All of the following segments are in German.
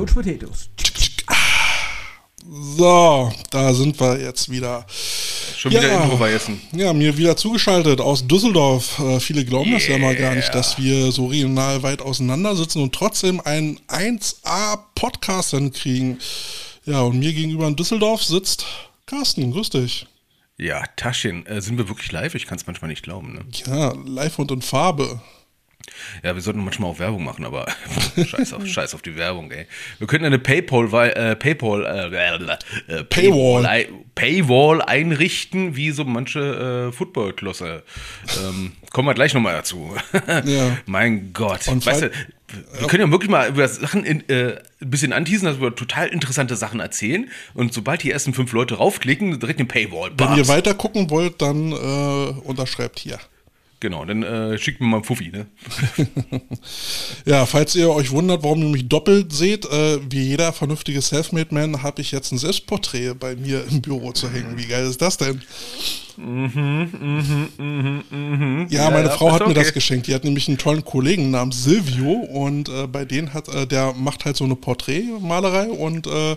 Couch Potatoes. So, da sind wir jetzt wieder. Schon wieder Ja. Intro vergessen. Ja, mir wieder zugeschaltet aus Düsseldorf. Äh, viele glauben das ja mal gar nicht, dass wir so regional weit auseinander sitzen und trotzdem einen 1A-Podcast hinkriegen. Ja, und mir gegenüber in Düsseldorf sitzt Carsten. Grüß dich. Ja, Taschen. Äh, sind wir wirklich live? Ich kann es manchmal nicht glauben. Ne? Ja, live und in Farbe. Ja, wir sollten manchmal auch Werbung machen, aber scheiß, auf, scheiß auf die Werbung, ey. Wir könnten eine Paypal, äh, Paypal, äh, äh, Paywall. Paywall einrichten, wie so manche äh, Footballklosse. Ähm, kommen wir gleich nochmal dazu. Ja. Mein Gott. Und weißt du, wir können ja wirklich mal über Sachen in, äh, ein bisschen anteasen, dass wir total interessante Sachen erzählen. Und sobald die ersten fünf Leute raufklicken, direkt den Paywall. Wenn ihr weiter gucken wollt, dann äh, unterschreibt hier. Genau, dann äh, schickt mir mal einen Fuffi, ne? Ja, falls ihr euch wundert, warum ihr mich doppelt seht, äh, wie jeder vernünftige Selfmade-Man habe ich jetzt ein Selbstporträt bei mir im Büro zu hängen. Wie geil ist das denn? Ja, meine ja, Frau ist hat mir okay. das geschenkt. Die hat nämlich einen tollen Kollegen namens Silvio und äh, bei denen hat, äh, der macht halt so eine Porträtmalerei und äh,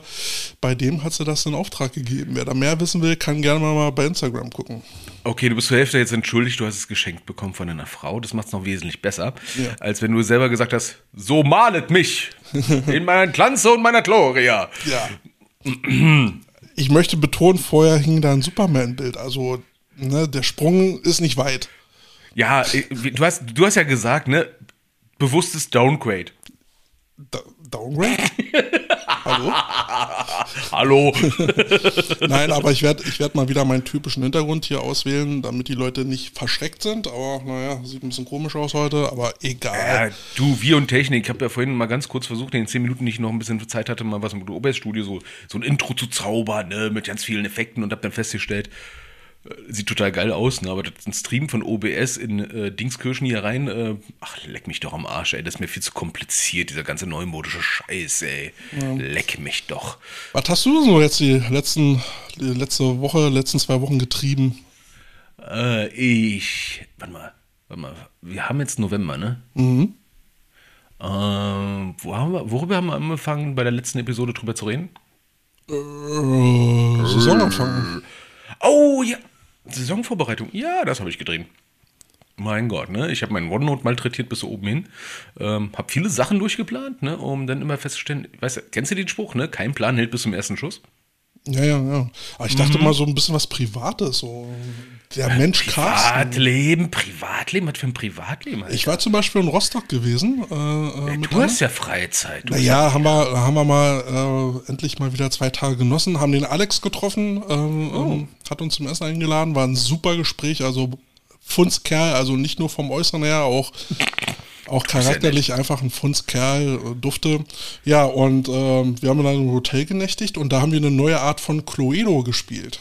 bei dem hat sie das in Auftrag gegeben. Wer da mehr wissen will, kann gerne mal bei Instagram gucken. Okay, du bist zur Hälfte jetzt entschuldigt, du hast es geschenkt bekommen von deiner Frau. Das macht es noch wesentlich besser, Ja. als wenn du selber gesagt hast, so malet mich in meiner Glanze und meiner Gloria. Ja. Ich möchte betonen, vorher hing da ein Superman-Bild. Also, ne, der Sprung ist nicht weit. Ja, äh, du hast, du hast ja gesagt, ne, bewusstes Downgrade. Da Downgrade? Hallo? Hallo. Nein, aber ich werde ich werd mal wieder meinen typischen Hintergrund hier auswählen, damit die Leute nicht verschreckt sind. Aber naja, sieht ein bisschen komisch aus heute, aber egal. ja, du, wir und Technik. Ich habe ja vorhin mal ganz kurz versucht, in den 10 Minuten, die ich noch ein bisschen Zeit hatte, mal was im OBS-Studio, so, so ein Intro zu zaubern, ne, mit ganz vielen Effekten und habe dann festgestellt, äh, sieht total geil aus, ne, aber das ein Stream von OBS in äh, Dingskirchen hier rein, äh, ach, leck mich doch am Arsch, ey, das ist mir viel zu kompliziert, dieser ganze neumodische Scheiß, ey. Leck mich doch. Was hast du so jetzt die letzten, die letzte Woche, letzten zwei Wochen getrieben? Äh, ich, warte mal, warte mal, wir haben jetzt November, ne? Mhm. Ähm, wo haben wir, worüber haben wir angefangen, bei der letzten Episode drüber zu reden? Äh, Saisonanfang. Oh ja, Saisonvorbereitung. Ja, das habe ich gedreht. Mein Gott, ne? Ich habe meinen OneNote malträtiert bis oben hin. Ähm, habe viele Sachen durchgeplant, ne? Um dann immer festzustellen, weißt du, kennst du den Spruch, ne? Kein Plan hält bis zum ersten Schuss. Ja, ja, ja. Aber ich dachte Mhm. mal so ein bisschen was Privates. So. Der Mensch Carsten. Privatleben, Privatleben, was für ein Privatleben? Alter? Ich war zum Beispiel in Rostock gewesen. Äh, äh, mit du hast ja Freizeit. Naja, haben wir, haben wir mal äh, endlich mal wieder zwei Tage genossen, haben den Alex getroffen, ähm, Oh. ähm, hat uns zum Essen eingeladen, war ein super Gespräch, also Funzkerl, also nicht nur vom Äußeren her, auch, auch charakterlich einfach ein Funzkerl, äh, dufte. Ja, und ähm, wir haben dann im Hotel genächtigt und da haben wir eine neue Art von Cluedo gespielt.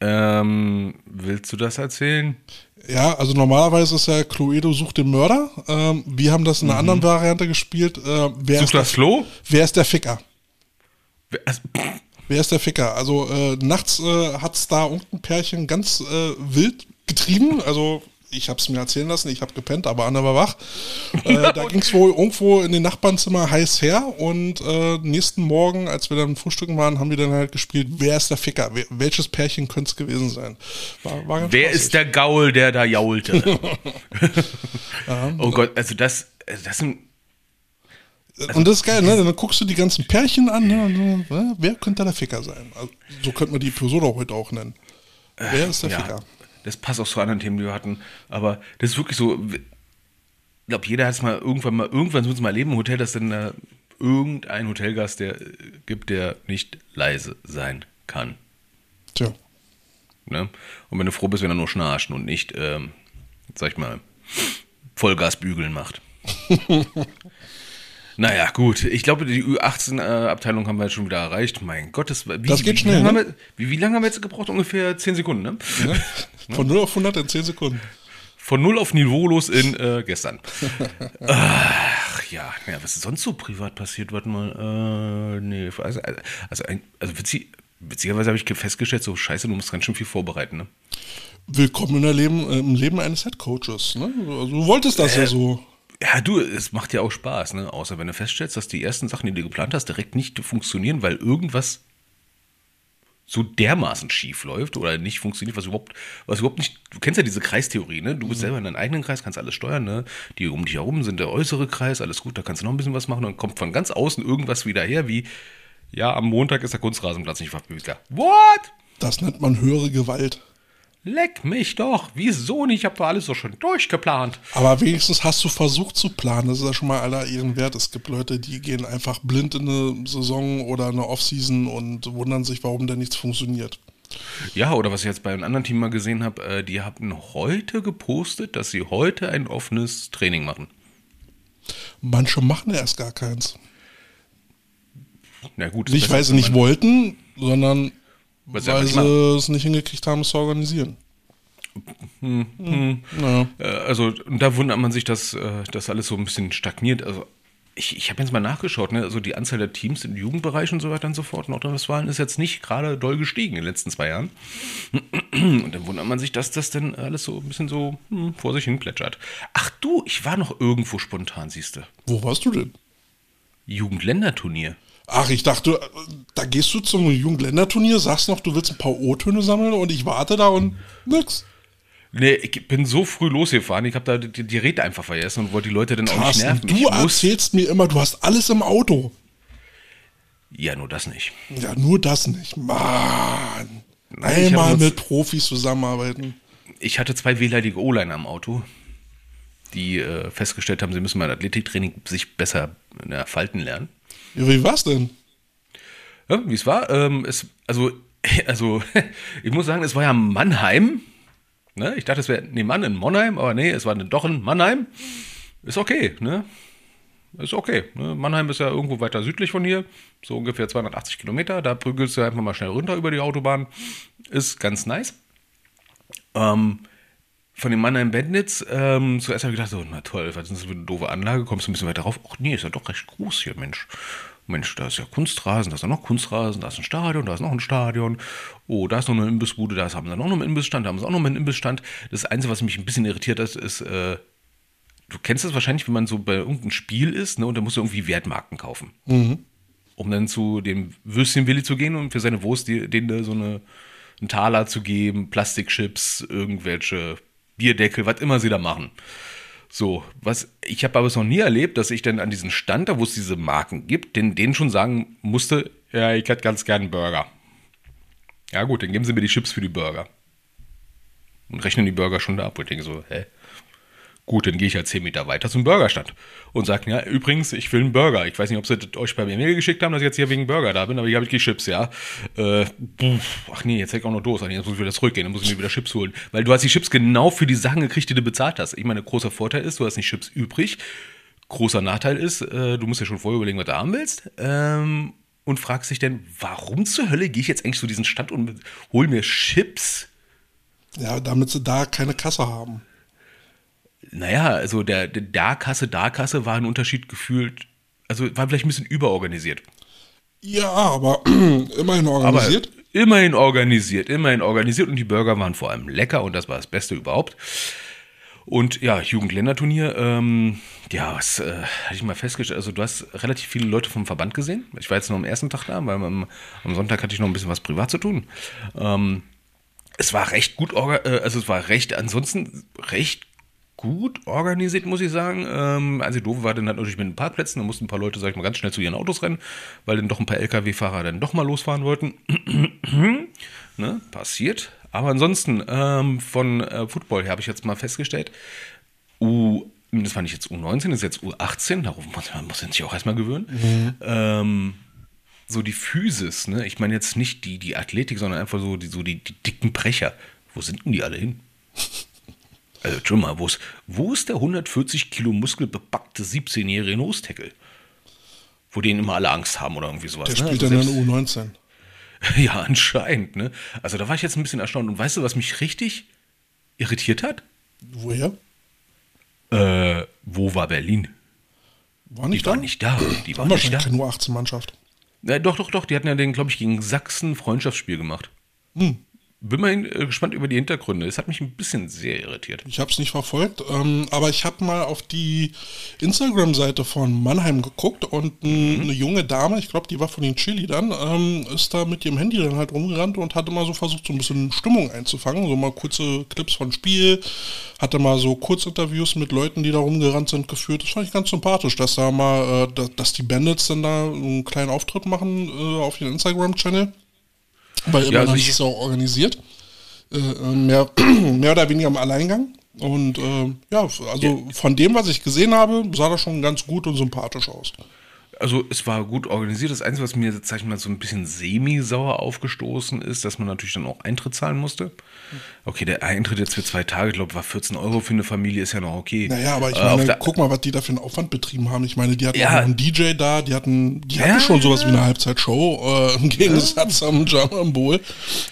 Ähm, willst du das erzählen? Ja, also normalerweise ist ja Cluedo sucht den Mörder. Ähm, wir haben das in einer anderen Variante gespielt. Äh, wer, Mhm. Such ist der, das Flo? wer ist der Ficker? Wer- also, Wer ist der Ficker? Also äh, nachts äh, hat's da irgendein Pärchen ganz äh, wild getrieben. Also ich habe es mir erzählen lassen, ich habe gepennt, aber Anna war wach. Äh, da ging's wohl irgendwo in den Nachbarnzimmer heiß her und äh, nächsten Morgen, als wir dann frühstücken waren, haben wir dann halt gespielt, wer ist der Ficker? Wer, welches Pärchen könnte es gewesen sein? War, war Wer ist der Gaul, der da jaulte? oh Gott, also das, also das sind Und das ist geil, ne? Dann guckst du die ganzen Pärchen an, ne? Äh, wer könnte der Ficker sein? Also, so könnte man die Episode auch heute auch nennen. Wer ist der ja, Ficker? Das passt auch zu anderen Themen, die wir hatten. Aber das ist wirklich so. Ich glaube, jeder hat es mal irgendwann mal, irgendwann muss mal erleben im Hotel, dass dann da irgendein Hotelgast der äh, gibt, der nicht leise sein kann. Tja. Ne? Und wenn du froh bist, wenn er nur schnarcht und nicht, ähm, sag ich mal, Vollgas bügeln macht. naja, gut. Ich glaube, die Ü18-Abteilung haben wir jetzt schon wieder erreicht. Mein Gott, das, wie, Das geht wie, schnell, Wie, lange ne? haben wir, wie, wie lange haben wir jetzt gebraucht? Ungefähr 10 Sekunden, ne? Von 0 auf 100 in 10 Sekunden. Von null auf niveaulos in äh, gestern. Ach ja, naja, was ist sonst so privat passiert? Warte mal. Äh, nee, also, also, ein- also witzig, witzigerweise habe ich festgestellt, so scheiße, du musst ganz schön viel vorbereiten. Ne? Willkommen in Leben, äh, im Leben eines Headcoaches. Ne? Also, du wolltest das ja so. Ja, du, es macht ja auch Spaß, ne? Außer wenn du feststellst, dass die ersten Sachen, die du geplant hast, direkt nicht funktionieren, weil irgendwas so dermaßen schief läuft oder nicht funktioniert, was überhaupt, was überhaupt nicht, du kennst ja diese Kreistheorie, ne? Du bist selber in deinem eigenen Kreis, kannst alles steuern, ne? Die um dich herum sind der äußere Kreis, alles gut, da kannst du noch ein bisschen was machen und dann kommt von ganz außen irgendwas wieder her, wie, ja, am Montag ist der Kunstrasenplatz nicht verfügbar. What? Das nennt man höhere Gewalt. Leck mich doch. Wieso nicht? Ich habe doch alles so schon durchgeplant. Aber wenigstens hast du versucht zu planen. Das ist ja schon mal aller Ehren wert. Es gibt Leute, die gehen einfach blind in eine Saison oder eine Offseason und wundern sich, warum da nichts funktioniert. Ja, oder was ich jetzt bei einem anderen Team mal gesehen habe, äh, die haben heute gepostet, dass sie heute ein offenes Training machen. Manche machen ja erst gar keins. Na gut. Nicht, weil sie nicht wollten, sondern weil sie weil sie es nicht hingekriegt haben, es zu organisieren. Hm. Naja. Äh, Also, da wundert man sich, dass äh, das alles so ein bisschen stagniert. Also, ich, ich habe jetzt mal nachgeschaut, ne? also die Anzahl der Teams im Jugendbereich und so weiter und so fort in Nordrhein-Westfalen ist jetzt nicht gerade doll gestiegen in den letzten zwei Jahren. Und dann wundert man sich, dass das dann alles so ein bisschen so hm, vor sich hin plätschert. Ach du, ich war noch irgendwo spontan, siehst du. Wo warst du denn? Jugendländerturnier. Ach, ich dachte, da gehst du zum Jugendländerturnier, sagst noch, du willst ein paar O-Töne sammeln und ich warte da und nix. Nee, ich bin so früh losgefahren, ich habe da die, die Räte einfach vergessen und wollte die Leute dann auch nicht Carsten, nerven. du ich muss, erzählst mir immer, du hast alles im Auto. ja, nur das nicht. Ja, nur das nicht. Mann. Nein, Einmal mit Profis zusammenarbeiten. Ich hatte zwei wehleidige O-Liner am Auto, die äh, festgestellt haben, sie müssen beim Athletiktraining sich besser äh, falten lernen. Ja, wie war's denn? Ja, Wie es war, ähm, es, also, also, ich muss sagen, es war ja Mannheim. Ne? Ich dachte, es wäre Mann in Monheim, aber nee, es war doch in Mannheim. Ist okay, ne? Ist okay. Ne? Mannheim ist ja irgendwo weiter südlich von hier, so ungefähr 280 Kilometer. Da prügelst du einfach mal schnell runter über die Autobahn. Ist ganz nice. Ähm, von dem Mannheim Bandits, ähm, zuerst habe ich gedacht, so, na toll, was ist das für eine doofe Anlage? Kommst du ein bisschen weiter rauf? Ach nee, ist ja doch recht groß hier, Mensch. Mensch, da ist ja Kunstrasen, da ist ja noch Kunstrasen, da ist ein Stadion, da ist noch ein Stadion. Oh, da ist noch eine Imbissbude, da haben sie noch einen Imbissstand, da haben sie auch noch einen Imbissstand. Das Einzige, was mich ein bisschen irritiert hat, ist, äh, du kennst das wahrscheinlich, wenn man so bei irgendeinem Spiel ist, ne, und da musst du irgendwie Wertmarken kaufen. Um dann zu dem Würstchenwilli zu gehen und für seine Wurst die- denen da so eine, einen Taler zu geben, Plastikchips, irgendwelche Bierdeckel, was immer sie da machen. So, was ich habe aber es noch nie erlebt, dass ich dann an diesen Stand, da wo es diese Marken gibt, den, denen schon sagen musste, ja, ich hätte ganz gern einen Burger. Ja gut, dann geben sie mir die Chips für die Burger. Und rechnen die Burger schon da ab. Und ich denke so, hä? Gut, dann gehe ich halt 10 Meter weiter zum Burgerstand und sage, ja, übrigens, ich will einen Burger. Ich weiß nicht, ob sie euch bei mir Mail geschickt haben, dass ich jetzt hier wegen Burger da bin, aber hier habe ich die Chips, ja. Äh, ach nee, jetzt hätte ich auch noch Dose. Jetzt muss ich wieder zurückgehen, dann muss ich mir wieder Chips holen. Weil du hast die Chips genau für die Sachen gekriegt, die du bezahlt hast. Ich meine, großer Vorteil ist, du hast nicht Chips übrig. Großer Nachteil ist, äh, du musst ja schon vorher überlegen, was du haben willst. Ähm, und fragst dich dann, warum zur Hölle gehe ich jetzt eigentlich zu diesem Stand und hol mir Chips? Ja, damit sie da keine Kasse haben. Naja, also der, der Da-Kasse, Da-Kasse war ein Unterschied gefühlt, also war vielleicht ein bisschen überorganisiert. Ja, aber immerhin organisiert. Aber immerhin organisiert, immerhin organisiert und die Burger waren vor allem lecker und das war das Beste überhaupt. Und ja, Jugendländerturnier, ähm, ja, was äh, hatte ich mal festgestellt, also du hast relativ viele Leute vom Verband gesehen. Ich war jetzt noch am ersten Tag da, weil am, am Sonntag hatte ich noch ein bisschen was privat zu tun. Ähm, es war recht gut, äh, also es war recht, ansonsten recht gut organisiert, muss ich sagen. Ähm, also doof war dann halt natürlich mit den Parkplätzen, da mussten ein paar Leute, sag ich mal, ganz schnell zu ihren Autos rennen, weil dann doch ein paar LKW-Fahrer dann doch mal losfahren wollten. ne? Passiert. Aber ansonsten, ähm, von äh, Football her habe ich jetzt mal festgestellt, U, das war nicht jetzt U19, das ist jetzt U18, darauf muss man muss sich auch erstmal gewöhnen. Ähm, so die Physis, ne? Ich meine jetzt nicht die, die Athletik, sondern einfach so die, so die, die dicken Brecher. Wo sind denn die alle hin? Also, schon mal, wo ist, wo ist der 140 Kilo muskelbepackte 17-jährige Nose-Tackle? Wo denen immer alle Angst haben oder irgendwie sowas. Der ne? spielt Also dann selbst- in der U19. ja, anscheinend, ne? Also da war ich jetzt ein bisschen erstaunt. Und weißt du, was mich richtig irritiert hat? Woher? Äh, wo war Berlin? War Die nicht war da? nicht da. Die war nicht da. wahrscheinlich keine U18-Mannschaft. Ja, doch, doch, doch. Die hatten ja den, glaube ich, gegen Sachsen Freundschaftsspiel gemacht. Hm. Bin mal äh, gespannt über die Hintergründe. Es hat mich ein bisschen sehr irritiert. Ich habe es nicht verfolgt, ähm, aber ich habe mal auf die Instagram-Seite von Mannheim geguckt und mhm. eine junge Dame, ich glaube, die war von den Chili dann, ähm, ist da mit ihrem Handy dann halt rumgerannt und hatte mal so versucht, so ein bisschen Stimmung einzufangen, so mal kurze Clips von Spiel, hatte mal so Kurzinterviews mit Leuten, die da rumgerannt sind, geführt. Das fand ich ganz sympathisch, dass da mal, äh, dass, dass die Bandits dann da einen kleinen Auftritt machen äh, auf ihren Instagram-Channel. Weil immer ja, also ist es auch organisiert. Äh, mehr, mehr oder weniger im Alleingang. Und äh, ja, also von dem, was ich gesehen habe, sah das schon ganz gut und sympathisch aus also es war gut organisiert. Das Einzige, was mir, sag ich mal, so ein bisschen semi-sauer aufgestoßen ist, dass man natürlich dann auch Eintritt zahlen musste. Okay, der Eintritt jetzt für zwei Tage, glaube war 14 Euro für eine Familie, ist ja noch okay. Naja, aber ich äh, meine, guck mal, was die da für einen Aufwand betrieben haben. Ich meine, die hatten ja. noch einen DJ da, die hatten, die ja. hatten schon sowas wie eine Halbzeitshow, äh, im Gegensatz ja. zum Jamambol.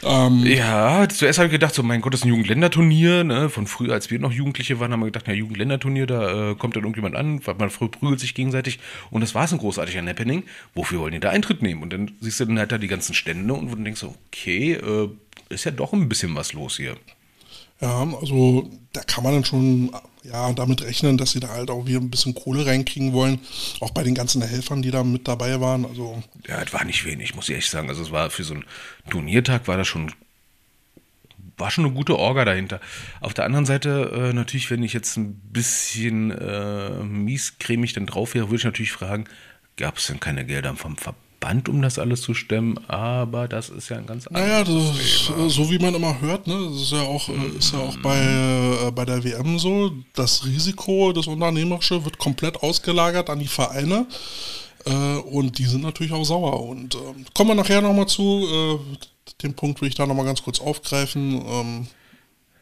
Ähm, ja, zuerst habe ich gedacht, so mein Gott, das ist ein Jugendländerturnier, ne? Von früher, als wir noch Jugendliche waren, haben wir gedacht, ja, Jugendländerturnier, da äh, kommt dann irgendjemand an, weil man früher prügelt sich gegenseitig und das war es ein großartiger Happening. Wofür wollen die da Eintritt nehmen? Und dann siehst du dann halt da die ganzen Stände und du denkst so, okay, äh, ist ja doch ein bisschen was los hier. Ja, also da kann man dann schon ja, damit rechnen, dass sie da halt auch wieder ein bisschen Kohle reinkriegen wollen. Auch bei den ganzen Helfern, die da mit dabei waren. Also ja, es war nicht wenig, muss ich echt sagen. Also es war für so einen Turniertag war das schon war schon eine gute Orga dahinter. Auf der anderen Seite, äh, natürlich, wenn ich jetzt ein bisschen äh, miescremig dann drauf wäre, würde ich natürlich fragen, gab es denn keine Gelder vom Verband? Band, um das alles zu stemmen, aber das ist ja ein ganz anderes Naja, ist, so wie man immer hört, ne, das ist ja auch, mhm. ist ja auch bei, äh, bei der WM so, das Risiko, das Unternehmerische wird komplett ausgelagert an die Vereine äh, und die sind natürlich auch sauer und äh, kommen wir nachher nochmal zu, äh, den Punkt will ich da nochmal ganz kurz aufgreifen, ähm,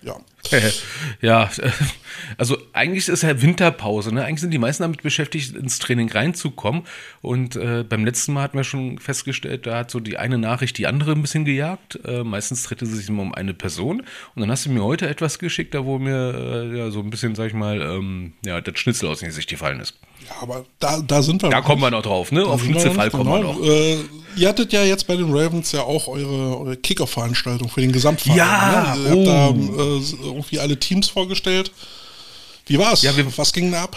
ja. ja, also eigentlich ist ja Winterpause. Ne? Eigentlich sind die meisten damit beschäftigt, ins Training reinzukommen. Und äh, beim letzten Mal hatten wir schon festgestellt, da hat so die eine Nachricht die andere ein bisschen gejagt. Äh, meistens drehte es sich immer um eine Person. Und dann hast du mir heute etwas geschickt, da wo mir äh, ja, so ein bisschen, sag ich mal, ähm, ja, das Schnitzel aus dem Gesicht gefallen ist. Ja, aber da, da sind wir. Da kommen wir noch drauf, ne? Auf Schnitzelfall kommen wir noch. Äh, ihr hattet ja jetzt bei den Ravens ja auch eure, eure Kicker-Veranstaltung für den Gesamtverein. Ja, ne? Ihr oh. habt da äh, irgendwie alle Teams vorgestellt. Wie war's? Ja, wir, Was ging da ab?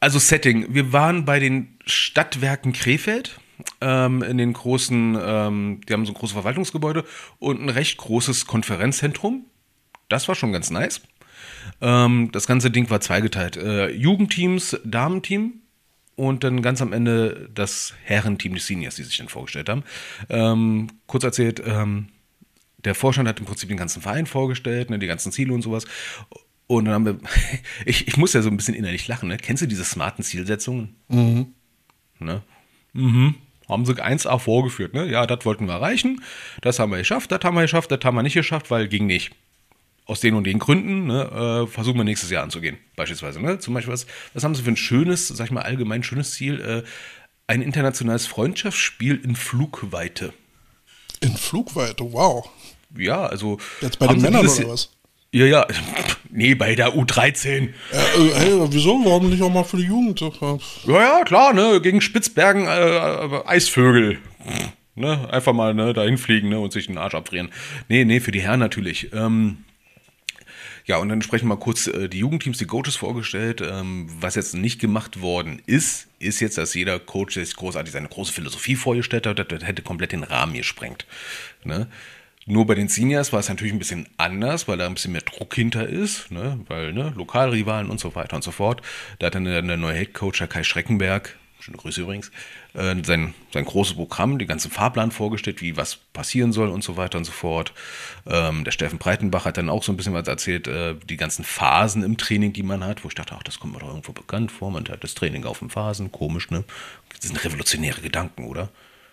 Also Setting. Wir waren bei den Stadtwerken Krefeld. Ähm, in den großen, ähm, die haben so ein großes Verwaltungsgebäude und ein recht großes Konferenzzentrum. Das war schon ganz nice. Ähm, das ganze Ding war zweigeteilt. Äh, Jugendteams, Damenteam und dann ganz am Ende das Herrenteam, die Seniors, die sich dann vorgestellt haben. Ähm, kurz erzählt, ähm, der Vorstand hat im Prinzip den ganzen Verein vorgestellt, ne, die ganzen Ziele und sowas. Und dann haben wir, ich, ich muss ja so ein bisschen innerlich lachen, ne? Kennst du diese smarten Zielsetzungen? Mhm. Ne? Mhm. Haben sie 1A vorgeführt, ne? Ja, das wollten wir erreichen, das haben wir geschafft, das haben wir geschafft, das haben wir nicht geschafft, weil ging nicht aus den und den Gründen, ne, äh, versuchen wir nächstes Jahr anzugehen, beispielsweise. Ne? Zum Beispiel, was, was haben Sie für ein schönes, sag ich mal, allgemein schönes Ziel? Äh, ein internationales Freundschaftsspiel in Flugweite. In Flugweite, wow. Ja, also. Jetzt bei den Männern oder was? Ja, ja. Nee, bei der U13. Äh, äh, hey, wieso? Warum nicht auch mal für die Jugend? Ja, ja, klar, ne? Gegen Spitzbergen äh, Eisvögel. Ne? Einfach mal ne, dahin fliegen ne, und sich den Arsch abfrieren. Nee, nee, für die Herren natürlich. Ähm, ja, und dann sprechen wir mal kurz äh, die Jugendteams, die Coaches vorgestellt. Ähm, was jetzt nicht gemacht worden ist, ist jetzt, dass jeder Coach sich großartig seine große Philosophie vorgestellt hat. Das hätte komplett den Rahmen gesprengt. Ne? Nur bei den Seniors war es natürlich ein bisschen anders, weil da ein bisschen mehr Druck hinter ist, ne? weil ne, Lokalrivalen und so weiter und so fort. Da hat dann der, der neue Head Coach, Kai Schreckenberg, schöne Grüße übrigens, äh, sein, sein großes Programm, den ganzen Fahrplan vorgestellt, wie was passieren soll und so weiter und so fort. Ähm, der Steffen Breitenbach hat dann auch so ein bisschen was erzählt, äh, die ganzen Phasen im Training, die man hat, wo ich dachte, ach, das kommt mir doch irgendwo bekannt vor, man hat das Training auf den Phasen, komisch, ne? Das sind revolutionäre Gedanken, oder?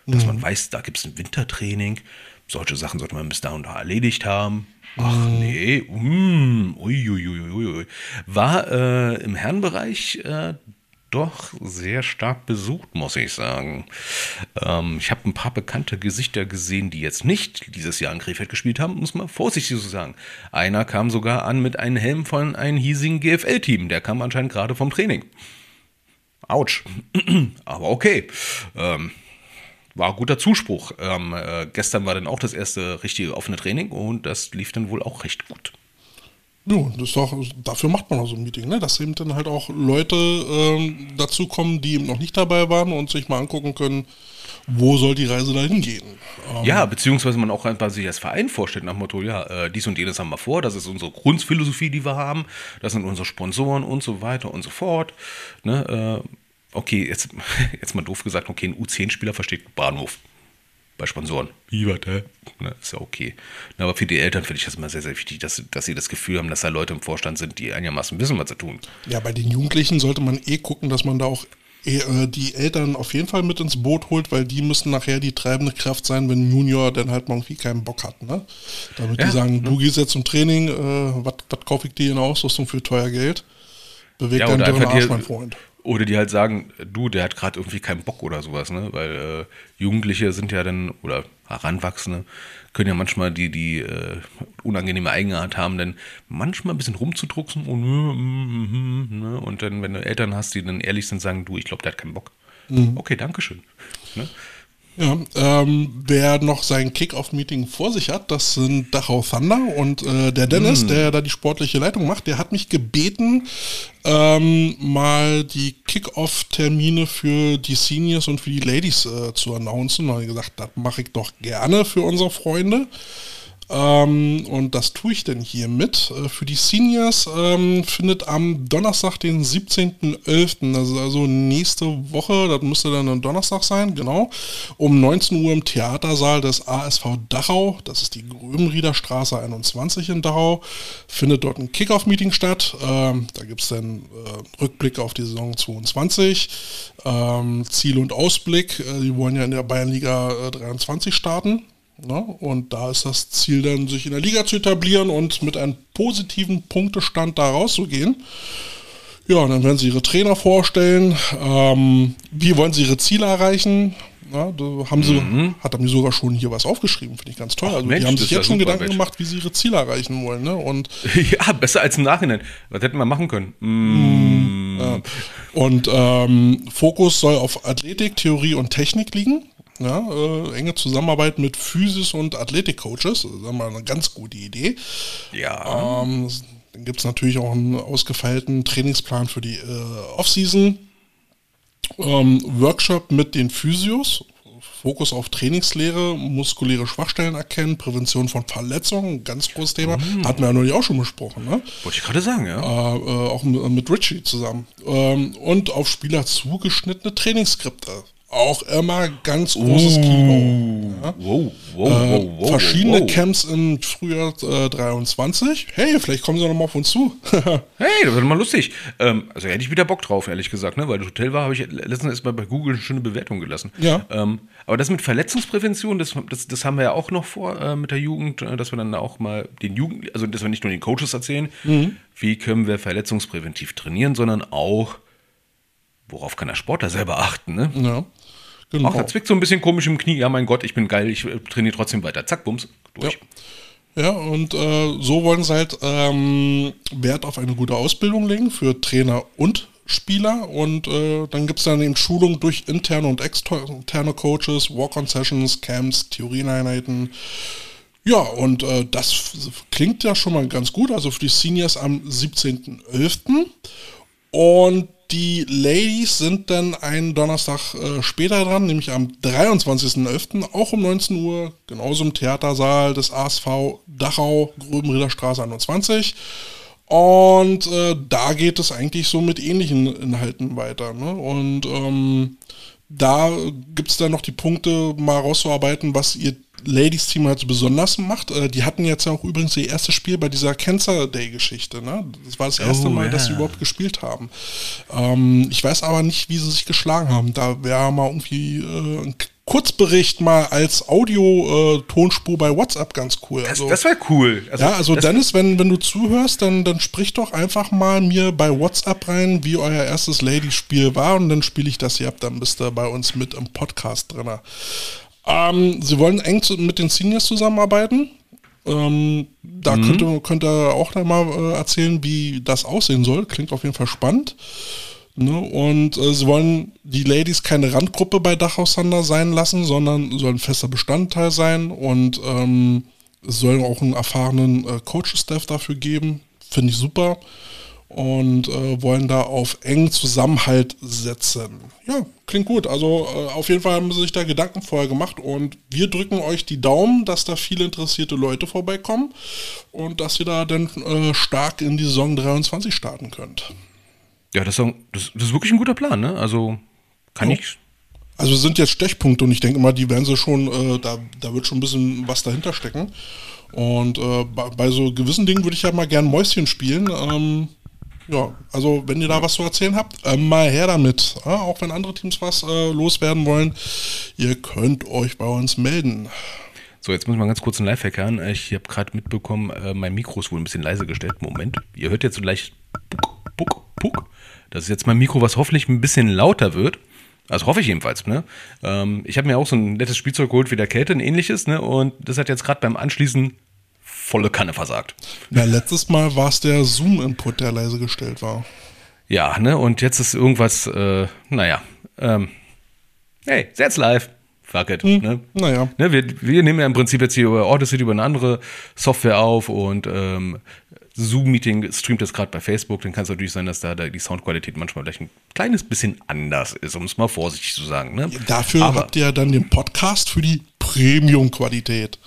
Dass mhm. man weiß, da gibt es ein Wintertraining, solche Sachen sollte man bis da und da erledigt haben. Ach mhm. nee, mm, uiuiuiui. War äh, im Herrenbereich äh, doch sehr stark besucht, muss ich sagen. Ähm, ich habe ein paar bekannte Gesichter gesehen, die jetzt nicht dieses Jahr in Krefeld gespielt haben, muss man vorsichtig so sagen. Einer kam sogar an mit einem Helm von einem hiesigen GFL-Team, der kam anscheinend gerade vom Training. Autsch. Aber okay. Ähm, war guter Zuspruch. Ähm, äh, gestern war dann auch das erste richtige offene Training und das lief dann wohl auch recht gut. Ja, das ist doch, dafür macht man auch so ein Meeting, ne? dass eben dann halt auch Leute ähm, dazu kommen, die eben noch nicht dabei waren und sich mal angucken können, wo soll die Reise dahin gehen. Ähm ja, beziehungsweise man auch einfach sich als Verein vorstellt, nach dem Motto, ja, äh, dies und jenes haben wir vor, das ist unsere Grundphilosophie, die wir haben, das sind unsere Sponsoren und so weiter und so fort. Ne? Äh, okay, jetzt, jetzt mal doof gesagt, okay, ein U10-Spieler versteht Bahnhof bei Sponsoren. Wie, warte? Ne, ist ja okay. Aber für die Eltern finde ich das immer sehr, sehr wichtig, dass, dass sie das Gefühl haben, dass da Leute im Vorstand sind, die einigermaßen wissen, was sie tun. Ja, bei den Jugendlichen sollte man eh gucken, dass man da auch äh, die Eltern auf jeden Fall mit ins Boot holt, weil die müssen nachher die treibende Kraft sein, wenn Junior dann halt mal irgendwie keinen Bock hat. Ne? Damit ja, die sagen, ne? du gehst jetzt zum Training, äh, was kaufe ich dir in Ausrüstung für teuer Geld? Bewegt ja, deinen dürren Arsch, mein Freund. Oder die halt sagen, du, der hat gerade irgendwie keinen Bock oder sowas, ne? Weil äh, Jugendliche sind ja dann, oder Heranwachsende, können ja manchmal die, die äh, unangenehme Eigenart haben, denn manchmal ein bisschen rumzudrucksen und, mm, mm, mm, ne? und dann, wenn du Eltern hast, die dann ehrlich sind, sagen, du, ich glaube, der hat keinen Bock. Mhm. Okay, Dankeschön. Ne? Ja, ähm, wer noch sein Kick-Off-Meeting vor sich hat, das sind Dachau Thunder und äh, der Dennis, mm. der da die sportliche Leitung macht, der hat mich gebeten, ähm, mal die Kick-Off-Termine für die Seniors und für die Ladies äh, zu announcen. Da habe ich gesagt, das mache ich doch gerne für unsere Freunde. Ähm, und das tue ich denn hiermit. Äh, für die Seniors ähm, findet am Donnerstag, den 17.11., also, also nächste Woche, das müsste dann ein Donnerstag sein, genau, um 19 Uhr im Theatersaal des ASV Dachau, das ist die Gröbenrieder Straße 21 in Dachau, findet dort ein Kickoff-Meeting statt. Ähm, da gibt es dann äh, Rückblick auf die Saison 22, ähm, Ziel und Ausblick. Äh, die wollen ja in der Bayernliga äh, 23 starten. Ne? Und da ist das Ziel dann, sich in der Liga zu etablieren und mit einem positiven Punktestand da rauszugehen. Ja, und dann werden sie ihre Trainer vorstellen. Ähm, wie wollen sie ihre Ziele erreichen? Ja, da haben sie, mhm. hat mir sogar schon hier was aufgeschrieben, finde ich ganz toll. Ach, also Mensch, die haben sich jetzt schon Gedanken Mensch. gemacht, wie sie ihre Ziele erreichen wollen. Ne? Und ja, besser als im Nachhinein. Was hätten wir machen können? Mm. Ja. Und ähm, Fokus soll auf Athletik, Theorie und Technik liegen. Ja, äh, enge Zusammenarbeit mit Physis- und Athletik-Coaches, das ist mal eine ganz gute Idee. Ja. Ähm, dann gibt es natürlich auch einen ausgefeilten Trainingsplan für die äh, Offseason. Ähm, Workshop mit den Physios, Fokus auf Trainingslehre, muskuläre Schwachstellen erkennen, Prävention von Verletzungen, ganz großes Thema. Mhm. Hatten wir ja neulich auch schon besprochen, ne? Wollte ich gerade sagen, ja. Äh, äh, auch mit, mit Richie zusammen. Ähm, und auf Spieler zugeschnittene Trainingsskripte auch immer ganz großes Kino. Ja. Wow, wow, äh, wow, verschiedene. Camps im Frühjahr äh, 23. Hey, vielleicht kommen sie noch mal auf uns zu. hey, das wird mal lustig. Ähm, also hätte ich wieder Bock drauf, ehrlich gesagt, ne? weil das Hotel war, habe ich letztens erst mal bei Google eine schöne Bewertung gelassen. Ja. Ähm, aber das mit Verletzungsprävention, das, das, das haben wir ja auch noch vor äh, mit der Jugend, äh, dass wir dann auch mal den Jugend, also dass wir nicht nur den Coaches erzählen, mhm. wie können wir verletzungspräventiv trainieren, sondern auch worauf kann der Sportler selber achten, ne? Ja. Genau. Ach, da zwickt so ein bisschen komisch im Knie. Ja, mein Gott, ich bin geil, ich äh, trainiere trotzdem weiter. Zack, bums, durch. Ja. Ja, und äh, so wollen sie halt ähm, Wert auf eine gute Ausbildung legen für Trainer und Spieler. Und äh, dann gibt es dann eben Schulung durch interne und externe Coaches, Walk-on-Sessions, Camps, Theorieneinheiten. Ja, und äh, das klingt ja schon mal ganz gut. Also für die Seniors am 17.11. Und die Ladies sind dann einen Donnerstag äh, später dran, nämlich am 23.11., auch um 19 Uhr, genauso im Theatersaal des ASV Dachau, Gröbenriederstraße 21. Und äh, da geht es eigentlich so mit ähnlichen Inhalten weiter. Ne? Und ähm, da gibt es dann noch die Punkte, mal rauszuarbeiten, was ihr Ladies-Team halt so besonders macht. Äh, die hatten jetzt ja auch übrigens ihr erstes Spiel bei dieser Cancer Day-Geschichte. Ne? Das war das erste oh, Mal, yeah. dass sie überhaupt gespielt haben. Ähm, ich weiß aber nicht, wie sie sich geschlagen haben. Da wäre mal irgendwie äh, ein Kurzbericht mal als Audio-Tonspur äh, bei WhatsApp ganz cool. Also, das, das wäre cool. Also, ja, also Dennis, wenn, wenn du zuhörst, dann, dann sprich doch einfach mal mir bei WhatsApp rein, wie euer erstes Ladies-Spiel war und dann spiele ich das hier ab, dann bist du bei uns mit im Podcast drin. Ähm, sie wollen eng zu, mit den Seniors zusammenarbeiten. Ähm, da mhm. könnt, ihr, könnt ihr auch mal äh, erzählen, wie das aussehen soll. Klingt auf jeden Fall spannend. Ne? Und äh, sie wollen die Ladies keine Randgruppe bei Dachhaus Thunder sein lassen, sondern sollen fester Bestandteil sein und ähm, es soll auch einen erfahrenen äh, Coach-Staff dafür geben. Finde ich super. Und äh, wollen da auf engen Zusammenhalt setzen. Ja, klingt gut. Also äh, auf jeden Fall haben sie sich da Gedanken vorher gemacht und wir drücken euch die Daumen, dass da viele interessierte Leute vorbeikommen und dass ihr da dann äh, stark in die Saison 23 starten könnt. Ja, das ist, das, das ist wirklich ein guter Plan, ne? Also kann ja. ich. Also sind jetzt Stechpunkte und ich denke mal, die werden sie schon, äh, da, da wird schon ein bisschen was dahinter stecken. Und äh, bei, bei, so gewissen Dingen würde ich ja mal gern Mäuschen spielen. Ähm, ja, also wenn ihr da was zu erzählen habt, äh, mal her damit. Ja, auch wenn andere Teams was äh, loswerden wollen, ihr könnt euch bei uns melden. So, jetzt muss ich mal ganz kurz einen Lifehack hören. Ich habe gerade mitbekommen, äh, mein Mikro ist wohl ein bisschen leise gestellt. Moment, ihr hört jetzt so leicht Puck, Puck, Puck. Das ist jetzt mein Mikro, was hoffentlich ein bisschen lauter wird. Also hoffe ich jedenfalls. Ne? Ähm, ich habe mir auch so ein nettes Spielzeug geholt wie der Kälte, ein ähnliches. Ne? Und das hat jetzt gerade beim Anschließen volle Kanne versagt. Ja, letztes Mal war es der Zoom-Input, der leise gestellt war. Ja, ne? Und jetzt ist irgendwas, äh, naja. Ähm, hey, jetzt live. Fuck it. Hm, ne? Naja. Ne, wir, wir nehmen ja im Prinzip jetzt hier über Odyssey über eine andere Software auf und ähm, Zoom-Meeting streamt das gerade bei Facebook, dann kann es natürlich sein, dass da, die Soundqualität manchmal vielleicht ein kleines bisschen anders ist, um es mal vorsichtig zu sagen. Ne? Dafür Aber, habt ihr ja dann den Podcast für die Premium-Qualität.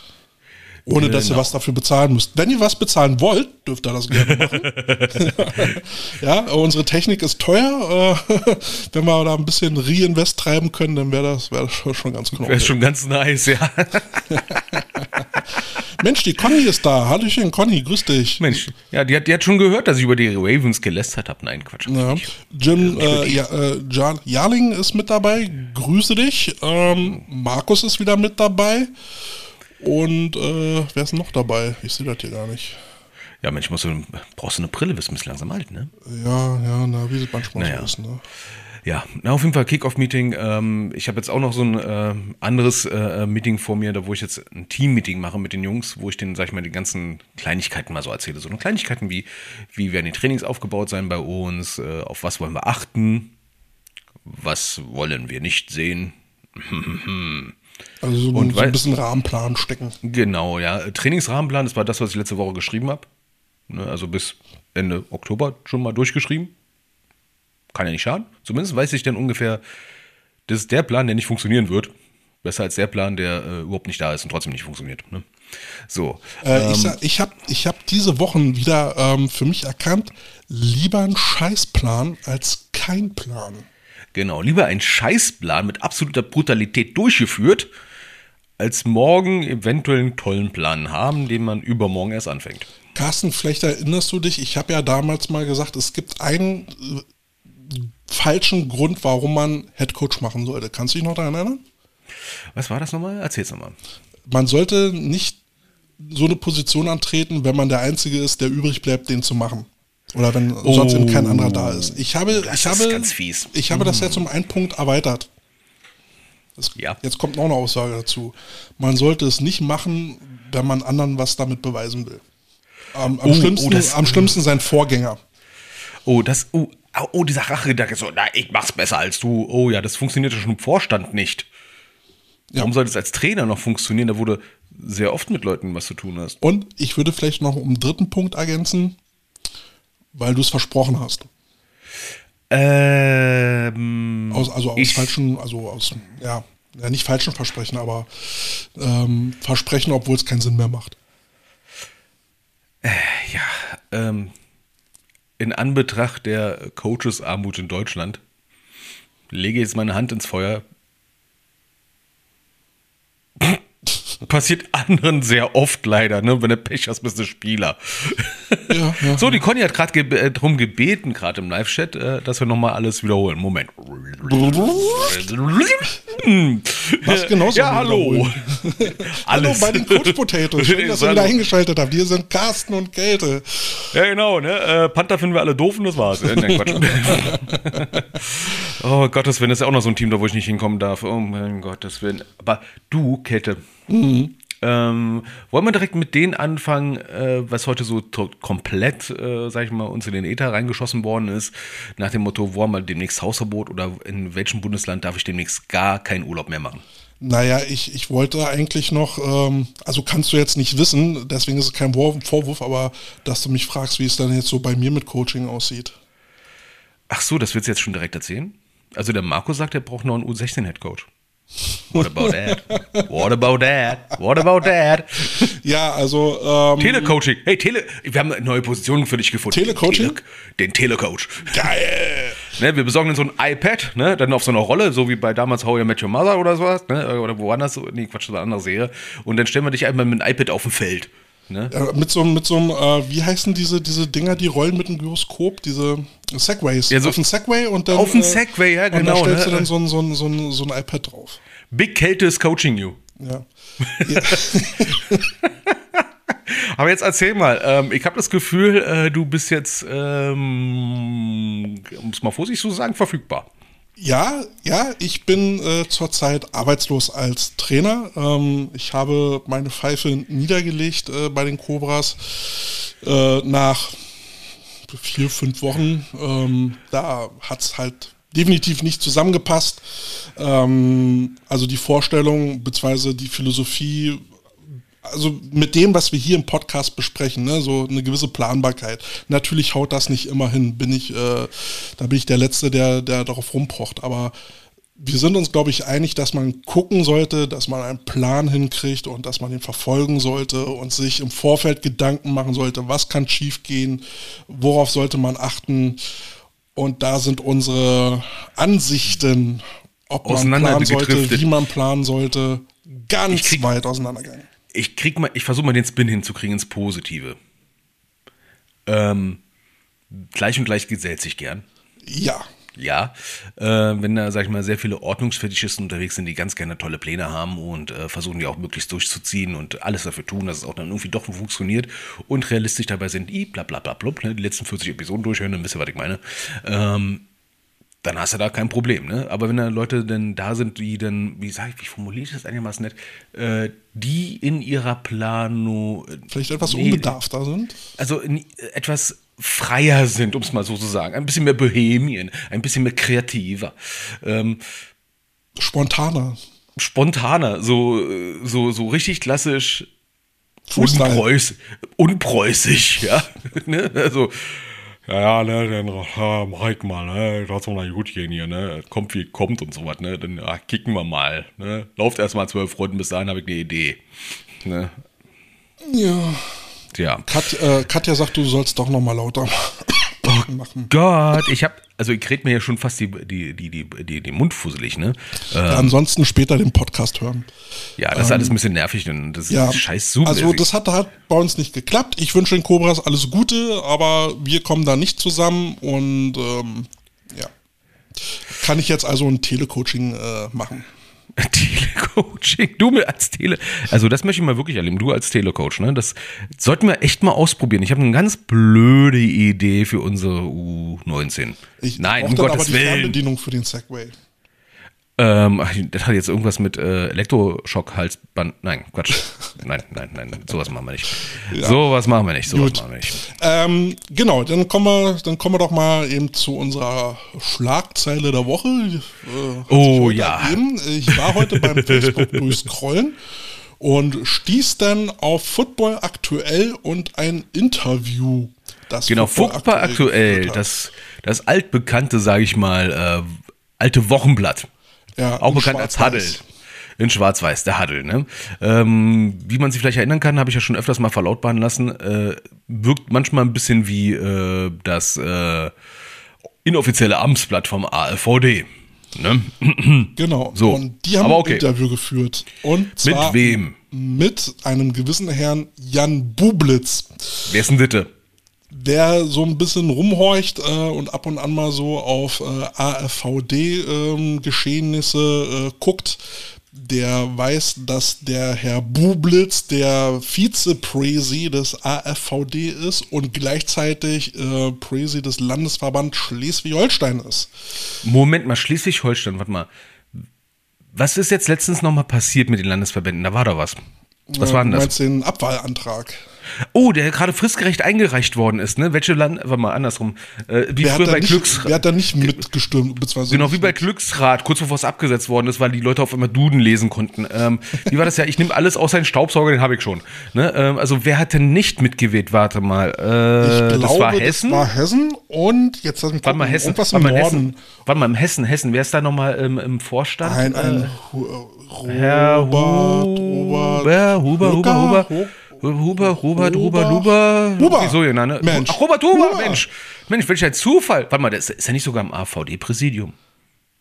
Ohne genau. dass ihr genau. was dafür bezahlen müsst. Wenn ihr was bezahlen wollt, dürft ihr das gerne machen. ja, unsere Technik ist teuer. Äh, wenn wir da ein bisschen Reinvest treiben können, dann wäre das, wär das schon ganz cool. Wäre schon ganz nice, ja. Mensch, die Conny ist da. Hallöchen, Conny, grüß dich. Mensch, ja, die hat, die hat schon gehört, dass ich über die Ravens gelästert habe. Nein, Quatsch. Ja. Jim äh, ja, äh, Jarling ist mit dabei. Grüße dich. Ähm, Markus ist wieder mit dabei. Und äh, wer ist noch dabei? Ich sehe das hier gar nicht. Ja, Mensch, musst du, brauchst du eine Brille, wirst du ein bisschen langsam alt, ne? Ja, ja, na, wie es manchmal naja. so ist, ne? Ja, na, auf jeden Fall Kickoff-Meeting. Ähm, ich habe jetzt auch noch so ein äh, anderes äh, Meeting vor mir, da wo ich jetzt ein Team-Meeting mache mit den Jungs, wo ich denen, sag ich mal, die ganzen Kleinigkeiten mal so erzähle. So eine Kleinigkeiten wie, wie werden die Trainings aufgebaut sein bei uns, äh, auf was wollen wir achten, was wollen wir nicht sehen. also so, Und so ein bisschen Rahmenplan stecken. Genau, ja. Trainingsrahmenplan, das war das, was ich letzte Woche geschrieben habe. Ne, also bis Ende Oktober schon mal durchgeschrieben kann ja nicht schaden. Zumindest weiß ich dann ungefähr, das ist der Plan, der nicht funktionieren wird. Besser als der Plan, der äh, überhaupt nicht da ist und trotzdem nicht funktioniert. Ne? So. Äh, ähm, ich ich habe ich hab diese Wochen wieder ähm, für mich erkannt, lieber ein Scheißplan als kein Plan. Genau, lieber ein Scheißplan mit absoluter Brutalität durchgeführt, als morgen eventuell einen tollen Plan haben, den man übermorgen erst anfängt. Carsten, vielleicht erinnerst du dich, ich habe ja damals mal gesagt, es gibt einen falschen Grund, warum man Headcoach machen sollte. Kannst du dich noch daran erinnern? Was war das nochmal? Erzähl's nochmal. Man sollte nicht so eine Position antreten, wenn man der Einzige ist, der übrig bleibt, den zu machen. Oder wenn oh, sonst eben kein anderer da ist. Ich habe, das ich habe, ganz fies. Ich habe das jetzt um einen Punkt erweitert. Das, ja. Jetzt kommt noch eine Aussage dazu. Man sollte es nicht machen, wenn man anderen was damit beweisen will. Am, am, oh, schlimmsten, oh, das, am schlimmsten sein Vorgänger. Oh, das, oh, oh, dieser Rachegedanke, so, na, ich mach's besser als du. Oh ja, das funktioniert ja schon im Vorstand nicht. Ja. Warum sollte es als Trainer noch funktionieren? Da wurde sehr oft mit Leuten was zu tun hast. Und ich würde vielleicht noch um einen dritten Punkt ergänzen, weil du es versprochen hast. Ähm, aus, also aus falschen, also aus, ja, ja, nicht falschen Versprechen, aber ähm, Versprechen, obwohl es keinen Sinn mehr macht. Äh, ja, ähm, in Anbetracht der Coachesarmut in Deutschland lege jetzt meine Hand ins Feuer. Passiert anderen sehr oft leider, ne? Wenn du Pech hast, bist du Spieler. Ja, ja. So, die Conny hat gerade ge äh, darum gebeten, gerade im Live-Chat, äh, dass wir nochmal alles wiederholen. Moment. Was genau Ja, hallo. hallo bei den Coach Potatoes. Schön, dass ihr wieder eingeschaltet habt. Hier sind Carsten und Kälte. Ja, genau. Ne? Äh, Panther finden wir alle doof und das war's. Äh, nein, Quatsch. oh Gottes Willen, das ist ja auch noch so ein Team, da wo ich nicht hinkommen darf. Oh mein Gottes Willen. Aber du, Kälte, mhm. Ähm, wollen wir direkt mit denen anfangen, äh, was heute so komplett, äh, sag ich mal, uns in den Äther reingeschossen worden ist, nach dem Motto, wo haben wir demnächst Hausverbot oder in welchem Bundesland darf ich demnächst gar keinen Urlaub mehr machen? Naja, ich, ich wollte eigentlich noch, ähm, also kannst du jetzt nicht wissen, deswegen ist es kein Vorwurf, aber dass du mich fragst, wie es dann jetzt so bei mir mit Coaching aussieht. Ach so, das willst du jetzt schon direkt erzählen? Also der Marco sagt, er braucht noch einen U16-Headcoach. What about that? What about that? What about that? Ja, also. Ähm, Telecoaching. Hey, Tele. Wir haben eine neue Position für dich gefunden. Telecoaching? Tele, den Telecoach. Geil! Ne, wir besorgen dann so ein iPad, ne, dann auf so einer Rolle, so wie bei damals How You Met Your Mother oder sowas, ne, oder woanders, nee, Quatsch, so eine andere Serie. Und dann stellen wir dich einmal mit einem iPad auf dem Feld. Ne? Ja, mit so, mit so einem, äh, wie heißen diese, diese Dinger, die rollen mit einem Gyroskop, diese Segways. Ja, so auf dem Segway und dann. Auf dem äh, Segway, ja, Und da genau. stellst Ne? du dann so ein, so, ein, so, ein, so ein iPad drauf. Big Kälte is coaching you. Ja. ja. Aber jetzt erzähl mal, ähm, ich habe das Gefühl, äh, du bist jetzt, ähm, um es mal vorsichtig zu sagen, verfügbar. Ja, ja, ich bin äh, zurzeit arbeitslos als Trainer. Ähm, ich habe meine Pfeife niedergelegt äh, bei den Cobras äh, nach vier, fünf Wochen. Ähm, da hat's halt definitiv nicht zusammengepasst. Ähm, also die Vorstellung bzw. die Philosophie also mit dem, was wir hier im Podcast besprechen, ne, so eine gewisse Planbarkeit. Natürlich haut das nicht immer hin, bin ich, äh, da bin ich der Letzte, der, der darauf rumpocht. Aber wir sind uns, glaube ich, einig, dass man gucken sollte, dass man einen Plan hinkriegt und dass man den verfolgen sollte und sich im Vorfeld Gedanken machen sollte, was kann schiefgehen, worauf sollte man achten. Und da sind unsere Ansichten, ob man planen sollte, wie man planen sollte, ganz weit auseinandergegangen ich krieg mal, ich versuche mal den Spin hinzukriegen ins Positive. Ähm, gleich und gleich gesellt sich gern. Ja. Ja, äh, wenn da, sag ich mal, sehr viele Ordnungsfetischisten unterwegs sind, die ganz gerne tolle Pläne haben und äh, versuchen die auch möglichst durchzuziehen und alles dafür tun, dass es auch dann irgendwie doch funktioniert und realistisch dabei sind, i, bla bla bla blub, ne, die letzten 40 Episoden durchhören, dann wisst ihr, was ich meine. Ähm, dann hast du da kein Problem, ne? Aber wenn da Leute denn da sind, die dann, wie sag ich, wie formuliere ich das einigermaßen nett, äh, die in ihrer Planung vielleicht etwas nee, unbedarfter sind? Also in, etwas freier sind, um es mal so zu sagen. Ein bisschen mehr Bohemien, ein bisschen mehr kreativer. Ähm, spontaner. Spontaner, so, so, so richtig klassisch unpreuß, unpreußig, ja. ne? Also, ja, ja, ne, dann ja, mach ich mal, ne, das soll mal gut gehen hier, ne, kommt wie kommt und so was, ne, dann ja, kicken wir mal, ne, lauft erstmal zwölf Runden, bis dahin habe ich eine Idee, ne. Ja. Ja. Kat, äh, Katja sagt, du sollst doch noch mal lauter oh machen. Gott, ich habe, also ich rede mir ja schon fast die, die, die, die, die, den Mund fusselig, ne. Ähm, ja, ansonsten später den Podcast hören. Ja, das ist alles ein bisschen nervig, denn das ja, ist scheiß super. Also das hat, hat bei uns nicht geklappt. Ich wünsche den Cobras alles Gute, aber wir kommen da nicht zusammen und ähm, ja. Kann ich jetzt also ein Telecoaching äh, machen? Telecoaching, du als Tele, also das möchte ich mal wirklich erleben, du als Telecoach, ne? Das sollten wir echt mal ausprobieren. Ich habe eine ganz blöde Idee für unsere U19. Ich Nein, um Gottes aber die Willen. Fernbedienung für den Segway. Ähm, das hat jetzt irgendwas mit äh, Elektroschock-Halsband. Nein, Quatsch. Nein, nein, nein, sowas machen wir nicht. Ja. Sowas machen wir nicht, sowas Gut. machen wir nicht. Ähm, genau, dann kommen, wir, dann kommen wir doch mal eben zu unserer Schlagzeile der Woche. Äh, oh ja. Ergeben. Ich war heute beim Facebook durchscrollen und stieß dann auf Football aktuell und ein Interview. Das genau, Football aktuell, das, das altbekannte, sage ich mal, äh, alte Wochenblatt. Ja, auch bekannt als Huddle. In Schwarz-Weiß, der Huddle. Ne? Ähm, wie man sich vielleicht erinnern kann, habe ich ja schon öfters mal verlautbaren lassen, äh, wirkt manchmal ein bisschen wie äh, das äh, inoffizielle Amtsblatt vom ALVD. Ne? Genau. So. Und die haben okay. ein Interview geführt. Und zwar Mit wem? Mit einem gewissen Herrn Jan Bublitz. Wer ist denn bitte? Der so ein bisschen rumhorcht äh, und ab und an mal so auf äh, AfVD-Geschehnisse ähm, äh, guckt, der weiß, dass der Herr Bublitz der Vizepräsi des AfVD ist und gleichzeitig äh, Präsi des Landesverband Schleswig-Holstein ist. Moment mal, Schleswig-Holstein, warte mal. Was ist jetzt letztens nochmal passiert mit den Landesverbänden? Da war doch was. Was war denn Du das? meinst den Abwahlantrag. Oh, der gerade fristgerecht eingereicht worden ist, ne? Welche Land, warte mal, andersrum. Äh, wie Wer früher bei nicht, Glücks... wer hat da nicht mitgestimmt? Beziehungsweise Genau, wie bei Glücksrad, kurz bevor es abgesetzt worden ist, weil die Leute auf einmal Duden lesen konnten. Ähm, wie war das ja? Ich nehme alles außer den Staubsauger, den habe ich schon. Ne? Ähm, also wer hat denn nicht mitgewählt? Warte mal. Äh, Ich glaube, das war Hessen. Das war Hessen und jetzt lass mich Warte mal, Hessen. Irgendwas Warte im mal, Norden. Hessen. Warte mal, im Hessen, Hessen. Wer ist da nochmal im, im Vorstand? Ein, ein Äh, äh, Herr Robert, Huber, Huber, Huber, Huber, Huber, Huber, Hubert, Huber. Huber, Huber. Wieso, genau, ne? Mensch. Ach, Robert Huber, Huber. Mensch. Mensch, welch ein Zufall. Warte mal, der ist, ist er nicht sogar im AVD-Präsidium?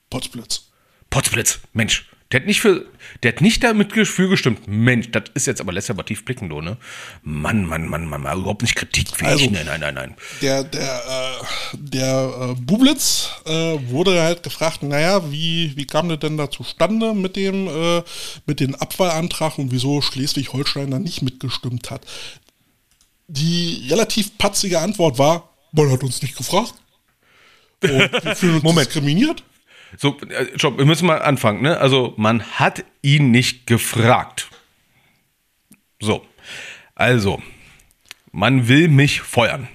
Potzblitz. Potzblitz, Mensch. Der hat nicht für, der hat nicht damit für gestimmt. Mensch, das ist jetzt aber lässt aber tief blicken, du, ne? Mann, Mann, Mann, Mann, Mann, überhaupt nicht kritikfähig. Also- nein, nein, nein, nein. Der, der, äh, der äh, Bublitz äh, wurde halt gefragt, naja, wie, wie kam das denn da zustande mit dem, äh, mit dem Abwahlantrag und wieso Schleswig-Holstein da nicht mitgestimmt hat. Die relativ patzige Antwort war, man hat uns nicht gefragt. Und wir fühlen uns Moment. diskriminiert. So, äh, stopp, wir müssen mal anfangen, ne? Also, man hat ihn nicht gefragt. So. Also, man will mich feuern.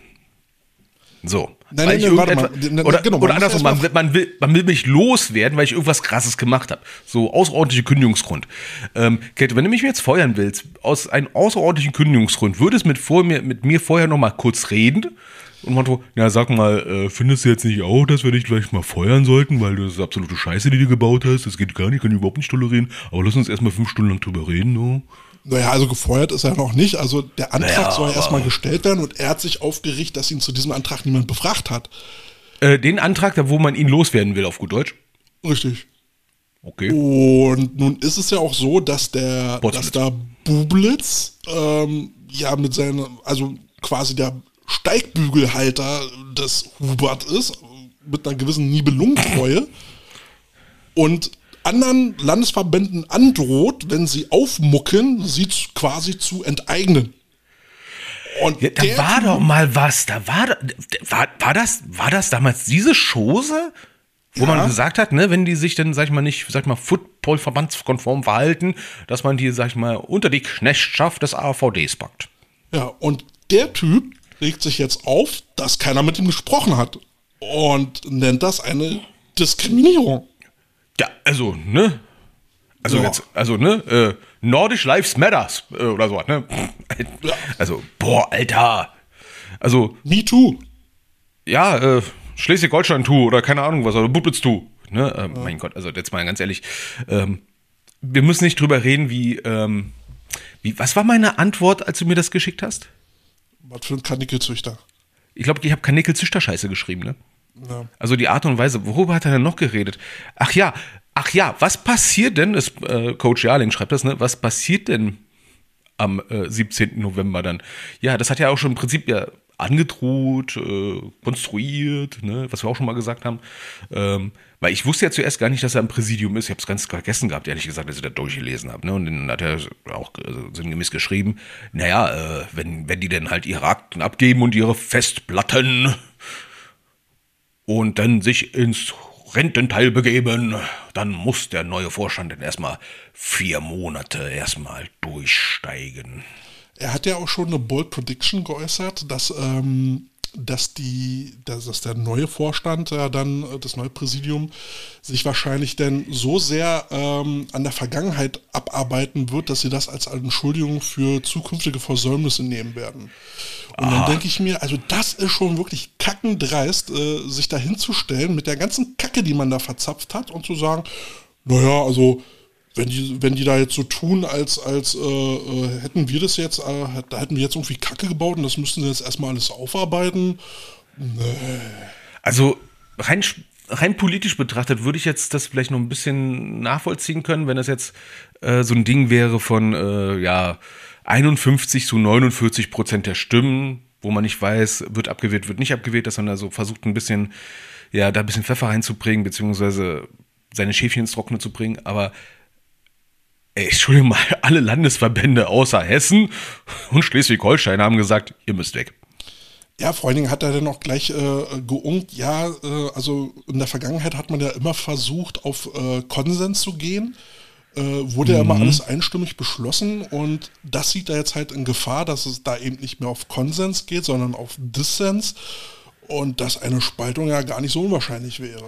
So. Nein, nein, nein, warte mal. Oder, genau, man oder andersrum, man, man, will, man will mich loswerden, weil ich irgendwas krasses gemacht habe. So außerordentliche Kündigungsgrund. Ähm, Käthe, wenn du mich jetzt feuern willst, aus einem außerordentlichen Kündigungsgrund, würdest mit, vor mir, mit mir vorher noch mal kurz reden? Und Motto, ja, sag mal, äh, findest du jetzt nicht auch, dass wir dich vielleicht mal feuern sollten, weil das ist absolute Scheiße, die du gebaut hast, das geht gar nicht, kann ich überhaupt nicht tolerieren, aber lass uns erstmal fünf Stunden lang drüber reden, no? Naja, also gefeuert ist er noch nicht. Also der Antrag Naja, soll aber- erstmal gestellt werden und er hat sich aufgeregt, dass ihn zu diesem Antrag niemand befragt hat. Äh, den Antrag, da wo man ihn loswerden will, auf gut Deutsch. Richtig. Okay. Und nun ist es ja auch so, dass der, dass da Bublitz ähm, ja mit seinem, also quasi der Steigbügelhalter des Hubert ist, mit einer gewissen Nibelungentreue und anderen Landesverbänden androht, wenn sie aufmucken, sie quasi zu enteignen. Und Ja, da war doch mal was. Da war, war, war, das, war das damals diese Chose, wo Ja. man gesagt hat, ne, wenn die sich dann, sag ich mal, nicht, sag ich mal, Football-verbandskonform verhalten, dass man die, sag ich mal, unter die Knechtschaft des AVDs packt. Ja, und der Typ regt sich jetzt auf, dass keiner mit ihm gesprochen hat und nennt das eine Diskriminierung. Ja, also, ne? Also Ja. jetzt, also, ne? Äh, Nordisch Lives Matters äh, oder so, ne? Ja. Also, boah, Alter. Also, Me too. ja, äh, Schleswig-Holstein tu oder keine Ahnung was, oder Bublitz tu. Ne? Ähm, Mein Gott, also jetzt mal ganz ehrlich, ähm, wir müssen nicht drüber reden, wie, ähm, wie, was war meine Antwort, als du mir das geschickt hast? Was für ein Kanickelzüchter. Ich glaube, ich habe Kanickel-Züchterscheiße geschrieben, ne? Ja. Also die Art und Weise, worüber hat er denn noch geredet? Ach ja, ach ja, was passiert denn, ist, äh, Coach Jarling schreibt das, ne? Was passiert denn am äh, 17. November dann? Ja, das hat ja auch schon im Prinzip ja angedroht, äh, konstruiert, ne? was wir auch schon mal gesagt haben. Ähm, weil ich wusste ja zuerst gar nicht, dass er im Präsidium ist. Ich habe es ganz vergessen gehabt, ehrlich gesagt, als ich das durchgelesen habe. Ne? Und dann hat er auch äh, sinngemäß geschrieben, naja, äh, wenn, wenn die denn halt ihre Akten abgeben und ihre Festplatten und dann sich ins Rententeil begeben, dann muss der neue Vorstand dann erstmal vier Monate erstmal durchsteigen. Er hat ja auch schon eine Bold Prediction geäußert, dass, ähm, dass, die, dass, dass der neue Vorstand, ja dann äh, das neue Präsidium, sich wahrscheinlich denn so sehr ähm, an der Vergangenheit abarbeiten wird, dass sie das als Entschuldigung für zukünftige Versäumnisse nehmen werden. Und dann denke ich mir, also das ist schon wirklich kackendreist, äh, sich da hinzustellen mit der ganzen Kacke, die man da verzapft hat und zu sagen, naja, also wenn die, wenn die da jetzt so tun, als, als äh, äh, hätten wir das jetzt, äh, da hätten wir jetzt irgendwie Kacke gebaut und das müssten sie jetzt erstmal alles aufarbeiten. Also rein, rein politisch betrachtet würde ich jetzt das vielleicht noch ein bisschen nachvollziehen können, wenn das jetzt äh, so ein Ding wäre von äh, ja 51 zu 49 Prozent der Stimmen, wo man nicht weiß, wird abgewählt, wird nicht abgewählt, dass man da so versucht ein bisschen, ja, da ein bisschen Pfeffer reinzubringen, beziehungsweise seine Schäfchen ins Trockene zu bringen, aber ey, Entschuldigung mal, alle Landesverbände außer Hessen und Schleswig-Holstein haben gesagt, ihr müsst weg. Ja, vor allen Dingen hat er dann auch gleich äh, geungt, ja, äh, also in der Vergangenheit hat man ja immer versucht, auf äh, Konsens zu gehen. äh, wurde ja immer alles einstimmig beschlossen und das sieht er jetzt halt in Gefahr, dass es da eben nicht mehr auf Konsens geht, sondern auf Dissens und dass eine Spaltung ja gar nicht so unwahrscheinlich wäre.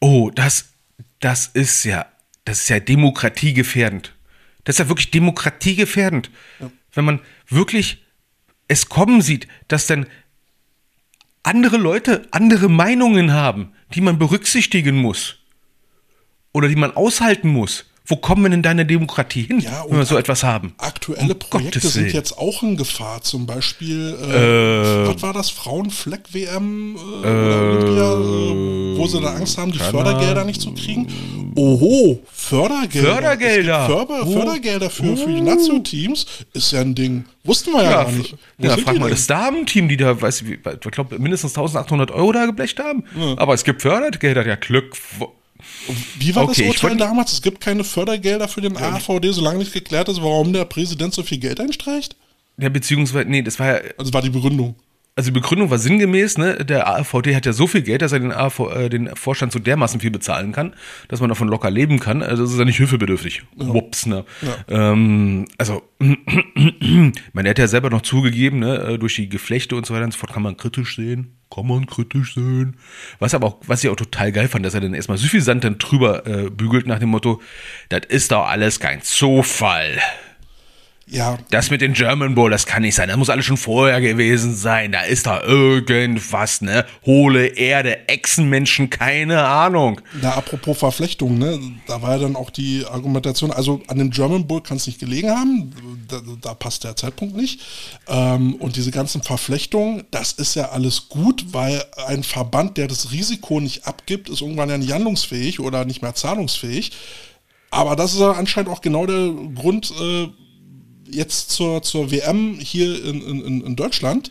Oh, das, das ist ja, das ist ja demokratiegefährdend. Das ist ja wirklich demokratiegefährdend. Wenn man wirklich es kommen sieht, dass dann andere Leute andere Meinungen haben, die man berücksichtigen muss. Oder die man aushalten muss. Wo kommen wir denn deine Demokratie hin, Ja, wenn wir so etwas haben? Aktuelle Um Projekte Gottes sind Willen. jetzt auch in Gefahr. Zum Beispiel, äh, was war das? Frauenfleck-WM äh, oder Olympia, äh, wo sie dann Angst haben, die Fördergelder nicht zu kriegen. Oho, Fördergelder. Fördergelder. Förder, Oh. Fördergelder für, für die Nazio-Teams ist ja ein Ding. Wussten wir ja, Ja, gar nicht. Wo ja frag mal denn? das Damenteam, die da, weiß ich, ich glaube, mindestens 1800 Euro da geblecht haben. Aber es gibt Fördergelder, ja Glück. Wie war Okay, das Urteil damals? Es gibt keine Fördergelder für den AVD, solange nicht geklärt ist, warum der Präsident so viel Geld einstreicht? Ja, beziehungsweise, nee, das war ja, Also war die Begründung. Also die Begründung war sinngemäß, ne, der AVD hat ja so viel Geld, dass er den, AV, äh, den Vorstand so dermaßen viel bezahlen kann, dass man davon locker leben kann. Also das ist ja nicht hilfebedürftig. Wups, ne. Ähm, also, man hat ja selber noch zugegeben, ne, äh, durch die Geflechte und so weiter und so fort kann man kritisch sehen. Kann man kritisch sehen. Was aber auch, was ich auch total geil fand, dass er dann erstmal suffisant dann drüber äh, bügelt nach dem Motto, das ist doch alles kein Zufall. Ja, Das mit den German Bowl, das kann nicht sein. Das muss alles schon vorher gewesen sein. Da ist da irgendwas, ne? Hohle Erde, Echsenmenschen, keine Ahnung. Na, apropos Verflechtung, ne? Da war ja dann auch die Argumentation, also an dem German Bull kann es nicht gelegen haben, da, da passt der Zeitpunkt nicht. Ähm, und diese ganzen Verflechtungen, das ist ja alles gut, weil ein Verband, der das Risiko nicht abgibt, ist irgendwann ja nicht handlungsfähig oder nicht mehr zahlungsfähig. Aber das ist ja anscheinend auch genau der Grund äh, jetzt zur, zur WM hier in, in, in Deutschland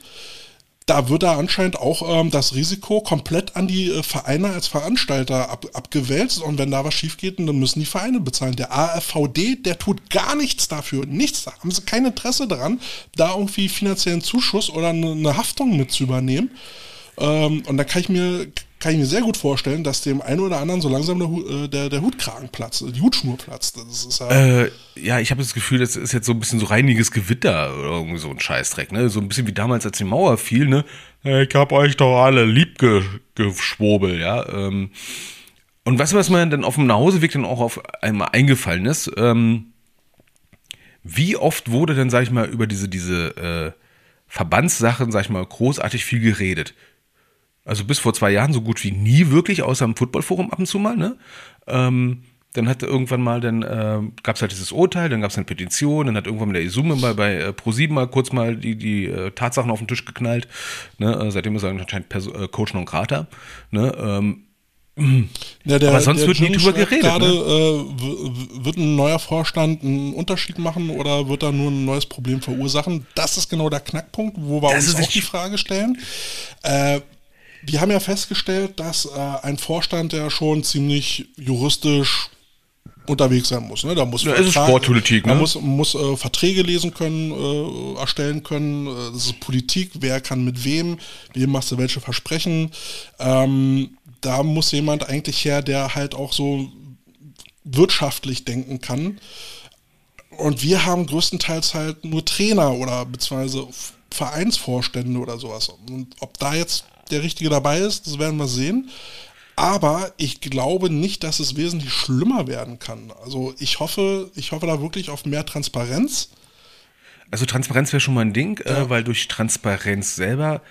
da wird da anscheinend auch ähm, das Risiko komplett an die äh, Vereine als Veranstalter ab, abgewälzt und wenn da was schief geht, dann müssen die Vereine bezahlen. Der AFVD, der tut gar nichts dafür, nichts, da haben sie kein Interesse daran, da irgendwie finanziellen Zuschuss oder eine, eine Haftung mit zu übernehmen. Ähm, und da kann ich mir kann ich mir sehr gut vorstellen, dass dem einen oder anderen so langsam der, äh, der, der Hutkragen platzt, die Hutschnur platzt. Ja, Äh, ja, ich habe das Gefühl, das ist jetzt so ein bisschen so reiniges Gewitter oder irgendwie so ein Scheißdreck, ne? So ein bisschen wie damals, als die Mauer fiel, ne? Ich hab euch doch alle lieb ge geschwobel, ja. Ähm, und weißt du, was mir dann auf dem Nachhauseweg dann auch auf einmal eingefallen ist? Ähm, wie oft wurde denn, sag ich mal, über diese, diese äh, Verbandssachen, sag ich mal, großartig viel geredet? Also bis vor zwei Jahren so gut wie nie wirklich, außer im Footballforum ab und zu mal, ne? Ähm, dann hat irgendwann mal, dann äh, gab es halt dieses Urteil, dann gab es eine Petition, dann hat irgendwann mal der Isume mal bei äh, Pro7 mal kurz mal die, die äh, Tatsachen auf den Tisch geknallt. Ne? Äh, seitdem ist er anscheinend Perso äh, Coach non grata. Ne? Ähm, Ja, der, Aber sonst wird nie drüber geredet, ne? Gerade, äh, wird ein neuer Vorstand einen Unterschied machen oder wird da nur ein neues Problem verursachen? Das ist genau der Knackpunkt, wo wir Das uns auch die Frage stellen. Äh, wir haben ja festgestellt, dass äh, ein Vorstand ja schon ziemlich juristisch unterwegs sein muss. Ne? Da muss Ja, es ist Vertrag- Sportpolitik, Man ne? muss, muss äh, Verträge lesen können, äh, erstellen können. Äh, das ist Politik. Wer kann mit wem? Wem machst du welche Versprechen? Ähm, da muss jemand eigentlich her, der halt auch so wirtschaftlich denken kann. Und wir haben größtenteils halt nur Trainer oder beziehungsweise Vereinsvorstände oder sowas. Und ob da jetzt der Richtige dabei ist, das werden wir sehen. Aber ich glaube nicht, dass es wesentlich schlimmer werden kann. Also ich hoffe, ich hoffe da wirklich auf mehr Transparenz. also Transparenz wäre schon mal ein Ding, äh, weil durch Transparenz selber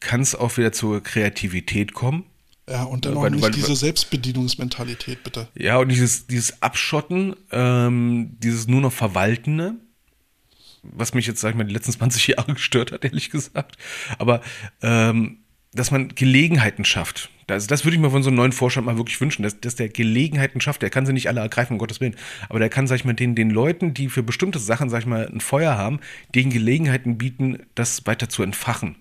kann es auch wieder zur Kreativität kommen. Ja, und dann Ja, auch weil- nicht weil- diese Selbstbedienungsmentalität, bitte. Ja, und dieses, dieses Abschotten, ähm, dieses nur noch Verwaltende, was mich jetzt, sag ich mal, die letzten 20 Jahre gestört hat, ehrlich gesagt. Aber ähm, dass man Gelegenheiten schafft. Das, das würde ich mir von so einem neuen Vorstand mal wirklich wünschen, dass, dass der Gelegenheiten schafft. Der kann sie nicht alle ergreifen, um Gottes Willen. Aber der kann, sag ich mal, den, den Leuten, die für bestimmte Sachen, sag ich mal, ein Feuer haben, denen Gelegenheiten bieten, das weiter zu entfachen.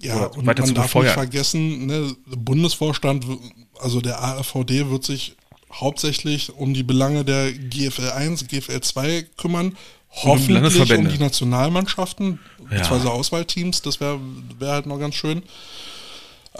Ja, und weiter man zu darf nicht befeuern. vergessen, ne, der Bundesvorstand, also der AfVD wird sich hauptsächlich um die Belange der GFL 1, GFL 2 kümmern. Hoffentlich um die Nationalmannschaften, Ja. beziehungsweise Auswahlteams, das wäre wär halt noch ganz schön.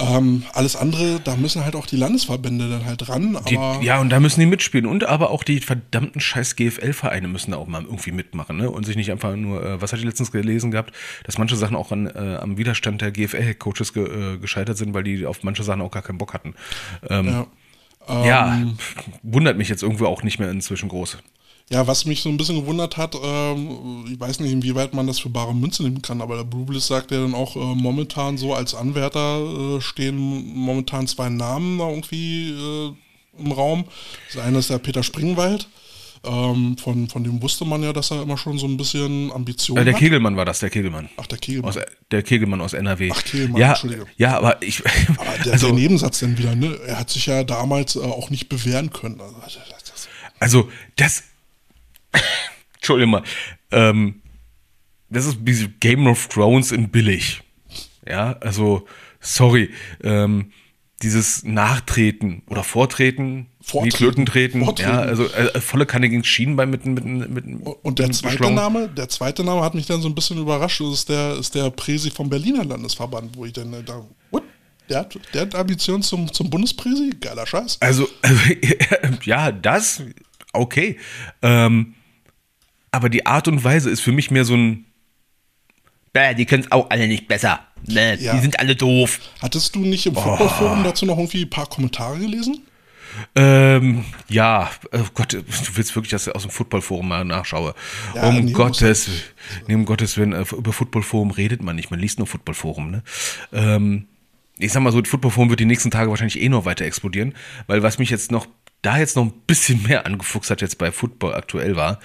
Ähm, alles andere, da müssen halt auch die Landesverbände dann halt ran. Die, ja, und da müssen die mitspielen. Und aber auch die verdammten scheiß GFL-Vereine müssen da auch mal irgendwie mitmachen, ne? Und sich nicht einfach nur, äh, was hatte ich letztens gelesen gehabt, dass manche Sachen auch an, äh, am Widerstand der GFL-Coaches ge, äh, gescheitert sind, weil die auf manche Sachen auch gar keinen Bock hatten. Ähm, ja. ja, Ähm, wundert mich jetzt irgendwo auch nicht mehr inzwischen groß. Ja, was mich so ein bisschen gewundert hat, ähm, ich weiß nicht, inwieweit man das für bare Münze nehmen kann, aber der Blue Bliss sagt ja dann auch äh, momentan so als Anwärter äh, stehen momentan zwei Namen da irgendwie äh, im Raum. Das eine ist der Peter Springwald. Ähm, von, von dem wusste man ja, dass er immer schon so ein bisschen Ambitionen Äh, der hat. Kegelmann war das, der Kegelmann. Ach, der Kegelmann. Aus, der Kegelmann aus NRW. Ach, Kegelmann, ja, Entschuldige. ja, aber ich. aber der, also, der Nebensatz dann wieder, ne? Er hat sich ja damals äh, auch nicht bewähren können. Also, das, Also, das. Entschuldigung mal. Ähm, das ist wie Game of Thrones in billig. Ja, also, sorry. Ähm, dieses Nachtreten oder Vortreten, Vortreten. Vortreten. ja, also äh, volle Kanne gegen Schienen bei mit, mit, mit, Und der zweite. Name, der zweite Name hat mich dann so ein bisschen überrascht. Das ist der, ist der Präsi vom Berliner Landesverband, wo ich dann äh, da, what? Der hat, der hat Ambition zum, zum Bundespräsi? Geiler Scheiß. Also, ja, das, okay. Ähm, aber die Art und Weise ist für mich mehr so ein. Bäh, die können es auch alle nicht besser. Ne, Ja. Die sind alle doof. Hattest du nicht im Footballforum dazu noch irgendwie ein paar Kommentare gelesen? Ähm, ja, oh Gott, du willst wirklich, dass ich aus dem Footballforum mal nachschaue. Ja, um nee, Gottes, nee, um Gottes Willen, äh, über Footballforum redet man nicht, man liest nur Footballforum, ne? Ähm, ich sag mal so, das Footballforum wird die nächsten Tage wahrscheinlich eh noch weiter explodieren, weil was mich jetzt noch da jetzt noch ein bisschen mehr angefuchst hat jetzt bei Football aktuell war.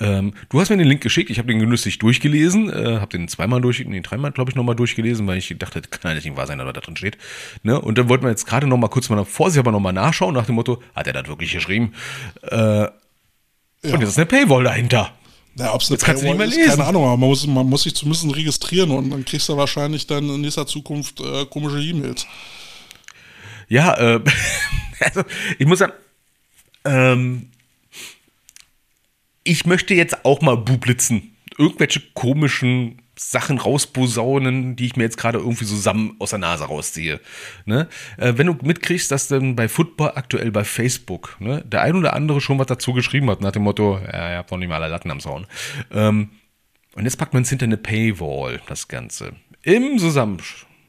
Ähm, du hast mir den Link geschickt, ich habe den genüsslich durchgelesen, äh, habe den zweimal durch, nee, dreimal glaube ich nochmal durchgelesen, weil ich dachte, das kann eigentlich nicht wahr sein, was da drin steht. Ne? Und dann wollten wir jetzt gerade nochmal kurz mal vorsichtshalber nochmal nachschauen, nach dem Motto, hat er das wirklich geschrieben? Äh, Ja. Und jetzt ist eine Paywall dahinter. Na, ob es eine Jetzt kannst du nicht Paywall mehr ist, lesen. keine Ahnung, aber man muss, man muss sich zumindest registrieren und dann kriegst du wahrscheinlich dann in nächster Zukunft äh, komische E-Mails. Ja, äh, also ich muss sagen, ähm, ich möchte jetzt auch mal bublitzen. Irgendwelche komischen Sachen rausposaunen, die ich mir jetzt gerade irgendwie zusammen aus der Nase rausziehe. Ne? Äh, wenn du mitkriegst, dass dann bei Football aktuell bei Facebook ne, der ein oder andere schon was dazu geschrieben hat, nach dem Motto, ja, ihr habt noch nicht mal alle Latten am Zaun. Ähm, und jetzt packt man es hinter eine Paywall, das Ganze. Im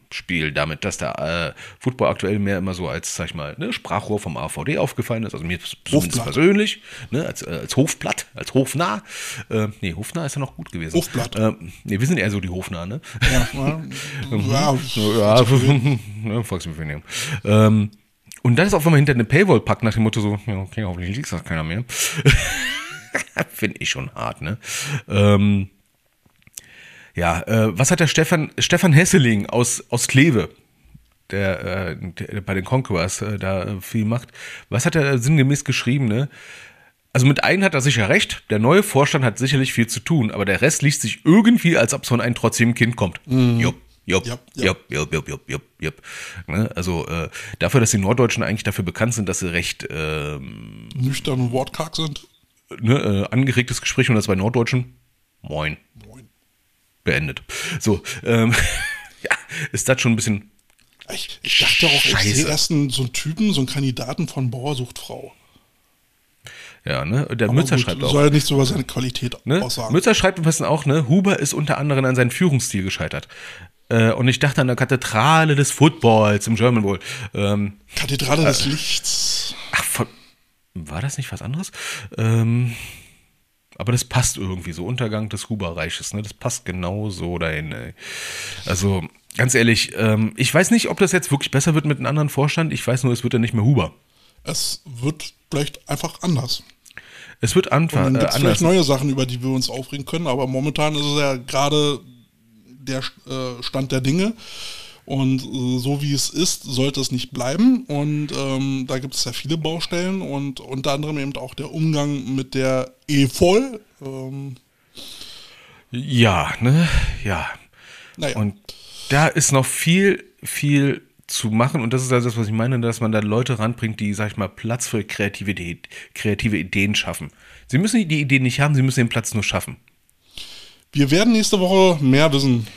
Zusammenspiel damit, dass der äh, Football aktuell mehr immer so als, sag ich mal, ne, Sprachrohr vom AVD aufgefallen ist, also mir zumindest persönlich, ne, als, äh, als Hofblatt, als Hofnah. Äh, nee, Hofnah ist ja noch gut gewesen. Hofblatt. Äh, nee, wir sind eher so die Hofnah, ne? Ja, ja, Ja, ne, Volksbefehlung. Ähm, und dann ist auf einmal hinter eine Paywall packt nach dem Motto so, ja, okay, hoffentlich liest das keiner mehr. Finde ich schon hart, ne? Ähm, ja, äh, was hat der Stefan, Stefan Hesseling aus, aus Kleve, der, äh, der bei den Conquerors äh, da äh, viel macht, was hat er sinngemäß geschrieben, ne? Also mit einem hat er sicher recht, der neue Vorstand hat sicherlich viel zu tun, aber der Rest liest sich irgendwie, als ob es von einem trotzdem Kind kommt. Jupp, jupp, Jupp, jupp, jupp, jupp, jupp, jupp, jupp. Ne? Also äh, dafür, dass die Norddeutschen eigentlich dafür bekannt sind, dass sie recht ähm, nüchtern und wortkarg sind. ne, äh, angeregtes Gespräch und das bei Norddeutschen, Moin. Beendet. So, ähm, ja, ist das schon ein bisschen, Ich, ich dachte auch, ich sehe erst einen, so einen Typen, so einen Kandidaten von Bauer sucht Frau. ja, ne, der Aber Mützer gut, schreibt auch. soll ja nichts über seine Qualität Ne? aussagen. Mützer schreibt im besten auch, ne, Huber ist unter anderem an seinem Führungsstil gescheitert. Äh, und ich dachte an der Kathedrale des Footballs im German Bowl. Ähm, Kathedrale des Lichts. ach, von, war das nicht was anderes? Ähm, aber das passt irgendwie so. Untergang des Huberreiches, ne? Das passt genau so dahin, ey. Also, ganz ehrlich, ähm, ich weiß nicht, ob das jetzt wirklich besser wird mit einem anderen Vorstand. Ich weiß nur, es wird dann nicht mehr Huber. Es wird vielleicht einfach anders. Es wird Und anfa- dann äh, gibt es vielleicht neue Sachen, über die wir uns aufregen können, aber momentan ist es ja gerade der äh, Stand der Dinge. Und äh, so wie es ist, sollte es nicht bleiben. Und ähm, da gibt es ja viele Baustellen und unter anderem eben auch der Umgang mit der E-Voll. Ähm, Ja, ne? Ja. naja, Und da ist noch viel, viel zu machen. Und das ist also das, was ich meine, dass man da Leute ranbringt, die, sag ich mal, Platz für kreative, Idee, kreative Ideen schaffen. Sie müssen die Ideen nicht haben, sie müssen den Platz nur schaffen. wir werden nächste Woche mehr wissen.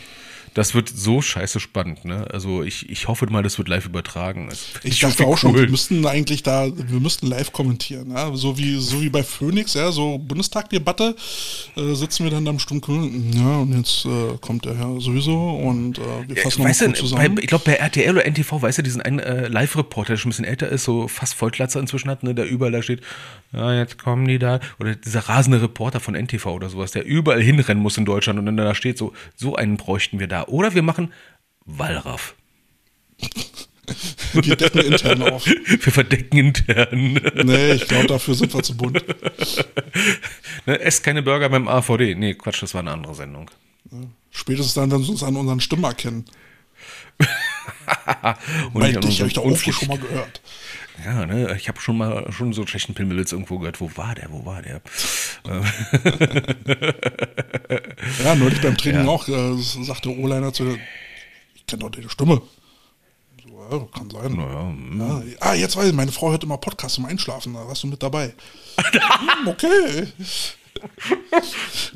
Das wird so scheiße spannend, ne? Also ich, ich hoffe mal, das wird live übertragen. Find Ich schon dachte auch schon, cool. wir müssten eigentlich da, wir müssten live kommentieren, ja? so wie so wie bei Phoenix, ja, so Bundestagdebatte äh, sitzen wir dann da im Sturm, ja, und jetzt äh, kommt der Herr sowieso und äh, wir fassen Weißt noch du, mal kurz zusammen. bei, ich glaube, bei RTL oder NTV, weißt du, diesen einen äh, Live-Reporter, der schon ein bisschen älter ist, so fast Vollklatzer inzwischen hat, ne, der überall da steht, ja, jetzt kommen die da. Oder dieser rasende Reporter von NTV oder sowas, der überall hinrennen muss in Deutschland und dann da steht, so, so einen bräuchten wir da. Oder wir machen Wallraff. wir decken intern auf. Wir verdecken intern. Nee, ich glaube, dafür sind wir zu bunt. ne, esst keine Burger beim AVD. Nee, Quatsch, das war eine andere Sendung. Spätestens dann, wenn sie uns an unseren Stimmen erkennen. Und Weil dich habe ich Aufruf Unpflicht- schon mal gehört. Ja, ne, ich habe schon mal schon so einen schlechten Pimmelwitz irgendwo gehört. Wo war der? Wo war der? Ja, neulich beim Training auch, äh, sagte O-Liner zu der, ich kenne doch deine Stimme. So, ja, kann sein. Naja, hm. Ja, ah, jetzt weiß ich, meine Frau hört immer Podcasts zum Einschlafen, da warst du mit dabei. Hm, okay.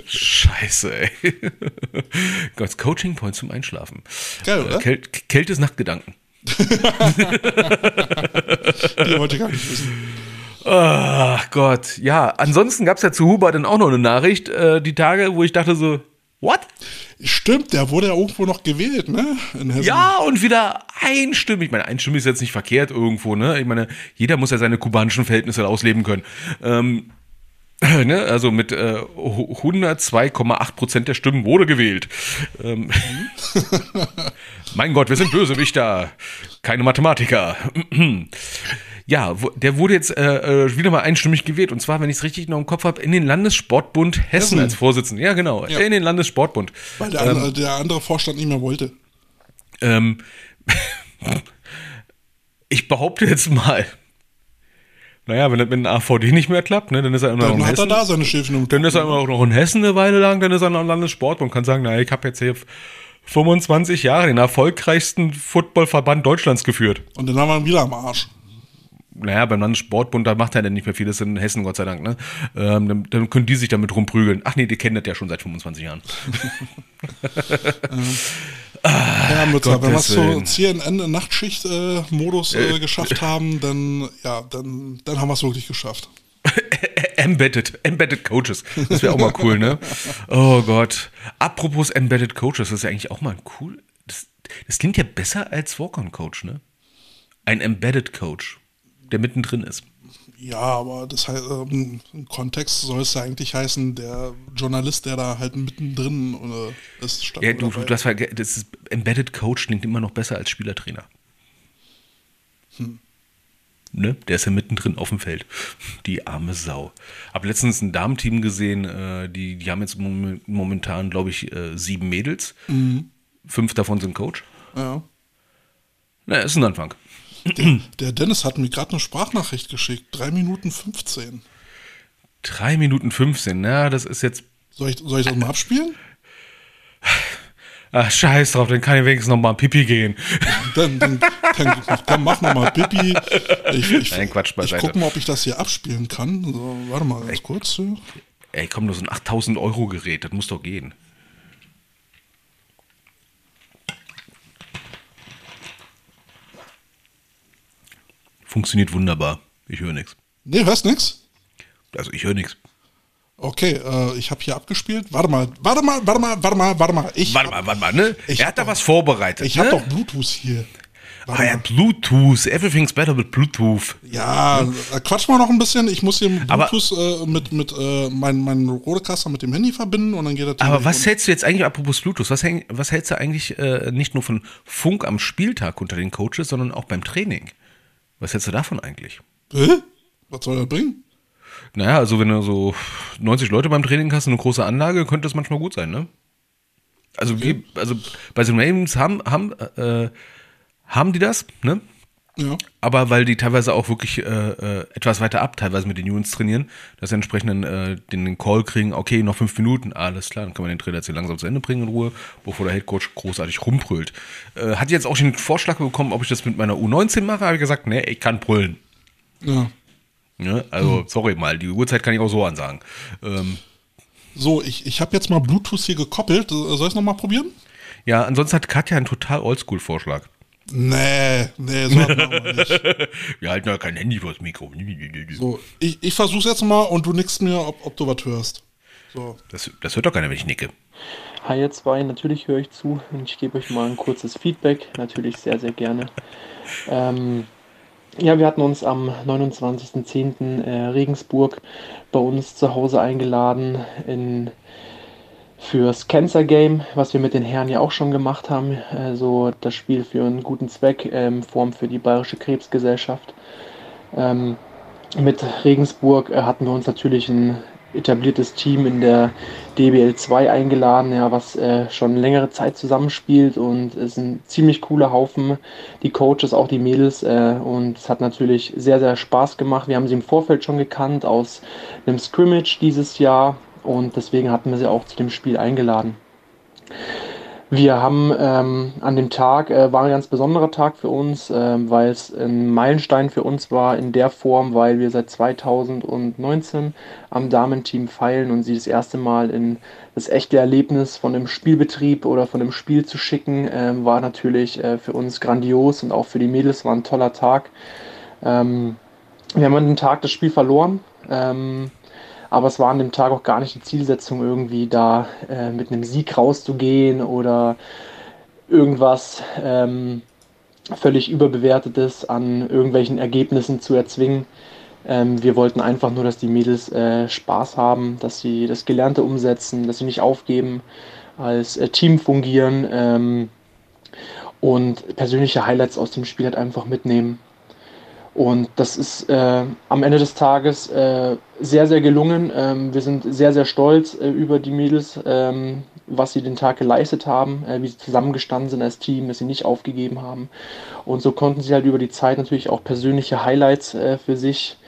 Scheiße, ey. Gott, Coaching Point zum Einschlafen. Geil, oder? Äh, Käl Kältes Nachtgedanken. Die wollte ich gar nicht wissen. Ach Gott, ja. Ansonsten gab es ja zu Huber dann auch noch eine Nachricht, äh, die Tage, wo ich dachte so, what? Stimmt, der wurde ja irgendwo noch gewählt, ne? Ja, und wieder einstimmig. Ich meine, einstimmig ist jetzt nicht verkehrt irgendwo, ne? Ich meine, jeder muss ja seine kubanischen Verhältnisse ausleben können. Ähm, ne? Also mit äh, 102,8 Prozent der Stimmen wurde gewählt. Ähm, mein Gott, wir sind Bösewichter, keine Mathematiker. Ja, der wurde jetzt äh, äh, wieder mal einstimmig gewählt. Und zwar, wenn ich es richtig noch im Kopf habe, in den Landessportbund Hessen, Hessen. als Vorsitzender. Ja, genau, Ja. in den Landessportbund. Weil der, andere, der andere Vorstand nicht mehr wollte. Ähm, ich behaupte jetzt mal, naja, wenn das mit dem AVD nicht mehr klappt, ne, dann ist er immer noch Dann in hat er Hessen. da seine Schäfchen im Dann ist er immer auch noch in Hessen eine Weile lang, dann ist er noch im Landessport und kann sagen, naja, ich habe jetzt hier 25 Jahre den erfolgreichsten Footballverband Deutschlands geführt. Und dann haben wir ihn wieder am Arsch. Naja, beim Landessportbund, da macht er dann nicht mehr viel, das ist in Hessen, Gott sei Dank, ne? Ähm, dann, dann können die sich damit rumprügeln. Ach nee, die kennen das ja schon seit 25 Jahren. Ja, Mützer, wenn wir es so. CNN-Nachtschicht-Modus äh, geschafft haben, dann, ja, dann, dann haben wir es wirklich geschafft. Embedded, Embedded Coaches. Das wäre auch mal cool, ne? Oh Gott. Apropos Embedded Coaches, das ist ja eigentlich auch mal cool. Das, das klingt ja besser als Walk-on-Coach, ne? Ein Embedded Coach, der mittendrin ist. Ja, aber das heißt, ähm, im Kontext soll es ja eigentlich heißen, der Journalist, der da halt mittendrin äh, ist, statt Ja, du, du das, verge- das ist, Embedded Coach klingt immer noch besser als Spielertrainer. Ne? Der ist ja mittendrin auf dem Feld. Die arme Sau. Hab letztens ein Damenteam gesehen, äh, die, die haben jetzt mom- momentan, glaube ich, äh, sieben Mädels. Fünf davon sind Coach. Ja. Na, ist ein Anfang. Der, der Dennis hat mir gerade eine Sprachnachricht geschickt. 3 Minuten 15. Drei Minuten 15, na, das ist jetzt. Soll ich, soll ich das mal abspielen? Ach, scheiß drauf, dann kann ich wenigstens noch mal Pipi gehen. Dann, dann, dann, dann mach noch mal Pipi. Ich, ich, Nein, Quatsch ich beiseite. guck mal, ob ich das hier abspielen kann. So, warte mal ganz kurz. hier. Ey, komm, das ist ein 8000 Euro Gerät, das muss doch gehen. Funktioniert wunderbar. Ich höre nichts. Nee, hörst nix? Also ich höre nichts. Okay, äh, ich habe hier abgespielt. Warte mal, warte mal, warte mal, warte mal, warte mal. Ich Warte hab, mal, warte mal, ne? Ich er hat da was vorbereitet. Ich ne? habe doch Bluetooth hier. Warte Ah ja. Bluetooth. Everything's better with Bluetooth. Ja, äh, quatsch mal noch ein bisschen. Ich muss hier mit Aber- Bluetooth äh, mit, mit äh, meinem mein Rodecaster mit dem Handy verbinden und dann geht das Aber was hältst du jetzt eigentlich, apropos Bluetooth, was, häng, was hältst du eigentlich äh, nicht nur von Funk am Spieltag unter den Coaches, sondern auch beim Training? Was hältst du davon eigentlich? Hä? Was soll das bringen? Naja, also wenn du so 90 Leute beim Training hast und eine große Anlage, könnte das manchmal gut sein, ne? Also, wie, also bei den Ravens haben, haben, äh, haben die das, ne? Ja. Aber weil die teilweise auch wirklich äh, äh, etwas weiter ab, teilweise mit den Jungs trainieren, dass sie entsprechend dann, äh, den, den Call kriegen, okay, noch fünf Minuten, alles klar, dann kann man den Trainer jetzt hier langsam zu Ende bringen in Ruhe, bevor der Headcoach großartig rumbrüllt. Äh, hat jetzt auch den Vorschlag bekommen, ob ich das mit meiner U19 mache, habe ich gesagt, nee, ich kann brüllen. Ja. Ne? Also, sorry mal, die Uhrzeit kann ich auch so ansagen. Ähm, So, ich, ich habe jetzt mal Bluetooth hier gekoppelt. Soll ich es nochmal probieren? Ja, ansonsten hat Katja einen total Oldschool-Vorschlag. Nee, nee, so hat man aber nicht. Wir halten ja kein Handy vors Mikro. So, ich, ich versuch's jetzt mal und du nickst mir, ob, ob du was hörst. So. Das, das hört doch keiner, wenn ich nicke. Hi ihr zwei, natürlich höre ich zu und ich gebe euch mal ein kurzes Feedback, natürlich sehr, sehr gerne. Ähm, ja, wir hatten uns am 29.10. Äh, Regensburg bei uns zu Hause eingeladen in, fürs Cancer Game, was wir mit den Herren ja auch schon gemacht haben. Also das Spiel für einen guten Zweck, ähm, Form für die Bayerische Krebsgesellschaft. Ähm, mit Regensburg äh, hatten wir uns natürlich ein etabliertes Team in der DBL 2 eingeladen, ja, was äh, schon längere Zeit zusammenspielt und es ist ein ziemlich cooler Haufen, die Coaches, auch die Mädels äh, und es hat natürlich sehr, sehr Spaß gemacht. Wir haben sie im Vorfeld schon gekannt aus einem Scrimmage dieses Jahr und deswegen hatten wir sie auch zu dem Spiel eingeladen. Wir haben ähm, an dem Tag, äh, war ein ganz besonderer Tag für uns, äh, weil es ein Meilenstein für uns war in der Form, weil wir seit 2019 am Damenteam feilen und sie das erste Mal in das echte Erlebnis von dem Spielbetrieb oder von dem Spiel zu schicken, äh, war natürlich äh, für uns grandios und auch für die Mädels war ein toller Tag. Ähm, wir haben an dem Tag das Spiel verloren. Ähm, aber es war an dem Tag auch gar nicht die Zielsetzung, irgendwie da äh, mit einem Sieg rauszugehen oder irgendwas ähm, völlig überbewertetes an irgendwelchen Ergebnissen zu erzwingen. Ähm, wir wollten einfach nur, dass die Mädels äh, Spaß haben, dass sie das Gelernte umsetzen, dass sie nicht aufgeben, als äh, Team fungieren ähm, und persönliche Highlights aus dem Spiel halt einfach mitnehmen. Und das ist äh, am Ende des Tages äh, sehr, sehr gelungen. Ähm, wir sind sehr, sehr stolz äh, über die Mädels, ähm, was sie den Tag geleistet haben, äh, wie sie zusammengestanden sind als Team, dass sie nicht aufgegeben haben. Und so konnten sie halt über die Zeit natürlich auch persönliche Highlights äh, für sich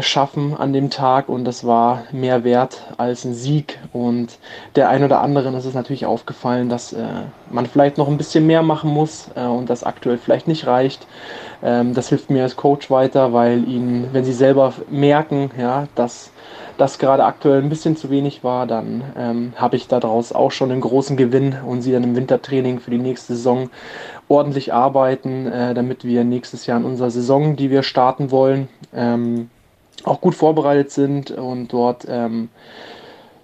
schaffen an dem Tag und das war mehr wert als ein Sieg. Und der ein oder anderen ist es natürlich aufgefallen, dass äh, man vielleicht noch ein bisschen mehr machen muss äh, und das aktuell vielleicht nicht reicht. Ähm, das hilft mir als Coach weiter, weil ihnen, wenn sie selber merken, ja, dass das gerade aktuell ein bisschen zu wenig war, dann ähm, habe ich daraus auch schon einen großen Gewinn und sie dann im Wintertraining für die nächste Saison ordentlich arbeiten, äh, damit wir nächstes Jahr in unserer Saison, die wir starten wollen, ähm, auch gut vorbereitet sind und dort, ähm,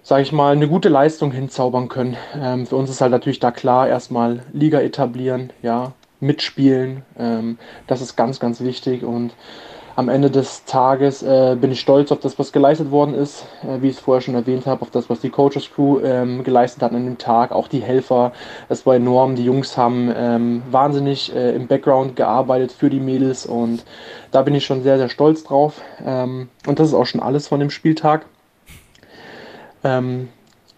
sage ich mal, eine gute Leistung hinzaubern können. Ähm, für uns ist halt natürlich da klar, erstmal Liga etablieren, ja, mitspielen. Ähm, das ist ganz, ganz wichtig und am Ende des Tages äh, bin ich stolz auf das, was geleistet worden ist, äh, wie ich es vorher schon erwähnt habe, auf das, was die Coaches Crew ähm, geleistet hat an dem Tag, auch die Helfer. Das war enorm. Die Jungs haben ähm, wahnsinnig äh, im Background gearbeitet für die Mädels und da bin ich schon sehr, sehr stolz drauf. Ähm, und das ist auch schon alles von dem Spieltag.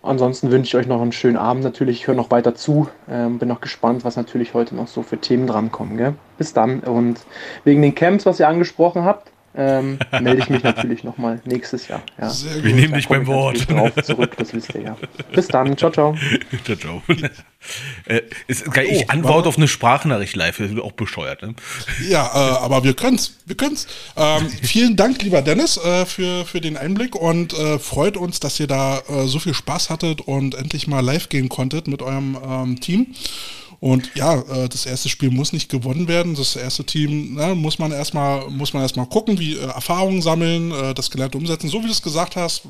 Ansonsten wünsche ich euch noch einen schönen Abend natürlich. Ich höre noch weiter zu. Ähm, bin noch gespannt, was natürlich heute noch so für Themen drankommen. Gell? Bis dann. Und wegen den Camps, was ihr angesprochen habt, ähm, melde ich mich natürlich nochmal nächstes Jahr. Ja. Wir nehmen dich beim Wort. Drauf zurück, das wisst ihr ja. Bis dann. Ciao, ciao. ciao, ciao. äh, ist, ich oh, antworte auf eine Sprachnachricht live. Das wird auch bescheuert. Ne? Ja, äh, aber wir können's. Wir können's. Ähm, vielen Dank, lieber Dennis, äh, für, für den Einblick und äh, freut uns, dass ihr da äh, so viel Spaß hattet und endlich mal live gehen konntet mit eurem ähm, Team. Und ja, äh, das erste Spiel muss nicht gewonnen werden. Das erste Team ne, muss man erstmal muss man erstmal gucken, wie äh, Erfahrungen sammeln, äh, das Gelernte umsetzen. So wie du es gesagt hast,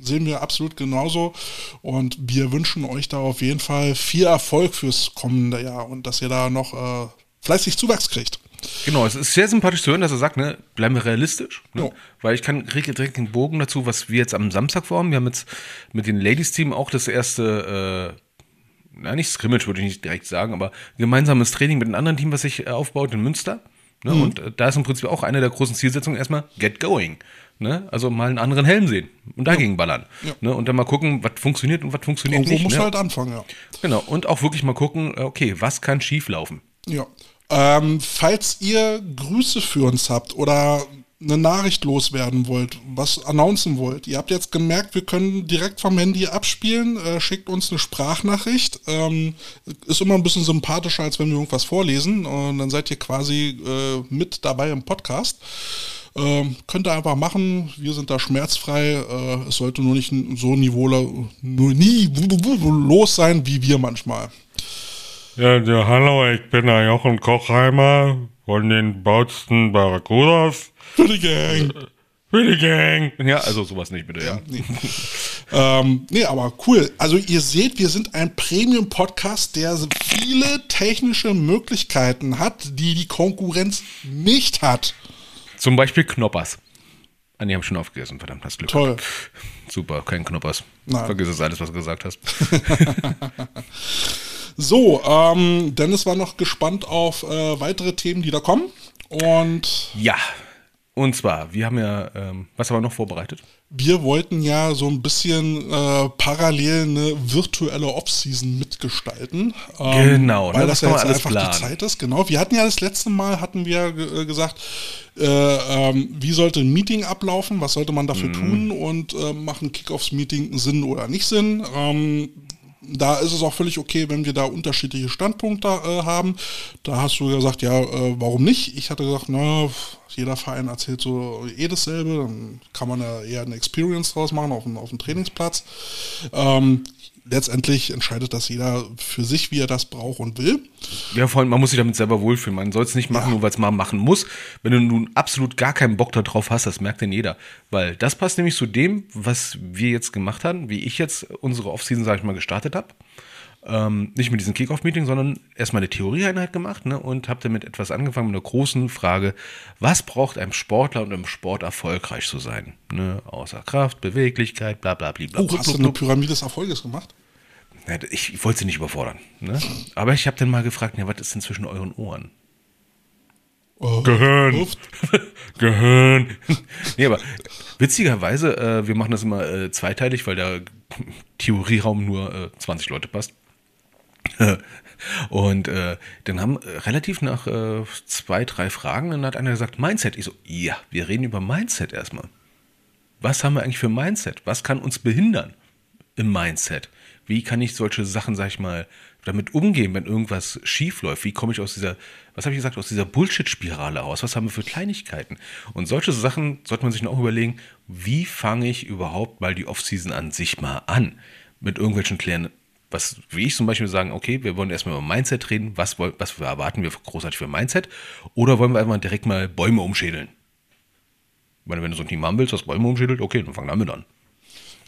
sehen wir absolut genauso. Und wir wünschen euch da auf jeden Fall viel Erfolg fürs kommende Jahr und dass ihr da noch äh, fleißig Zuwachs kriegt. Genau, es ist sehr sympathisch zu hören, dass er sagt, ne, bleiben wir realistisch. Ne? Oh. Weil ich kann direkt den Bogen dazu, was wir jetzt am Samstag vorhaben. Wir haben jetzt mit dem Ladies-Team auch das erste äh, na nicht Scrimmage würde ich nicht direkt sagen, aber gemeinsames Training mit einem anderen Team, was sich äh, aufbaut in Münster. Ne? Mhm. Und äh, da ist im Prinzip auch eine der großen Zielsetzungen erstmal get going. Ne? Also mal einen anderen Helm sehen und dagegen ja. ballern. Ja. Ne? Und dann mal gucken, was funktioniert und was funktioniert Irgendwo nicht. Wo muss ne? halt anfangen, ja. Genau. Und auch wirklich mal gucken, äh, okay, was kann schief laufen? Ja. Ähm, falls ihr Grüße für uns habt oder eine Nachricht loswerden wollt, was announcen wollt. Ihr habt jetzt gemerkt, wir können direkt vom Handy abspielen, äh, schickt uns eine Sprachnachricht. Ähm, ist immer ein bisschen sympathischer, als wenn wir irgendwas vorlesen. Und dann seid ihr quasi äh, mit dabei im Podcast. Ähm, könnt ihr einfach machen, wir sind da schmerzfrei. Äh, es sollte nur nicht so nur nie los sein wie wir manchmal. Ja, ja, hallo, ich bin der Jochen Kochheimer von den Bautsten Barracudas. Für die Gang. Für die Gang. Ja, also sowas nicht bitte. Ja. Nee. ähm, nee, aber cool. Also ihr seht, wir sind ein Premium-Podcast, der viele technische Möglichkeiten hat, die die Konkurrenz nicht hat. Zum Beispiel Knoppers. Ah, die haben schon aufgegessen, verdammt, hast Glück. Toll. Super, kein Knoppers. Nein. Vergiss es alles, was du gesagt hast. So, ähm, Dennis war noch gespannt auf äh, weitere Themen, die da kommen. Und ja. Und zwar, wir haben ja, ähm, was haben wir noch vorbereitet? wir wollten ja so ein bisschen äh, parallel eine virtuelle Off-Season mitgestalten. Ähm, Genau, ne, weil das das ja jetzt einfach planen. die Zeit ist. Genau. Wir hatten ja das letzte Mal, hatten wir äh, gesagt, äh, ähm, wie sollte ein Meeting ablaufen, was sollte man dafür Mhm. tun und äh, machen Kickoffs-Meeting Sinn oder nicht Sinn. Da ist es auch völlig okay, wenn wir da unterschiedliche Standpunkte äh, haben. Da hast du gesagt, ja, äh, warum nicht? Ich hatte gesagt, na, jeder Verein erzählt so eh dasselbe, dann kann man ja eher eine Experience draus machen auf dem, auf dem Trainingsplatz. Ähm, letztendlich entscheidet das jeder für sich, wie er das braucht und will. Ja, vor allem, man muss sich damit selber wohlfühlen. Man soll es nicht machen, nur weil es mal machen muss. Wenn du nun absolut gar keinen Bock darauf hast, das merkt denn jeder. Weil das passt nämlich zu dem, was wir jetzt gemacht haben, wie ich jetzt unsere Offseason, sag ich mal, gestartet habe. Ähm, nicht mit diesem Kickoff-Meeting, sondern erstmal eine Theorieeinheit gemacht ne, und habe damit etwas angefangen mit einer großen Frage, was braucht ein Sportler, um im Sport erfolgreich zu sein? Ne, außer Kraft, Beweglichkeit, bla bla bla. Oh, blub, hast du blub, eine blub. Pyramide des Erfolges gemacht? Ja, Ich, ich wollte sie nicht überfordern. Ne? Aber ich habe dann mal gefragt, ja, was ist denn zwischen euren Ohren? Oh, Gehirn. Gehirn. nee, aber witzigerweise, äh, wir machen das immer äh, zweiteilig, weil der Theorieraum nur äh, 20 Leute passt. Und äh, dann haben äh, relativ nach äh, zwei, drei Fragen, dann hat einer gesagt, Mindset. Ich so, ja, wir reden über Mindset erstmal. Was haben wir eigentlich für Mindset? Was kann uns behindern im Mindset? Wie kann ich solche Sachen, sag ich mal, damit umgehen, wenn irgendwas schief läuft? Wie komme ich aus dieser, was habe ich gesagt, aus dieser Bullshit-Spirale raus? Was haben wir für Kleinigkeiten? Und solche Sachen sollte man sich auch überlegen, wie fange ich überhaupt mal die Off-Season an sich mal an? Mit irgendwelchen kleinen, was, wie ich zum Beispiel sagen, okay, wir wollen erstmal über Mindset reden, was, was erwarten wir großartig für Mindset? Oder wollen wir einfach direkt mal Bäume umschädeln? Ich meine, wenn du so ein Team haben willst, das Bäume umschädelt, okay, dann fang damit an.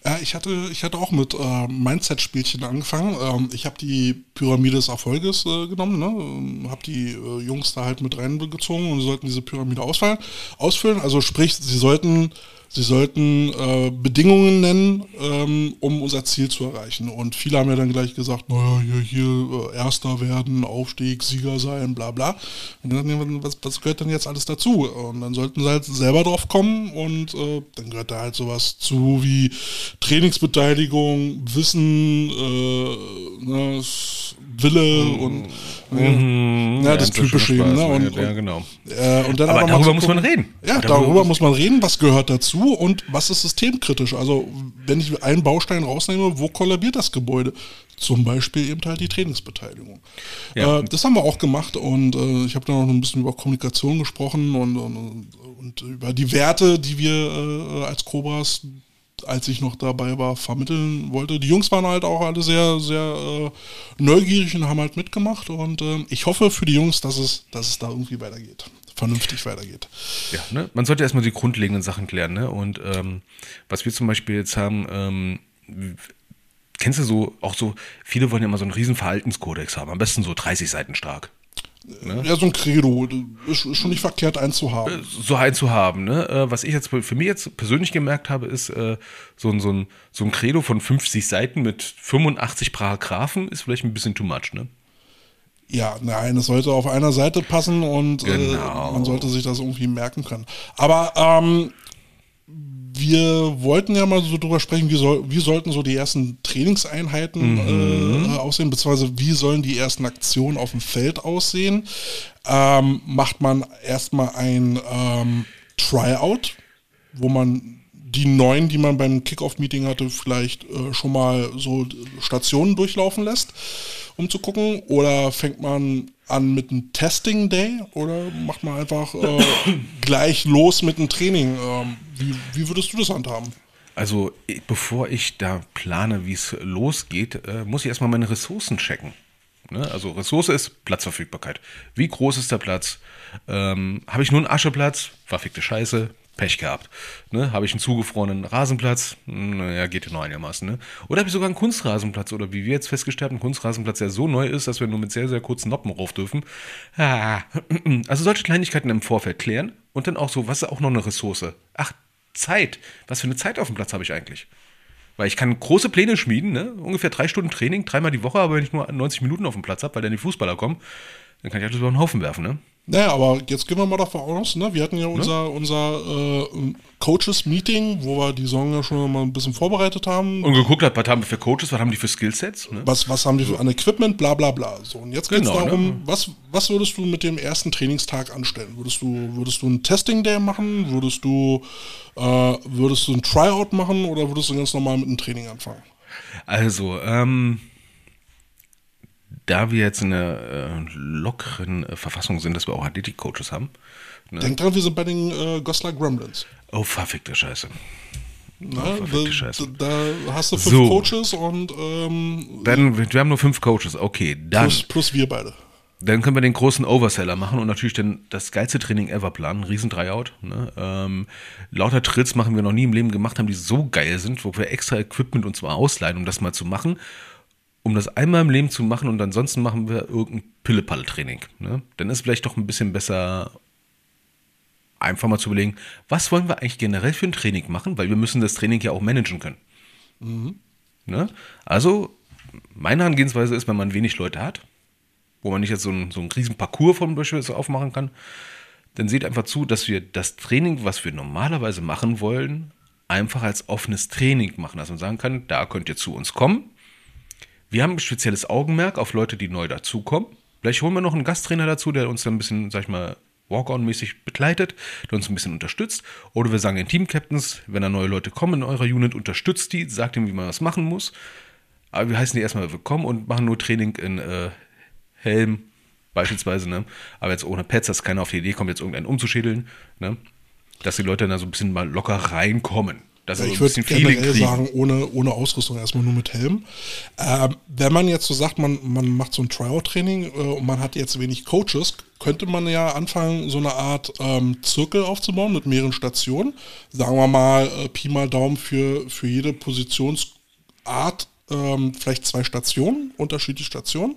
Ja, ich hatte, ich hatte auch mit äh, Mindset-Spielchen angefangen. Ähm, ich habe die Pyramide des Erfolges äh, genommen, ne? ähm, habe die äh, Jungs da halt mit reingezogen und sollten diese Pyramide ausfallen, ausfüllen. Also sprich, sie sollten, sie sollten äh, Bedingungen nennen, ähm, um unser Ziel zu erreichen. Und viele haben ja dann gleich gesagt, naja, hier, hier äh, Erster werden, Aufstieg, Sieger sein, bla bla. Und dann, was, was gehört denn jetzt alles dazu? Und dann sollten sie halt selber drauf kommen und äh, dann gehört da halt sowas zu wie Trainingsbeteiligung, Wissen, äh, ne, Wille und äh, ja, das Mhm. Ja, typische eben. Ne? Spaß, Und, ja, genau. äh, und dann Aber mal darüber zu muss man reden. Ja, Darüber darüber, muss- muss man reden, was gehört dazu und was ist systemkritisch. Also wenn ich einen Baustein rausnehme, wo kollabiert das Gebäude? Zum Beispiel eben halt die Trainingsbeteiligung. Ja. Äh, das haben wir auch gemacht und äh, ich habe dann auch noch ein bisschen über Kommunikation gesprochen und, und, und über die Werte, die wir äh, als Cobras, als ich noch dabei war, vermitteln wollte. Die Jungs waren halt auch alle sehr, sehr äh, neugierig und haben halt mitgemacht und äh, ich hoffe für die Jungs, dass es, dass es da irgendwie weitergeht. Vernünftig weitergeht. Ja, ne? Man sollte erstmal die grundlegenden Sachen klären, ne? Und ähm, was wir zum Beispiel jetzt haben, ähm, kennst du so, auch so, viele wollen ja immer so einen riesen Verhaltenskodex haben, am besten so 30 Seiten stark. Ja, so ein Credo. Ist, ist schon nicht verkehrt, eins zu haben. so ein zu haben. Ne? Äh, Was ich jetzt für mich jetzt persönlich gemerkt habe, ist äh, so, ein, so, ein, so ein Credo von 50 Seiten mit 85 Paragraphen ist vielleicht ein bisschen too much. Ne? Ja, nein, es sollte auf einer Seite passen und Genau. äh, man sollte sich das irgendwie merken können. Aber ähm, wir wollten ja mal so drüber sprechen, wie, soll, wie sollten so die ersten Trainingseinheiten äh, aussehen, beziehungsweise wie sollen die ersten Aktionen auf dem Feld aussehen. Ähm, macht man erstmal ein ähm, Tryout, wo man die neun, die man beim Kickoff-Meeting hatte, vielleicht äh, schon mal so Stationen durchlaufen lässt, um zu gucken? Oder fängt man an mit einem Testing Day oder macht man einfach äh, gleich los mit einem Training? Ähm, wie, wie würdest du das handhaben? Also bevor ich da plane, wie es losgeht, äh, muss ich erstmal meine Ressourcen checken. Ne? Also Ressource ist Platzverfügbarkeit. Wie groß ist der Platz? Ähm, Habe ich nur einen Ascheplatz? Verfickte Scheiße. Pech gehabt. Ne? Habe ich einen zugefrorenen Rasenplatz? Hm, Naja, geht ja noch einigermaßen. Ne? Oder habe ich sogar einen Kunstrasenplatz? Oder wie wir jetzt festgestellt haben, einen Kunstrasenplatz, der so neu ist, dass wir nur mit sehr, sehr kurzen Noppen rauf dürfen. Ah. Also solche Kleinigkeiten im Vorfeld klären. Und dann auch so, was ist auch noch eine Ressource? Ach, Zeit. Was für eine Zeit auf dem Platz habe ich eigentlich? Weil ich kann große Pläne schmieden, ne? ungefähr drei Stunden Training, dreimal die Woche, aber wenn ich nur 90 Minuten auf dem Platz habe, weil dann die Fußballer kommen, dann kann ich alles über den Haufen werfen. Ne? Naja, aber jetzt gehen wir mal davon aus, ne? wir hatten ja unser, unser äh, Coaches-Meeting, wo wir die Saison ja schon mal ein bisschen vorbereitet haben. Und geguckt hat, was haben wir für Coaches, was haben die für Skillsets? Ne? was, was haben die für an Equipment, bla bla bla. So, und jetzt geht es Genau, ne? darum, was, was würdest du mit dem ersten Trainingstag anstellen? Würdest du, würdest du einen Testing Day machen? Würdest du, äh, würdest du ein Tryout machen oder würdest du ganz normal mit einem Training anfangen? Also, ähm, da wir jetzt in einer äh, lockeren äh, Verfassung sind, dass wir auch Athletik-Coaches haben. Ne? Denk dran, wir sind bei den äh, Goslar Gremlins. Oh, verfickte Scheiße. Ne? verfickte da, Scheiße. da hast du fünf So. Coaches und ähm, Dann, wir haben nur fünf Coaches. Okay, dann, plus, plus wir beide. dann können wir den großen Overseller machen und natürlich dann das geilste Training ever planen. Riesen Tryout. Ne? Ähm, lauter Trills machen wir noch nie im Leben gemacht haben, die so geil sind, wo wir extra Equipment uns mal ausleihen, um das mal zu machen. Um das einmal im Leben zu machen und ansonsten machen wir irgendein Pille-Palle-Training. Ne? Dann ist vielleicht doch ein bisschen besser, einfach mal zu überlegen, was wollen wir eigentlich generell für ein Training machen, weil wir müssen das Training ja auch managen können. Ne? Also, meine Herangehensweise ist, wenn man wenig Leute hat, wo man nicht jetzt so einen, so einen riesen Parcours von beispielsweise aufmachen kann, dann seht einfach zu, dass wir das Training, was wir normalerweise machen wollen, einfach als offenes Training machen. Dass man sagen kann, da könnt ihr zu uns kommen. Wir haben ein spezielles Augenmerk auf Leute, die neu dazukommen. Vielleicht holen wir noch einen Gasttrainer dazu, der uns dann ein bisschen, sag ich mal, Walk-on-mäßig begleitet, der uns ein bisschen unterstützt. Oder wir sagen den Team-Captains, wenn da neue Leute kommen in eurer Unit, unterstützt die, sagt ihnen, wie man was machen muss. Aber wir heißen die erstmal willkommen und machen nur Training in äh, Helm, beispielsweise, ne? Aber jetzt ohne Pets, dass keiner auf die Idee kommt, jetzt irgendeinen umzuschädeln, ne? Dass die Leute dann da so ein bisschen mal locker reinkommen. Dass Ja, ich würde generell sagen, ohne, ohne Ausrüstung, erstmal nur mit Helm. Ähm, wenn man jetzt so sagt, man, man macht so ein Tryout-Training äh, und man hat jetzt wenig Coaches, könnte man ja anfangen, so eine Art ähm, Zirkel aufzubauen mit mehreren Stationen. Sagen wir mal, äh, Pi mal Daumen für, für jede Positionsart ähm, vielleicht zwei Stationen, unterschiedliche Stationen.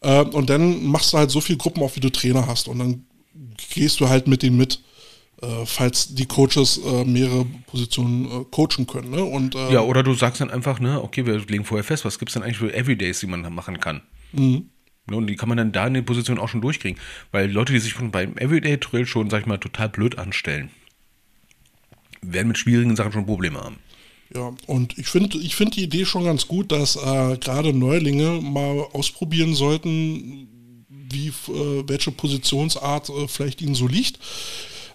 Äh, und dann machst du halt so viele Gruppen auf, wie du Trainer hast. Und dann gehst du halt mit denen mit, äh, falls die Coaches äh, mehrere Positionen äh, coachen können. Ne? Und, Ja, oder du sagst dann einfach, ne, okay, wir legen vorher fest, was gibt es denn eigentlich für Everydays, die man machen kann. Mhm. Ne, Und die kann man dann da in der Position auch schon durchkriegen. Weil Leute, die sich von beim Everyday-Drill schon, sag ich mal, total blöd anstellen, werden mit schwierigen Sachen schon Probleme haben. Ja, und ich finde ich find die Idee schon ganz gut, dass äh, gerade Neulinge mal ausprobieren sollten, wie äh, welche Positionsart äh, vielleicht ihnen so liegt,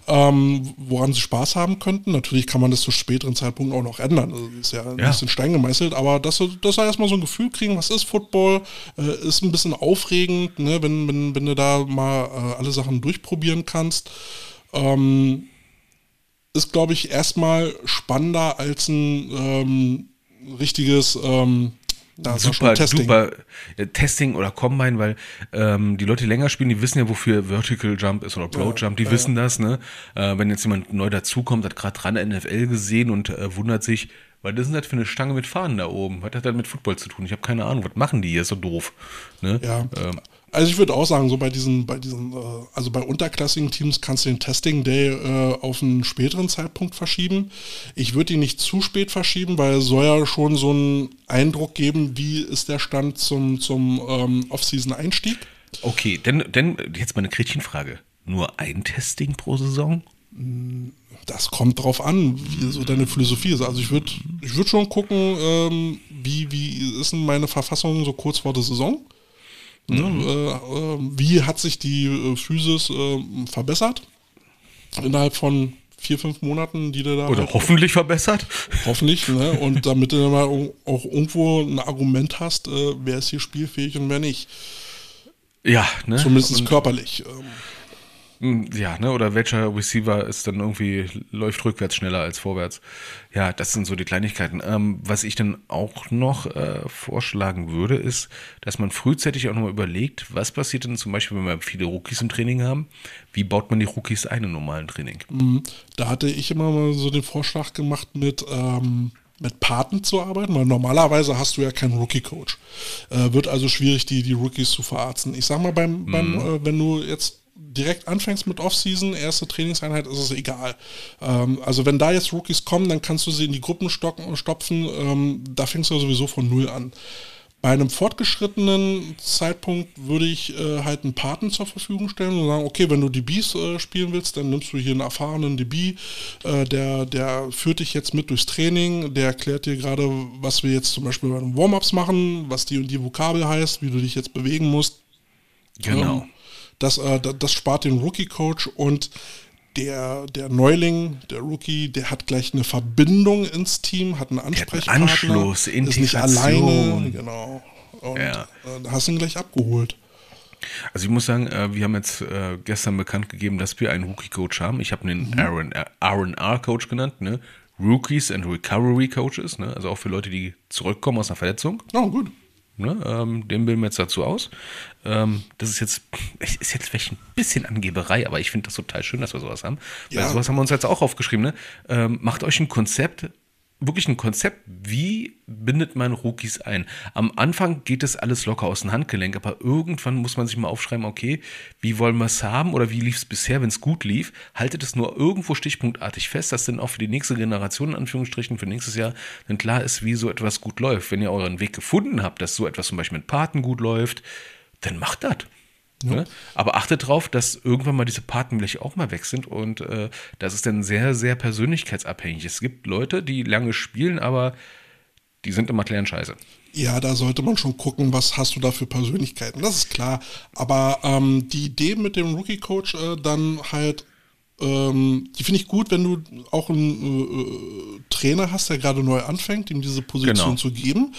ähm, woran sie Spaß haben könnten. Natürlich kann man das zu späteren Zeitpunkt auch noch ändern. Also ist ja, Ja. nicht in Stein gemeißelt, aber dass dass sie erstmal so ein Gefühl kriegen, was ist Football, äh, ist ein bisschen aufregend, ne, wenn, wenn, wenn du da mal äh, alle Sachen durchprobieren kannst. Ähm, ist, glaube ich, erstmal spannender als ein ähm, richtiges ähm, da ist ja super, schon super äh, Testing oder Combine, weil ähm, die Leute, die länger spielen, die wissen ja, wofür Vertical Jump ist oder Broad Jump, die wissen das, ne? Äh, wenn jetzt jemand neu dazukommt, hat gerade dran NFL gesehen und äh, wundert sich, was ist denn das für eine Stange mit Fahnen da oben? Was hat das mit Football zu tun? Ich habe keine Ahnung, was machen die hier so doof? Ne? Ja. Ähm, Also ich würde auch sagen, so bei diesen, bei diesen, äh, also bei unterklassigen Teams kannst du den Testing Day äh, auf einen späteren Zeitpunkt verschieben. Ich würde ihn nicht zu spät verschieben, weil es soll ja schon so einen Eindruck geben, wie ist der Stand zum, zum ähm, Off-Season-Einstieg. okay, denn, denn jetzt mal eine Gretchenfrage. Nur ein Testing pro Saison? Das kommt drauf an, wie so deine Philosophie ist. Also ich würde ich würd schon gucken, ähm, wie, wie ist denn meine Verfassung so kurz vor der Saison? Ne? Äh, äh, wie hat sich die äh, Physis verbessert? Innerhalb von vier, fünf Monaten, die du da Oder halt- hoffentlich verbessert? hoffentlich, ne? Und damit du dann mal au- auch irgendwo ein Argument hast, äh, wer ist hier spielfähig und wer nicht. Ja, ne? Zumindest Und- körperlich. Hm, Ja, ne? Oder welcher Receiver ist dann irgendwie, läuft rückwärts schneller als vorwärts. Ja, das sind so die Kleinigkeiten. Ähm, was ich dann auch noch äh, vorschlagen würde, ist, dass man frühzeitig auch nochmal überlegt, was passiert denn zum Beispiel, wenn wir viele Rookies im Training haben? Wie baut man die Rookies ein im normalen Training? Da hatte ich immer mal so den Vorschlag gemacht, mit, ähm, mit Paten zu arbeiten, weil normalerweise hast du ja keinen Rookie-Coach. Äh, wird also schwierig, die, die Rookies zu verarzten. Ich sag mal, beim, beim äh, wenn du jetzt direkt anfängst mit Offseason, erste Trainingseinheit, ist es egal. Ähm, also wenn da jetzt Rookies kommen, dann kannst du sie in die Gruppen stocken, stopfen. Ähm, da fängst du sowieso von null an. Bei einem fortgeschrittenen Zeitpunkt würde ich äh, halt einen Paten zur Verfügung stellen und sagen, okay, wenn du DBs äh, spielen willst, dann nimmst du hier einen erfahrenen DB, äh, der, der führt dich jetzt mit durchs Training, der erklärt dir gerade, was wir jetzt zum Beispiel bei den Warm-Ups machen, was die und die Vokabel heißt, wie du dich jetzt bewegen musst. Genau. Ähm, das, äh, da- das spart den Rookie-Coach und der, der Neuling, der Rookie, der hat gleich eine Verbindung ins Team, hat einen Ansprechpartner. Anschluss, ist nicht Integration. alleine, genau. Und Ja. äh, hast ihn gleich abgeholt. Also ich muss sagen, äh, wir haben jetzt äh, gestern bekannt gegeben, dass wir einen Rookie-Coach haben. Ich habe den Aaron, äh, R&R-Coach genannt, ne? Rookies and Recovery Coaches, ne? also auch für Leute, die zurückkommen aus einer Verletzung. Oh, gut. Ne? Ähm, den bilden wir jetzt dazu aus. Ähm, das ist jetzt, ist jetzt vielleicht ein bisschen Angeberei, aber ich finde das total schön, dass wir sowas haben. Weil Ja. sowas haben wir uns jetzt auch aufgeschrieben. Ne? Ähm, macht euch ein Konzept, wirklich ein Konzept, wie bindet man Rookies ein? Am Anfang geht es alles locker aus dem Handgelenk, aber irgendwann muss man sich mal aufschreiben, okay, wie wollen wir es haben oder wie lief es bisher, wenn es gut lief? Haltet es nur irgendwo stichpunktartig fest, dass dann auch für die nächste Generation, in Anführungsstrichen, für nächstes Jahr, dann klar ist, wie so etwas gut läuft. Wenn ihr euren Weg gefunden habt, dass so etwas zum Beispiel mit Paten gut läuft, dann macht das. Ne? Aber achtet darauf, dass irgendwann mal diese Paten vielleicht auch mal weg sind und äh, das ist dann sehr, sehr persönlichkeitsabhängig. Es gibt Leute, die lange spielen, aber die sind immer klären scheiße. Ja, da sollte man schon gucken, was hast du da für Persönlichkeiten. Das ist klar. Aber ähm, die Idee mit dem Rookie-Coach äh, dann halt, ähm, die finde ich gut, wenn du auch einen äh, äh, Trainer hast, der gerade neu anfängt, ihm diese Position Genau. zu geben.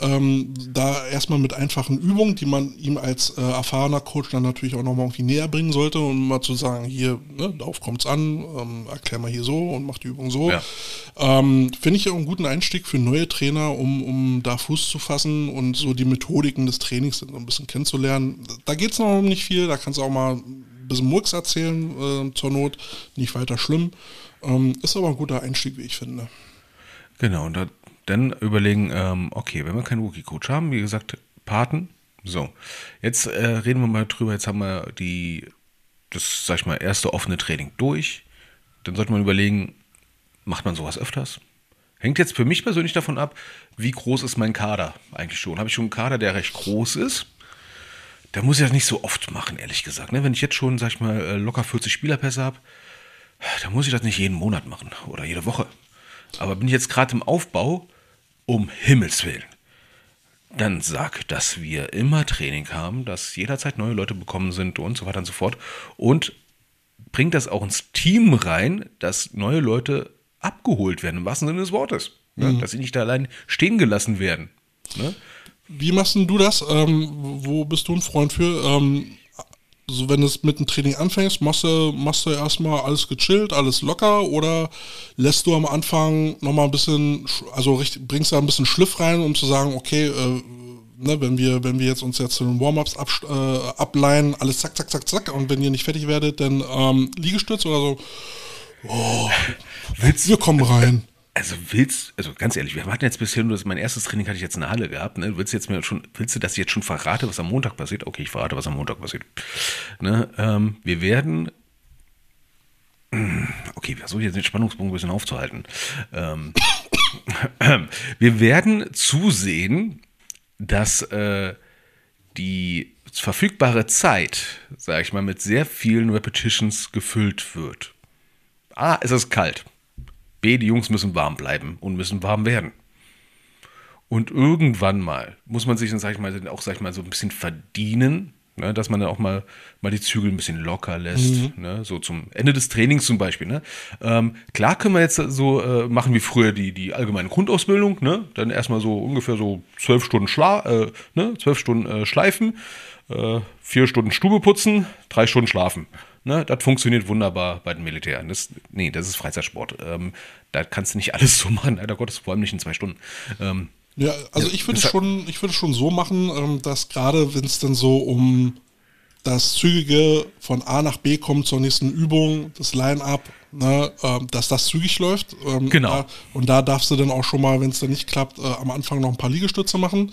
Ähm, da erstmal mit einfachen Übungen, die man ihm als äh, erfahrener Coach dann natürlich auch nochmal irgendwie näher bringen sollte und mal zu sagen, hier, ne, darauf kommt's an, ähm, erklär mal hier so und mach die Übung so. Ja. Ähm, Finde ich auch einen guten Einstieg für neue Trainer, um, um da Fuß zu fassen und so die Methodiken des Trainings so ein bisschen kennenzulernen. Da geht es noch um nicht viel, da kannst du auch mal bisschen Murks erzählen, äh, zur Not, nicht weiter schlimm. Ähm, ist aber ein guter Einstieg, wie ich finde. Genau, und da, dann überlegen, ähm, okay, wenn wir keinen Rookie-Coach haben, wie gesagt, Paten, so, jetzt äh, reden wir mal drüber, jetzt haben wir die, das, sag ich mal, erste offene Training durch, dann sollte man überlegen, macht man sowas öfters? Hängt jetzt für mich persönlich davon ab, wie groß ist mein Kader eigentlich schon. Habe ich schon einen Kader, der recht groß ist? Da muss ich das nicht so oft machen, ehrlich gesagt. Ne? Wenn ich jetzt schon, sag ich mal, äh, locker 40 Spielerpässe habe, da muss ich das nicht jeden Monat machen oder jede Woche. Aber bin ich jetzt gerade im Aufbau, um Himmels Willen, dann sag, dass wir immer Training haben, dass jederzeit neue Leute bekommen sind und so weiter und so fort. Und bringt das auch ins Team rein, dass neue Leute abgeholt werden, im wahrsten Sinne des Wortes. Ne? Dass sie nicht da allein stehen gelassen werden. Ne? Wie machst denn du das? Ähm, wo bist du ein Freund für? Ähm, so wenn es mit dem Training anfängst, machst du, machst du erstmal alles gechillt, alles locker oder lässt du am Anfang nochmal ein bisschen, sch- also richtig, bringst da ein bisschen Schliff rein, um zu sagen, okay, äh, ne, wenn wir, wenn wir jetzt uns jetzt zu den Warm-Ups abst- äh, ableihen, alles zack, zack, zack, zack und wenn ihr nicht fertig werdet, dann ähm, Liegestütz oder so, oh, wir kommen rein. Also willst, also ganz ehrlich, wir hatten jetzt bisher nur das, mein erstes Training hatte ich jetzt in der Halle gehabt, ne? Willst du jetzt mir schon, willst du, dass ich jetzt schon verrate, was am Montag passiert? Okay, ich verrate, was am Montag passiert. Ne? Ähm, wir werden, okay, versuche jetzt den Spannungsbogen ein bisschen aufzuhalten. Ähm, wir werden zusehen, dass äh, die verfügbare Zeit, sage ich mal, mit sehr vielen Repetitions gefüllt wird. A, es ist kalt. B, die Jungs müssen warm bleiben und müssen warm werden. Und irgendwann mal muss man sich dann, sag ich mal, auch, sag ich mal, so ein bisschen verdienen, ne, dass man dann auch mal, mal die Zügel ein bisschen locker lässt. Ne, so zum Ende des Trainings zum Beispiel. Ne. Ähm, klar können wir jetzt so äh, machen wie früher die, die allgemeine Grundausbildung. Ne, dann erstmal so ungefähr so zwölf Stunden, Schla äh, ne, zwölf Stunden äh, schleifen, äh, vier Stunden Stube putzen, drei Stunden schlafen. Ne, das funktioniert wunderbar bei den Militären. Das, nee, das ist Freizeitsport. Ähm, da kannst du nicht alles so machen, leider Gottes, vor allem nicht in zwei Stunden. Ähm, Ja, also ich würde schon, ich würde schon so machen, ähm, dass gerade wenn es dann so um das zügige von A nach B kommt zur nächsten Übung, das Line-up, ne, ähm, dass das zügig läuft. Ähm, Genau. Da, und da darfst du dann auch schon mal, wenn es dann nicht klappt, äh, am Anfang noch ein paar Liegestütze machen.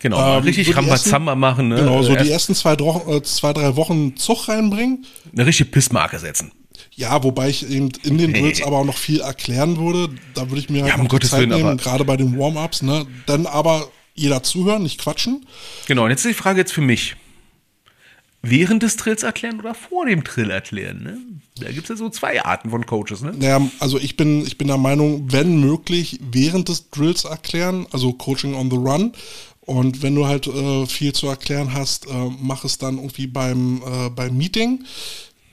genau, Ähm, richtig so Rambazamba machen. Ne? Genau, so Erst die ersten zwei, äh, zwei, drei Wochen Zug reinbringen. eine richtige Pissmarke setzen. Ja, wobei ich eben in den Drills aber auch noch viel erklären würde. Da würde ich mir halt Ja, um Gottes Zeit Willen, nehmen, gerade bei den Warm-Ups. Ne? Dann aber jeder zuhören, nicht quatschen. Genau, und jetzt ist die Frage jetzt für mich. Während des Drills erklären oder vor dem Drill erklären? Ne? Da gibt es ja so zwei Arten von Coaches. Ne? Naja, also ich bin, ich bin der Meinung, wenn möglich, während des Drills erklären, also Coaching on the Run. Und wenn du halt äh, viel zu erklären hast, äh, mach es dann irgendwie beim, äh, beim Meeting.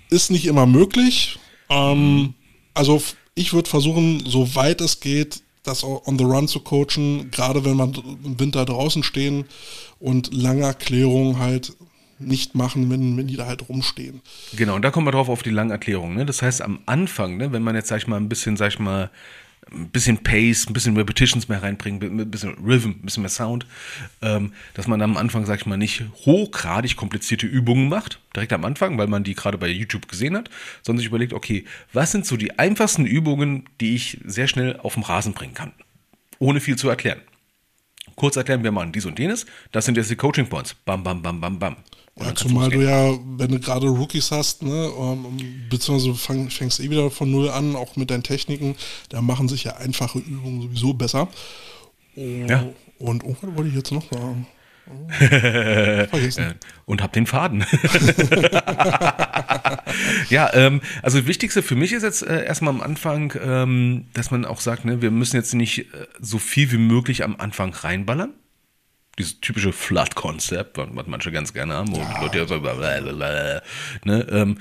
Ist nicht immer möglich. Ähm, also ich würde versuchen, soweit es geht, das on the run zu coachen, gerade wenn man im Winter draußen stehen und lange Erklärungen halt nicht machen, wenn, wenn die da halt rumstehen. Genau, und da kommen wir drauf auf die langen Erklärungen. Ne? Das heißt, am Anfang, ne, wenn man jetzt, sag ich mal, ein bisschen, sag ich mal, ein bisschen Pace, ein bisschen Repetitions mehr reinbringt, ein bisschen Rhythm, ein bisschen mehr Sound, ähm, dass man am Anfang, sag ich mal, nicht hochgradig komplizierte Übungen macht, direkt am Anfang, weil man die gerade bei YouTube gesehen hat, sondern sich überlegt, okay, was sind so die einfachsten Übungen, die ich sehr schnell auf dem Rasen bringen kann, ohne viel zu erklären. Kurz erklären, wir machen dies und jenes, das sind jetzt die Coaching Points. Bam, bam, bam, bam, bam. Ja, zumal du ja, wenn du gerade Rookies hast, ne, ähm, beziehungsweise du fang, fängst eh wieder von Null an, auch mit deinen Techniken, da machen sich ja einfache Übungen sowieso besser. Oh, Ja. Und oh, was wollte ich jetzt noch sagen? Vergessen. und hab den Faden. ja, ähm, also das Wichtigste für mich ist jetzt äh, erstmal am Anfang, ähm, dass man auch sagt, ne, wir müssen jetzt nicht äh, so viel wie möglich am Anfang reinballern. Dieses typische Flood-Konzept, was manche ganz gerne haben, wo die Leute ja so blablabla, ne, ähm,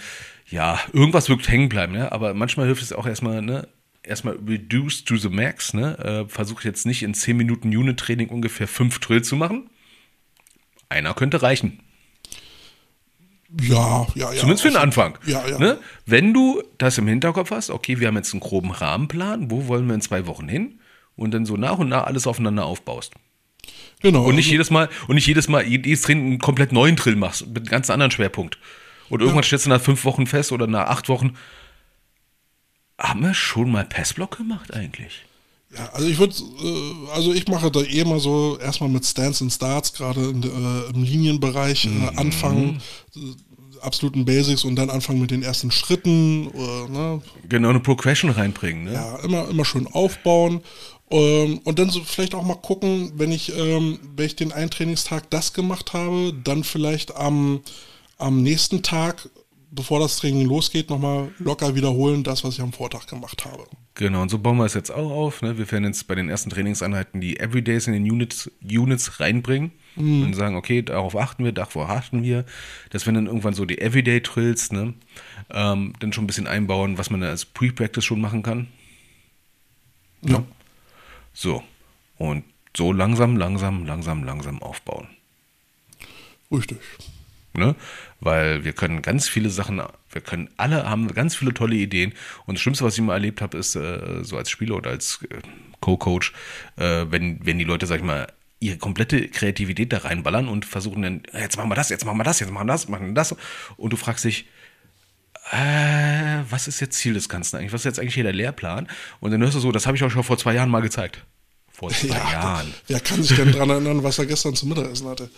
ja, irgendwas wird hängen bleiben, ne? aber manchmal hilft es auch erstmal, ne, erstmal reduce to the max, ne, äh, versuche jetzt nicht in 10 Minuten Unit-Training ungefähr 5 Drill zu machen. Einer könnte reichen. Ja, ja, ja. Zumindest für den Anfang. Ja, ja. Ne? Wenn du das im Hinterkopf hast, okay, wir haben jetzt einen groben Rahmenplan, wo wollen wir in zwei Wochen hin? Und dann so nach und nach alles aufeinander aufbaust. Genau. Und nicht also, jedes Mal, und nicht jedes Mal, jedes Training einen komplett neuen Drill machst, mit einem ganz anderen Schwerpunkt. Und irgendwann stellst du nach fünf Wochen fest oder nach acht Wochen, haben wir schon mal Passblock gemacht eigentlich? ja, also ich würde, äh, also ich mache da eh mal so erstmal mit Stance and Starts, gerade in, äh, im Linienbereich, Mhm. äh, anfangen, äh, absoluten Basics und dann anfangen mit den ersten Schritten, äh, ne, Genau, eine Progression reinbringen. Ne? Ja, immer, immer schön aufbauen. Ähm, und dann so vielleicht auch mal gucken, wenn ich, ähm, wenn ich den einen Trainingstag das gemacht habe, dann vielleicht am, am nächsten Tag, bevor das Training losgeht, nochmal locker wiederholen, das, was ich am Vortag gemacht habe. Genau, und so bauen wir es jetzt auch auf. Ne? Wir werden jetzt bei den ersten Trainingseinheiten die Everydays in den Units, Units reinbringen und sagen, okay, darauf achten wir, darauf achten wir, dass wir dann irgendwann so die Everyday-Trills ne? ähm, dann schon ein bisschen einbauen, was man da als Pre-Practice schon machen kann. Ja. So, und so langsam, langsam, langsam, langsam aufbauen. Richtig. Ne? Weil wir können ganz viele Sachen, wir können alle haben ganz viele tolle Ideen. Und das Schlimmste, was ich mal erlebt habe, ist äh, so als Spieler oder als äh, Co-Coach, äh, wenn, wenn die Leute, sag ich mal, ihre komplette Kreativität da reinballern und versuchen dann, jetzt machen wir das, jetzt machen wir das, jetzt machen wir das, machen wir das. Und du fragst dich, äh, was ist jetzt Ziel des Ganzen eigentlich? Was ist jetzt eigentlich hier der Lehrplan? Und dann hörst du so, das habe ich euch schon vor zwei Jahren mal gezeigt. Vor zwei Ja, Jahren. wer kann sich denn daran erinnern, was er gestern zum Mittagessen hatte?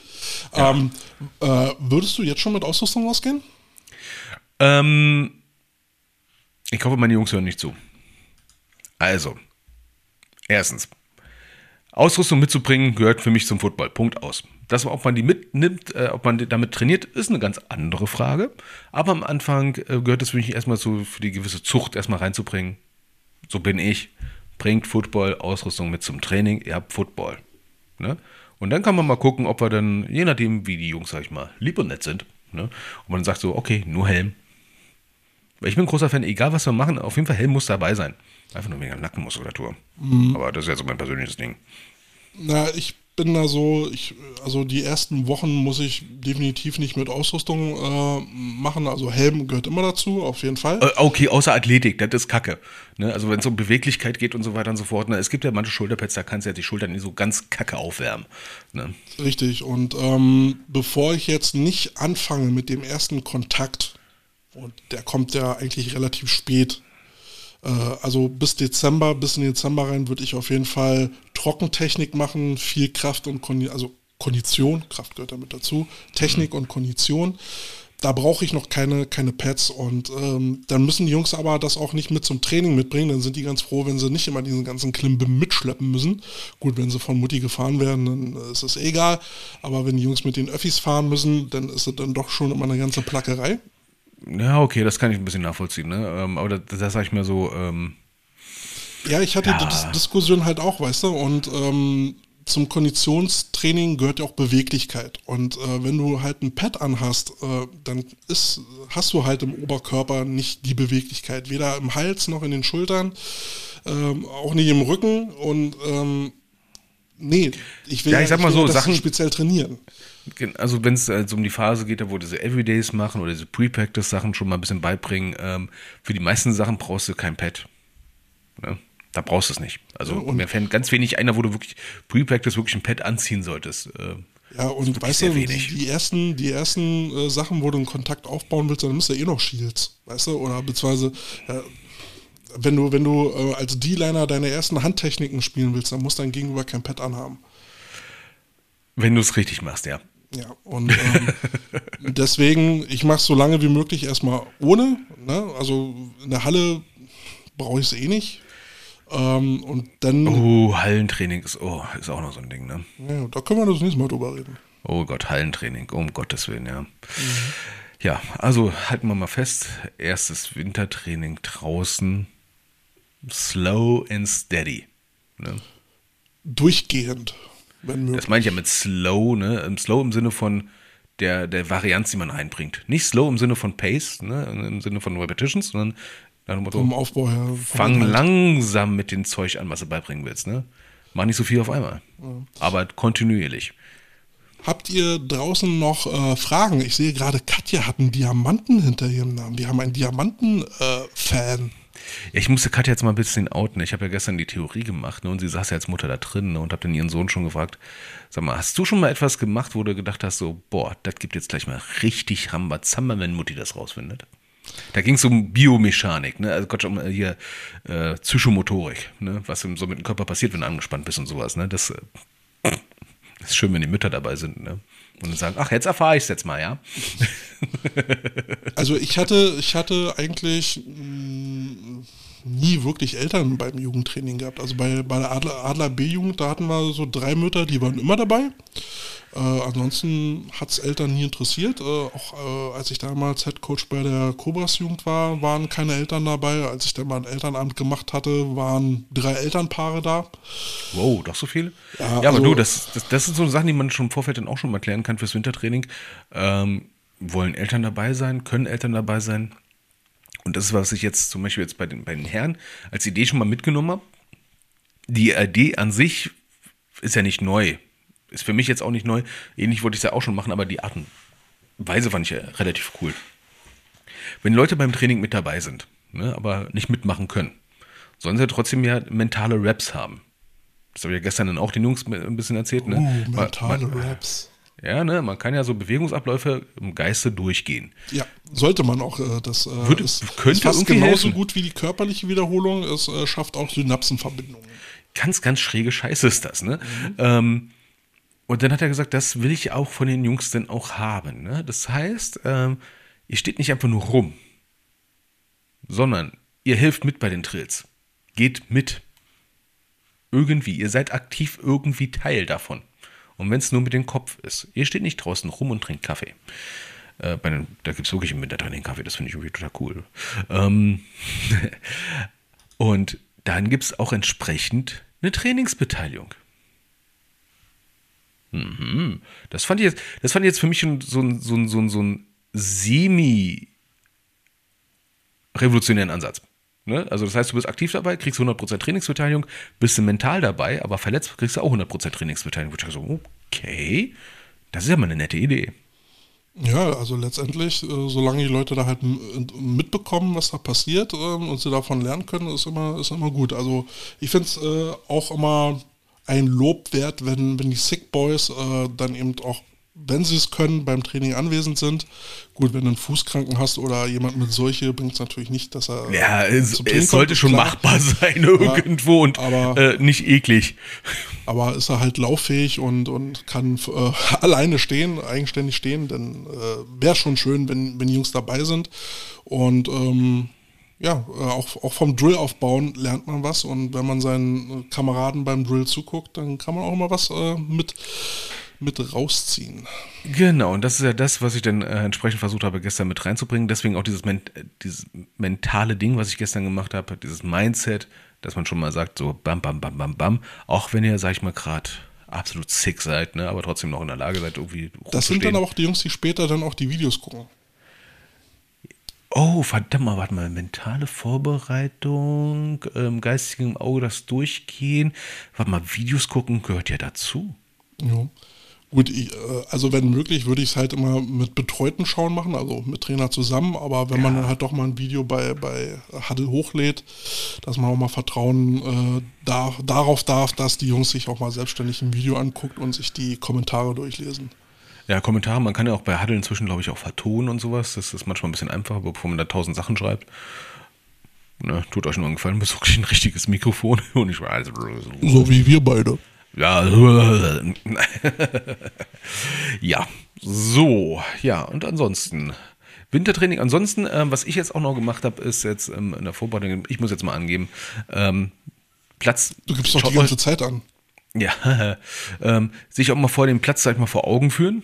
Ähm, äh, würdest du jetzt schon mit Ausrüstung rausgehen? Ähm, ich hoffe, meine Jungs hören nicht zu. Also, erstens, Ausrüstung mitzubringen gehört für mich zum Football. Punkt aus. Das, ob man die mitnimmt, äh, ob man damit trainiert, ist eine ganz andere Frage. Aber am Anfang äh, gehört es für mich erstmal so für die gewisse Zucht erstmal reinzubringen. So bin ich. Bringt Football, Ausrüstung mit zum Training, ihr habt Football. Ne? Und dann kann man mal gucken, ob wir dann, je nachdem, wie die Jungs, sag ich mal, lieb und nett sind, ne? und man sagt so, okay, nur Helm. Weil ich bin ein großer Fan, egal was wir machen, auf jeden Fall Helm muss dabei sein. Einfach nur wegen der Nackenmuskulatur. Aber das ist ja so mein persönliches Ding. Na, ich bin da so, ich, also die ersten Wochen muss ich definitiv nicht mit Ausrüstung äh, machen. Also Helm gehört immer dazu, auf jeden Fall. Äh, Okay, außer Athletik, das ist Kacke. Ne? Also wenn es um Beweglichkeit geht und so weiter und so fort. Ne? Es gibt ja manche Schulterpads, da kannst du ja die Schultern nicht so ganz kacke aufwärmen. Ne? Richtig. Und ähm, bevor ich jetzt nicht anfange mit dem ersten Kontakt, und der kommt ja eigentlich relativ spät, also bis Dezember, bis in Dezember rein, würde ich auf jeden Fall Trockentechnik machen, viel Kraft und Kondi also Kondition, Kraft gehört damit dazu, Technik und Kondition. Da brauche ich noch keine, keine Pads und ähm, dann müssen die Jungs aber das auch nicht mit zum Training mitbringen. Dann sind die ganz froh, wenn sie nicht immer diesen ganzen Klimbim mitschleppen müssen. Gut, wenn sie von Mutti gefahren werden, dann ist es egal. Aber wenn die Jungs mit den Öffis fahren müssen, dann ist es dann doch schon immer eine ganze Plackerei. Ja, okay, das kann ich ein bisschen nachvollziehen. Ne? Ähm, aber da, da sage ich mir so, ähm, Ja, ich hatte Ja. die Dis Diskussion halt auch, weißt du, und ähm, zum Konditionstraining gehört ja auch Beweglichkeit. Und äh, wenn du halt ein Pad anhast, äh, dann ist, hast du halt im Oberkörper nicht die Beweglichkeit, weder im Hals noch in den Schultern, ähm, auch nicht im Rücken und ähm, nee, ich will Ja, ich sag mal will so, das Sachen- speziell trainieren. Also wenn es also um die Phase geht, da wo diese Everydays machen oder diese Pre-Practice-Sachen schon mal ein bisschen beibringen, ähm, für die meisten Sachen brauchst du kein Pad. Ne? Da brauchst du es nicht. Also Ja, mir fällt ganz wenig einer, wo du wirklich Pre-Practice wirklich ein Pad anziehen solltest. Äh, Ja, und weißt du, die, die ersten, die ersten äh, Sachen, wo du einen Kontakt aufbauen willst, dann müsst du eh noch Shields, weißt du, oder beziehungsweise äh, wenn du, wenn du äh, als D-Liner deine ersten Handtechniken spielen willst, dann muss dein Gegenüber kein Pad anhaben. wenn du es richtig machst, ja. Ja, und ähm, deswegen, ich mache so lange wie möglich erstmal ohne. Ne? Also in der Halle brauche ich es eh nicht. Ähm, und dann, Oh, Hallentraining ist, oh, ist auch noch so ein Ding, ne? ja, da können wir das nächste Mal drüber reden. Oh Gott, Hallentraining, um Gottes Willen, ja. Ja, also halten wir mal fest, erstes Wintertraining draußen, slow and steady. Ne? Durchgehend. Das meine ich ja mit slow, ne? Im Slow im Sinne von der, der Varianz, die man reinbringt. Nicht slow im Sinne von Pace, ne? Im Sinne von Repetitions, sondern Vom Aufbau her. fang langsam mit dem Zeug an, was du beibringen willst, ne? Mach nicht so viel auf einmal. Aber kontinuierlich. Habt ihr draußen noch äh, Fragen? Ich sehe gerade, Katja hat einen Diamanten hinter ihrem Namen. Wir haben einen Diamanten-Fan. Ja, ich musste Katja jetzt mal ein bisschen outen. Ich habe ja gestern die Theorie gemacht ne, und sie saß ja als Mutter da drin ne, und habe dann ihren Sohn schon gefragt, sag mal, hast du schon mal etwas gemacht, wo du gedacht hast, so, boah, das gibt jetzt gleich mal richtig Rambazamba, wenn Mutti das rausfindet? Da ging es um Biomechanik, ne? also Gott, um äh, hier äh, Psychomotorik, ne? was so mit dem Körper passiert, wenn du angespannt bist und sowas. Ne? Das, äh, ist schön, wenn die Mütter dabei sind ne? Und dann sagen, ach, jetzt erfahre ich es jetzt mal, ja. Also ich hatte, ich hatte eigentlich mh, nie wirklich Eltern beim Jugendtraining gehabt. Also bei, bei der Adler, Adler B-Jugend, da hatten wir so drei Mütter, die waren immer dabei. Äh, ansonsten hat es Eltern nie interessiert. Äh, auch äh, als ich damals Headcoach bei der Cobras Jugend war, waren keine Eltern dabei. Als ich dann mal ein Elternamt gemacht hatte, waren drei Elternpaare da. Wow, doch so viel? Ja, Ja, aber also- du, das, das, das sind so Sachen, die man schon im Vorfeld dann auch schon mal klären kann fürs Wintertraining. Ähm, wollen Eltern dabei sein? Können Eltern dabei sein? Und das ist, was ich jetzt zum Beispiel jetzt bei den, bei den Herren als Idee schon mal mitgenommen habe. Die Idee an sich ist ja nicht neu. Ist für mich jetzt auch nicht neu. Ähnlich wollte ich es ja auch schon machen, aber die Art und Weise fand ich ja relativ cool. Wenn Leute beim Training mit dabei sind, ne, aber nicht mitmachen können, sollen sie ja trotzdem ja mentale Raps haben. Das habe ich ja gestern dann auch den Jungs ein bisschen erzählt. Ne? Man- mentale Raps. Ja, ne, man kann ja so Bewegungsabläufe im Geiste durchgehen. Ja, sollte man auch. Äh, das äh, Würde- ist, könnte ist fast genauso helfen. gut wie die körperliche Wiederholung. Es äh, schafft auch Synapsenverbindungen. Ganz, ganz schräge Scheiße ist das, ne? Ähm, und dann hat er gesagt, das will ich auch von den Jungs denn auch haben. Ne? Das heißt, ähm, ihr steht nicht einfach nur rum, sondern ihr helft mit bei den Trills. Geht mit. Irgendwie. Ihr seid aktiv irgendwie Teil davon. Und wenn es nur mit dem Kopf ist. Ihr steht nicht draußen rum und trinkt Kaffee. Äh, den, da gibt es wirklich im Wintertraining Kaffee, das finde ich irgendwie total cool. Ähm, und dann gibt es auch entsprechend eine Trainingsbeteiligung. Mhm. Das fand ich jetzt, das fand ich jetzt für mich so ein, so ein, so ein, so ein semi-revolutionären Ansatz. Ne? Also das heißt, du bist aktiv dabei, kriegst 100% Trainingsbeteiligung, bist mental dabei, aber verletzt kriegst du auch 100% Trainingsbeteiligung. Ich so, okay, das ist ja mal eine nette Idee. Ja, also letztendlich, äh, solange die Leute da halt mitbekommen, was da passiert ähm, und sie davon lernen können, ist immer, ist immer gut. Also ich finde es äh, auch immer ein Lob wert, wenn, wenn die Sick Boys äh, dann eben auch, wenn sie es können, beim Training anwesend sind. Gut, wenn du einen Fußkranken hast oder jemand mit Seuche, bringt es natürlich nicht, dass er. Ja, es, es sollte kommt, schon klar. machbar sein irgendwo und aber- äh, nicht eklig. Aber ist er halt lauffähig und, und kann äh, alleine stehen, eigenständig stehen, dann äh, wäre schon schön, wenn, wenn die Jungs dabei sind. Und ähm, ja, äh, auch, auch vom Drill aufbauen lernt man was. Und wenn man seinen Kameraden beim Drill zuguckt, dann kann man auch mal was äh, mit, mit rausziehen. Genau, und das ist ja das, was ich dann äh, entsprechend versucht habe, gestern mit reinzubringen. Deswegen auch dieses, men dieses mentale Ding, was ich gestern gemacht habe, dieses Mindset, dass man schon mal sagt, so bam, bam, bam, bam, bam. Auch wenn ihr, sag ich mal, gerade absolut sick seid, ne, aber trotzdem noch in der Lage seid, irgendwie Das sind dann auch die Jungs, die später dann auch die Videos gucken. Oh, verdammt mal, warte mal, mentale Vorbereitung, ähm, geistigem Auge das Durchgehen, warte mal, Videos gucken gehört ja dazu. Ja. Gut, ich, äh, also wenn möglich, würde ich es halt immer mit betreuten Schauen machen, also mit Trainer zusammen. Aber wenn man dann halt doch mal ein Video bei, bei Huddle hochlädt, dass man auch mal Vertrauen äh, da, darauf darf, dass die Jungs sich auch mal selbstständig ein Video anguckt und sich die Kommentare durchlesen. Ja, Kommentare, man kann ja auch bei Huddle inzwischen, glaube ich, auch vertonen und sowas. Das ist manchmal ein bisschen einfacher, bevor man da tausend Sachen schreibt. Ne, tut euch nur einen Gefallen, euch ein richtiges Mikrofon und ich weiß. So wie wir beide. Ja, ja, so, ja, und ansonsten. Wintertraining, ansonsten, ähm, was ich jetzt auch noch gemacht habe, ist jetzt ähm, in der Vorbereitung, ich muss jetzt mal angeben, ähm, Platz. Du gibst doch die ganze Zeit an. ja, ähm, sich auch mal vor dem Platz, sag ich mal, vor Augen führen.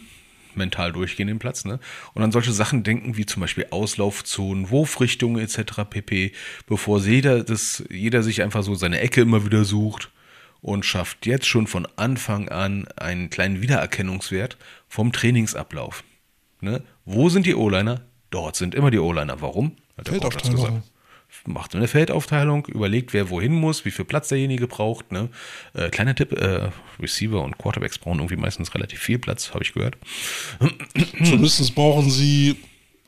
Mental durchgehen den Platz, ne? Und an solche Sachen denken, wie zum Beispiel Auslaufzonen, Wurfrichtungen etc. pp. Bevor jeder, das, jeder sich einfach so seine Ecke immer wieder sucht und schafft jetzt schon von Anfang an einen kleinen Wiedererkennungswert vom Trainingsablauf. Ne? Wo sind die O-Liner? Dort sind immer die O-Liner. Warum? Hat der das gesagt. Macht eine Feldaufteilung, überlegt, wer wohin muss, wie viel Platz derjenige braucht. Ne? Äh, kleiner Tipp, äh, Receiver und Quarterbacks brauchen irgendwie meistens relativ viel Platz, habe ich gehört. Zumindest brauchen sie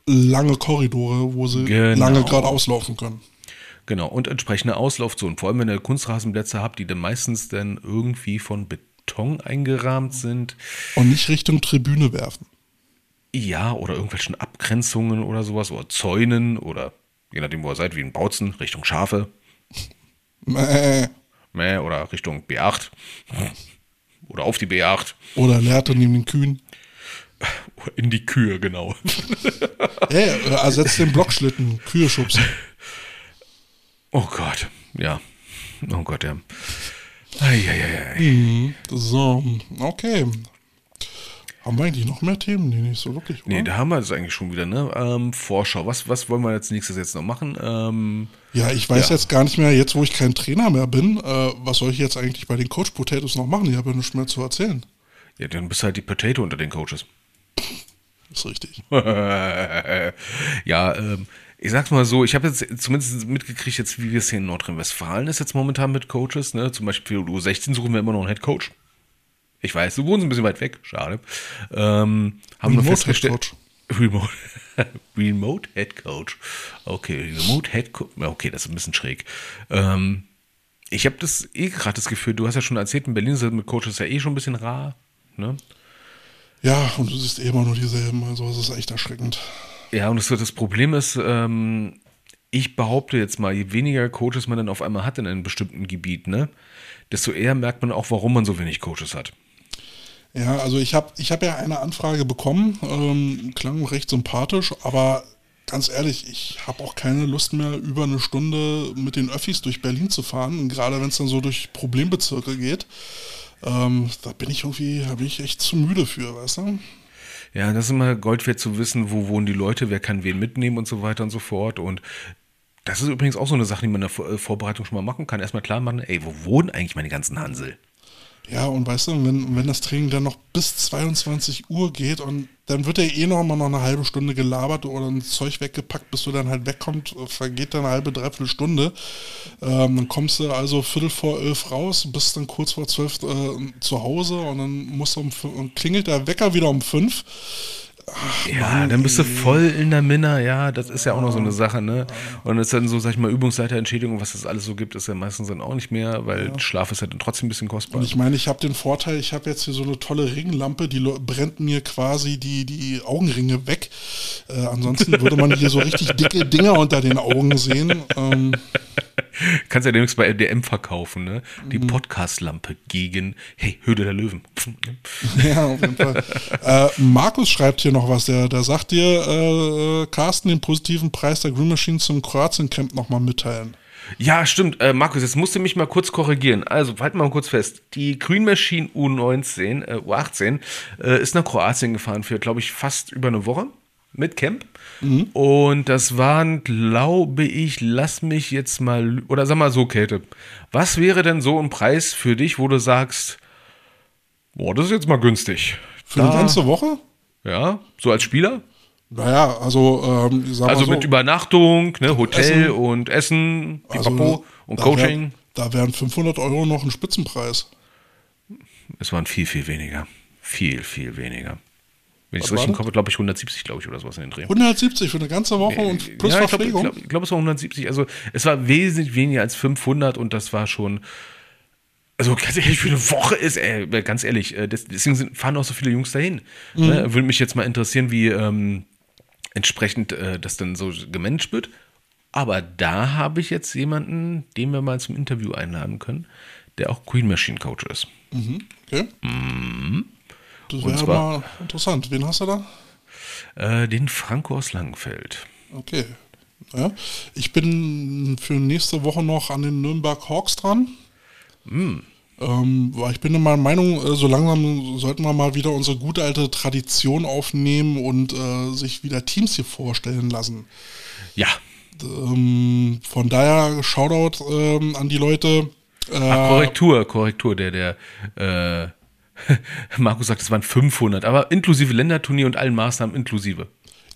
lange Korridore, wo sie Genau. lange geradeaus laufen können. Genau, und entsprechende Auslaufzonen. Vor allem, wenn ihr Kunstrasenplätze habt, die dann meistens dann irgendwie von Beton eingerahmt sind. Und nicht Richtung Tribüne werfen. Ja, oder irgendwelchen Abgrenzungen oder sowas, oder Zäunen oder je nachdem, wo ihr seid, wie ein Bautzen, Richtung Schafe, Mäh. Mäh, oder Richtung B8 oder auf die B8, Oder Lehrte neben den Kühen. in die Kühe, genau. Ey, ersetzt den Blockschlitten, Kühe schubsen. Oh Gott, ja. Oh Gott, ja. Eieiei. So, okay. Haben wir eigentlich noch mehr Themen? Nee, nicht so wirklich, oder? Nee, da haben wir das eigentlich schon wieder, ne? Ähm, Vorschau. Was, was wollen wir als nächstes jetzt noch machen? Ähm, ja, ich weiß Ja. jetzt gar nicht mehr, jetzt wo ich kein Trainer mehr bin, äh, was soll ich jetzt eigentlich bei den Coach Potatoes noch machen? Ich habe ja nichts mehr zu erzählen. ja, dann bist du halt die Potato unter den Coaches. Ist richtig. ja, ähm, ich sag's mal so, ich habe jetzt zumindest mitgekriegt, jetzt wie wir es hier in Nordrhein-Westfalen ist jetzt momentan mit Coaches, ne? Zum Beispiel für U16 suchen wir immer noch einen Head Coach. Ich weiß, du wohnst ein bisschen weit weg, schade. Ähm, haben wir Remote festgestellt. Head Coach. Remote, Remote Head Coach. Okay, Remote Head Coach. Okay, das ist ein bisschen schräg. Ähm, ich habe das eh gerade das Gefühl, du hast ja schon erzählt, in Berlin ist das mit Coaches ja eh schon ein bisschen rar. Ne? Ja, und du siehst eh immer nur dieselben, also es ist echt erschreckend. Ja, und das, das Problem ist, ähm, ich behaupte jetzt mal, je weniger Coaches man dann auf einmal hat in einem bestimmten Gebiet, ne, desto eher merkt man auch, warum man so wenig Coaches hat. Ja, also ich habe ich hab ja eine Anfrage bekommen, ähm, klang recht sympathisch, aber ganz ehrlich, ich habe auch keine Lust mehr, über eine Stunde mit den Öffis durch Berlin zu fahren, gerade wenn es dann so durch Problembezirke geht. Ähm, da bin ich irgendwie, da bin ich echt zu müde für, weißt du? Ja, das ist immer Gold wert zu wissen, wo wohnen die Leute, wer kann wen mitnehmen und so weiter und so fort. Und das ist übrigens auch so eine Sache, die man in der äh, Vorbereitung schon mal machen kann. Erstmal klar machen, ey, wo wohnen eigentlich meine ganzen Hansel? Ja, und weißt du, wenn, wenn das Training dann noch bis 22 Uhr geht und dann wird ja eh noch mal noch eine halbe Stunde gelabert oder ein Zeug weggepackt, bis du dann halt wegkommst, vergeht dann eine halbe, dreiviertel Stunde. Ähm, dann kommst du also viertel vor elf raus, bist dann kurz vor zwölf äh, zu Hause und dann musst du um und klingelt der Wecker wieder um fünf. Ja, dann bist du voll in der Minna, ja, das ist ja auch noch so eine Sache, ne? Und jetzt dann so, sag ich mal, Übungsleiterentschädigung, was das alles so gibt, ist ja meistens dann auch nicht mehr, weil Schlaf ist ja dann trotzdem ein bisschen kostbar. Und ich meine, ich habe den Vorteil, ich habe jetzt hier so eine tolle Ringlampe, die brennt mir quasi die, die Augenringe weg. Äh, ansonsten würde man hier so richtig dicke Dinger unter den Augen sehen. Ähm, Kannst ja demnächst bei LDM verkaufen, ne? Die Mhm. Podcast-Lampe gegen, hey, Höhle der Löwen. ja, auf jeden Fall. äh, Markus schreibt hier noch was, der, der sagt dir, äh, äh, Carsten, den positiven Preis der Green Machine zum Kroatien-Camp nochmal mitteilen. Ja, stimmt. Äh, Markus, jetzt musst du mich mal kurz korrigieren. Also, halt mal kurz fest. Die Green Machine U19, äh, U18 äh, ist nach Kroatien gefahren für, glaube ich, fast über eine Woche mit Camp. Und das waren, glaube ich, lass mich jetzt mal, oder sag mal so, Käthe, was wäre denn so ein Preis für dich, wo du sagst, boah, das ist jetzt mal günstig. Für eine ganze Woche? Ja, so als Spieler? Naja, also, ähm, Also so, mit Übernachtung, ne, Hotel Essen. und Essen, also, Pipapo und da Coaching. Wär, da wären 500 Euro noch ein Spitzenpreis. Es waren viel, viel weniger. Viel, viel weniger. Wenn ich es richtig habe, glaube ich 170, glaube ich, oder sowas in den Dreh. 170 für eine ganze Woche und plus ja, ich glaube, Verpflegung. glaub, glaub, es war 170. Also es war wesentlich weniger als 500 und das war schon. Also ganz ehrlich, für eine Woche ist, ey, ganz ehrlich, äh, des- deswegen sind, fahren auch so viele Jungs dahin. Mhm. Ne? Würde mich jetzt mal interessieren, wie ähm, entsprechend äh, das dann so gemanagt wird. Aber da habe ich jetzt jemanden, den wir mal zum Interview einladen können, der auch Queen Machine Coach ist. Okay. Das wäre mal interessant. Wen hast du da? Äh, den Franco aus Langenfeld. Okay. Ja. Ich bin für nächste Woche noch an den Nürnberg Hawks dran. Hm. Ähm, ich bin in meiner Meinung, äh, so langsam sollten wir mal wieder unsere gute alte Tradition aufnehmen und äh, sich wieder Teams hier vorstellen lassen. Ja, Ähm, von daher Shoutout ähm, an die Leute. Äh, Ach, Korrektur, Korrektur, der, der, äh, Markus sagt, es waren 500, aber inklusive Länderturnier und allen Maßnahmen inklusive.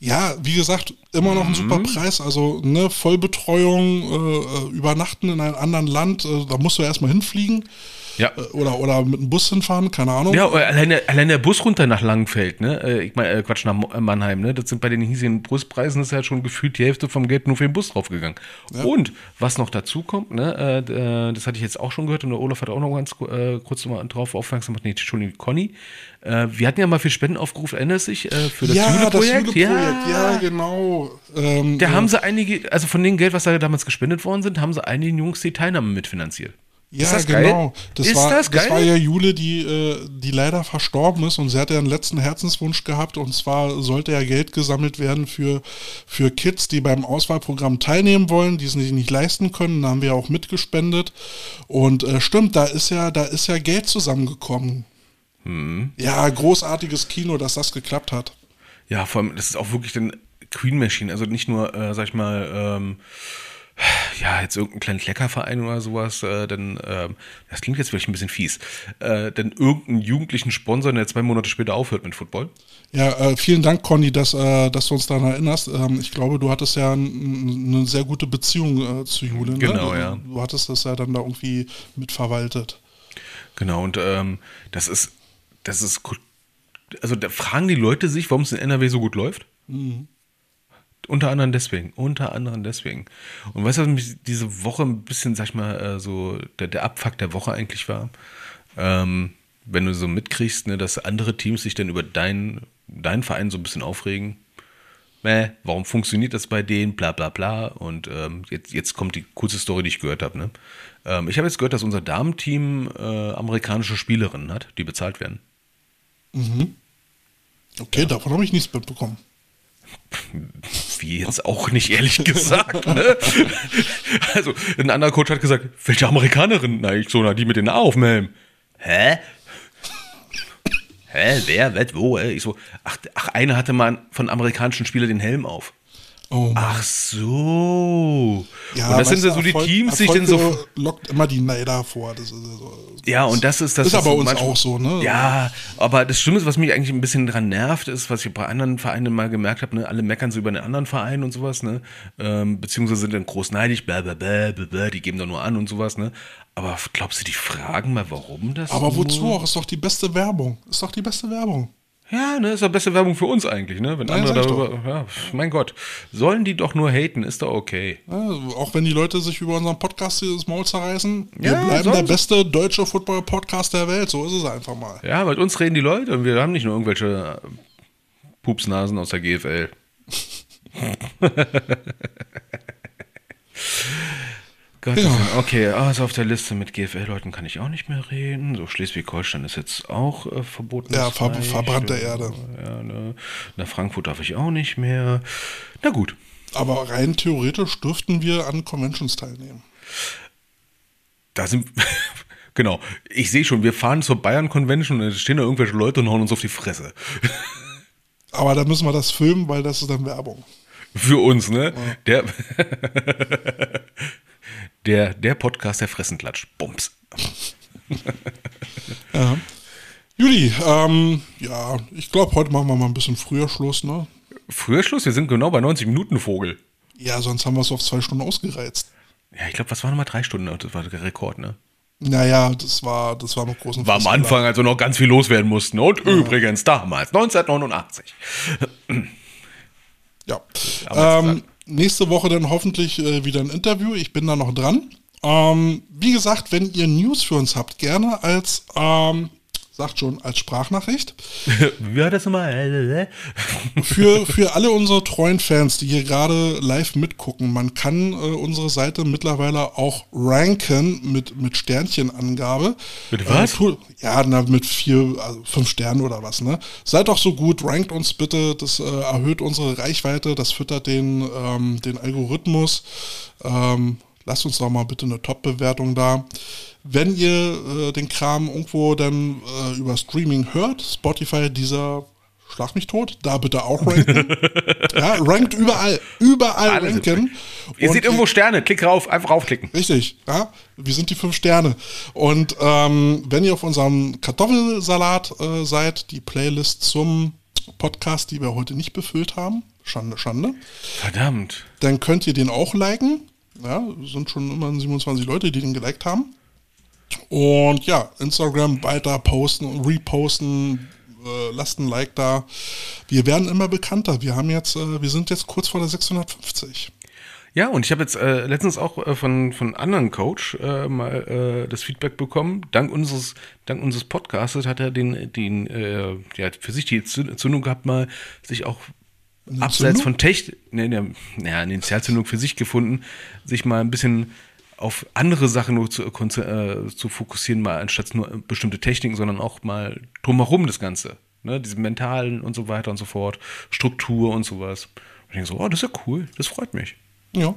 Ja, wie gesagt, immer noch ein Mhm. super Preis. Also ne, Vollbetreuung, äh, äh, übernachten in einem anderen Land, äh, da musst du erstmal hinfliegen Ja. äh, oder, oder mit dem Bus hinfahren, keine Ahnung. Ja, aber allein der, allein der Bus runter nach Langenfeld, ne? Äh, Ich meine, äh, Quatsch, nach äh, Mannheim, ne? Das sind bei den hiesigen Buspreisen ist ja schon gefühlt die Hälfte vom Geld nur für den Bus draufgegangen. Und was noch dazu kommt, ne? Äh, äh, das hatte ich jetzt auch schon gehört und der Olaf hat auch noch ganz äh, kurz nochmal drauf aufmerksam gemacht. Nee, Entschuldigung, Conny. Äh, wir hatten ja mal für Spenden aufgerufen, erinnerst dich? Äh, für das ja, das Jule-Projekt? Jule-Projekt, ja. genau. Ähm, Da äh, haben sie einige, also von dem Geld, was da damals gespendet worden sind, haben sie einigen Jungs die Teilnahme mitfinanziert. Ja, das genau. Das ist war, das geil? Das war ja Jule, die, äh, die leider verstorben ist und sie hatte ja einen letzten Herzenswunsch gehabt und zwar sollte ja Geld gesammelt werden für, für Kids, die beim Auswahlprogramm teilnehmen wollen, die es sich nicht leisten können. Da haben wir auch mitgespendet. Und äh, stimmt, da ist ja, da ist ja Geld zusammengekommen. Hm. Ja, großartiges Kino, dass das geklappt hat. Ja, vor allem, das ist auch wirklich dann Queen Machine, also nicht nur, äh, sag ich mal, ähm, ja, jetzt irgendein kleiner Kleckerverein oder sowas, äh, dann, ähm, das klingt jetzt vielleicht ein bisschen fies, äh, dann irgendeinen jugendlichen Sponsor, der zwei Monate später aufhört mit Football. Ja, äh, vielen Dank, Conny, dass, äh, dass du uns daran erinnerst. Ähm, ich glaube, du hattest ja eine sehr gute Beziehung äh, zu Jule. Ne? Genau, ja. Du hattest das ja dann da irgendwie mitverwaltet. Genau, und ähm, das ist, das ist, also da fragen die Leute sich, warum es in NRW so gut läuft. Unter anderem deswegen, unter anderem deswegen. Und weißt du, was mich diese Woche ein bisschen, sag ich mal, äh, so der, der Abfuck der Woche eigentlich war? Ähm, wenn du so mitkriegst, ne, dass andere Teams sich dann über deinen deinen Verein so ein bisschen aufregen. Mäh, warum funktioniert das bei denen? Bla bla bla. Und ähm, jetzt, jetzt kommt die kurze Story, die ich gehört habe. Ne? Ähm, ich habe jetzt gehört, dass unser Damenteam äh, amerikanische Spielerinnen hat, die bezahlt werden. Okay, davon habe ich nichts mitbekommen. Wie jetzt auch nicht, ehrlich gesagt. Ne? Also, ein anderer Coach hat gesagt, welche Amerikanerin? Na, ich so, na, die mit den A auf dem Helm. Hä? Hä, wer, was, wo? äh? Ich so, ach, ach, eine hatte mal von amerikanischen Spielern den Helm auf. Oh. Ach so. Ja, und das sind weißt so die Erfolg- Teams, sich dann so. lockt immer die Neider vor. Das ist, so- Ja, und das ist das. ist aber was uns manchmal- auch so, ne? Ja, aber das Schlimme ist, was mich eigentlich ein bisschen dran nervt, ist, was ich bei anderen Vereinen mal gemerkt habe, ne, alle meckern so über den anderen Verein und sowas, ne? Ähm, beziehungsweise sind dann groß neidisch, bla, bla, bla, die geben doch nur an und sowas, ne? Aber glaubst du, die fragen mal, warum das? Aber wozu auch? Ist doch die beste Werbung. Ist doch die beste Werbung. Ja, ne, ist doch beste Werbung für uns eigentlich, ne? Wenn Ja, andere darüber, ja, mein Gott, sollen die doch nur haten, ist doch okay. Ja, auch wenn die Leute sich über unseren Podcast hier das Maul zerreißen. Wir Ja, bleiben der beste deutsche Football-Podcast der Welt. So ist es einfach mal. Ja, mit uns reden die Leute und wir haben nicht nur irgendwelche Pupsnasen aus der GFL. Gott, Ja. okay, also auf der Liste mit GFL-Leuten kann ich auch nicht mehr reden. So Schleswig-Holstein ist jetzt auch äh, verboten. Ja, ver verbrannte Erde. Ja, ne. Nach Frankfurt darf ich auch nicht mehr. Na gut. Aber rein theoretisch dürften wir an Conventions teilnehmen. Da sind. genau. Ich sehe schon, wir fahren zur Bayern Convention und da stehen da irgendwelche Leute und hauen uns auf die Fresse. Aber da müssen wir das filmen, weil das ist dann Werbung. Für uns, ne? Der, der, der Podcast, der Fressentlatsch. Bums. Ja. Juli, ähm, ja, ich glaube, heute machen wir mal ein bisschen früher Schluss, ne? Früher Schluss, wir sind genau bei 90 Minuten Vogel. Ja, sonst haben wir es auf zwei Stunden ausgereizt. Ja, ich glaube, was waren nochmal drei Stunden? Das war der Rekord, ne? Naja, das war, das war mit großen War am. Anfang, als wir noch ganz viel loswerden mussten. Und übrigens, damals, 1989. Ja. Ähm, nächste Woche dann hoffentlich äh, wieder ein Interview. Ich bin da noch dran. Ähm, wie gesagt, wenn ihr News für uns habt, gerne als, ähm, sagt schon, als Sprachnachricht. Wie hat das nochmal? Für, für alle unsere treuen Fans, die hier gerade live mitgucken, man kann äh, unsere Seite mittlerweile auch ranken mit, mit Sternchenangabe. Mit was? Äh, ja, na, mit vier, also fünf Sternen oder was, ne? Seid doch so gut, rankt uns bitte, das äh, erhöht unsere Reichweite, das füttert den, ähm, den Algorithmus. Ähm, lasst uns doch mal bitte eine Top-Bewertung da. Wenn ihr äh, den Kram irgendwo dann äh, über Streaming hört, Spotify, dieser Schlag mich tot, da bitte auch ranken. ja, rankt überall, überall Alles ranken. Ihr seht irgendwo Sterne, klick rauf, einfach raufklicken. Richtig, ja. Wir sind die fünf Sterne. Und ähm, wenn ihr auf unserem Kartoffelsalat äh, seid, die Playlist zum Podcast, die wir heute nicht befüllt haben, Schande, Schande, Verdammt. dann könnt ihr den auch liken. Ja, es sind schon immer 27 Leute, die den geliked haben. Und ja, Instagram weiter posten und reposten, äh, lasst ein Like da. Wir werden immer bekannter. Wir haben jetzt, äh, wir sind jetzt kurz vor der 650. Ja, und ich habe jetzt äh, letztens auch äh, von von anderen Coach äh, mal äh, das Feedback bekommen. Dank unseres dank unseres Podcasts hat er den den äh, ja für sich die Zü- Zündung gehabt mal sich auch abseits Zündung? von Technik, ne, ne, naja, eine Initialzündung für sich gefunden, sich mal ein bisschen auf andere Sachen nur zu, äh, zu fokussieren, mal anstatt nur bestimmte Techniken, sondern auch mal drumherum das Ganze. Ne, diese mentalen und so weiter und so fort, Struktur und sowas. Und ich denke so, oh, das ist ja cool, das freut mich. Ja.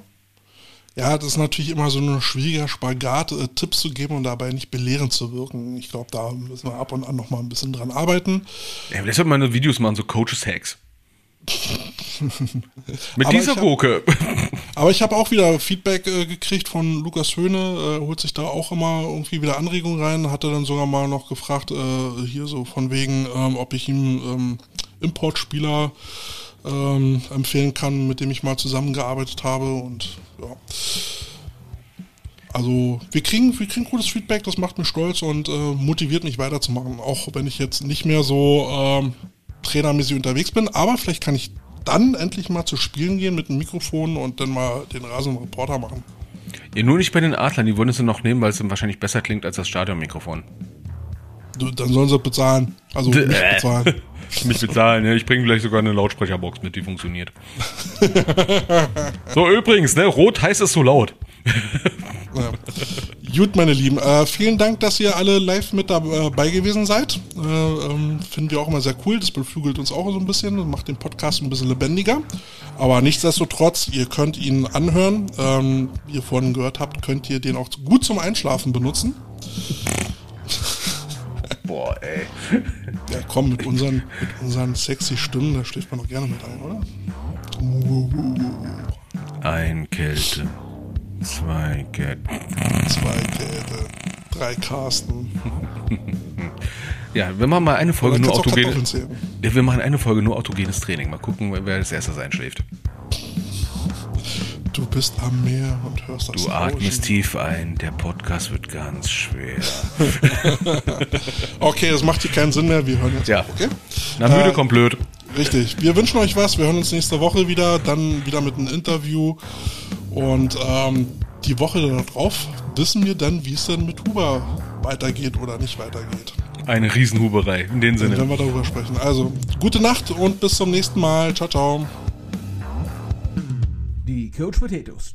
Ja, das ist natürlich immer so ein schwieriger Spagat, äh, Tipps zu geben und dabei nicht belehrend zu wirken. Ich glaube, da müssen wir ab und an noch mal ein bisschen dran arbeiten. Ja, man nur Videos machen, so Coaches-Hacks. Mit Aber dieser Gurke. Aber ich habe auch wieder Feedback äh, gekriegt von Lukas Höhne, äh, holt sich da auch immer irgendwie wieder Anregungen rein, hatte dann sogar mal noch gefragt, äh, hier so von wegen, ähm, ob ich ihm ähm, Importspieler ähm, empfehlen kann, mit dem ich mal zusammengearbeitet habe und ja. Also wir kriegen, wir kriegen gutes Feedback, das macht mich stolz und äh, motiviert mich weiterzumachen, auch wenn ich jetzt nicht mehr so ähm, trainermäßig unterwegs bin, aber vielleicht kann ich dann endlich mal zu Spielen gehen mit dem Mikrofon und dann mal den rasenden Reporter machen. Ja, nur nicht bei den Adlern, die wollen es dann noch nehmen, weil es dann wahrscheinlich besser klingt als das Stadionmikrofon. Du, dann sollen sie bezahlen. Also nicht Äh. bezahlen. Mich bezahlen, ja. Ich bringe gleich sogar eine Lautsprecherbox mit, die funktioniert. so, übrigens, ne, rot heißt es so laut. Ja. Gut, meine Lieben. Äh, vielen Dank, dass ihr alle live mit dabei gewesen seid. Äh, ähm, finden wir auch immer sehr cool. Das beflügelt uns auch so ein bisschen und macht den Podcast ein bisschen lebendiger. Aber nichtsdestotrotz, ihr könnt ihn anhören. Ähm, wie ihr vorhin gehört habt, könnt ihr den auch gut zum Einschlafen benutzen. Boah, ey. Ja, komm, mit unseren, mit unseren sexy Stimmen, da schläft man doch gerne mit ein, oder? Ein Kälte. Zwei Cat. Zwei Käthe. Drei Carsten. Ja, wir machen mal eine Folge nur autogenes. Ja, wir machen eine Folge nur autogenes Training. Mal gucken, wer als erstes einschläft. Du bist am Meer und hörst das Du atmest Rauschen. tief ein, der Podcast wird ganz schwer. Okay, das macht hier keinen Sinn mehr. Wir hören jetzt Ja. auf, okay? Na, müde Äh, kommt blöd. Richtig. Wir wünschen euch was. Wir hören uns nächste Woche wieder. Dann wieder mit einem Interview. Und ähm, die Woche darauf wissen wir dann, wie es denn mit Huber weitergeht oder nicht weitergeht. Eine Riesenhuberei, in dem Dann Sinne. werden wir darüber sprechen. Also, gute Nacht und bis zum nächsten Mal. Ciao, ciao. Die Coach Potatoes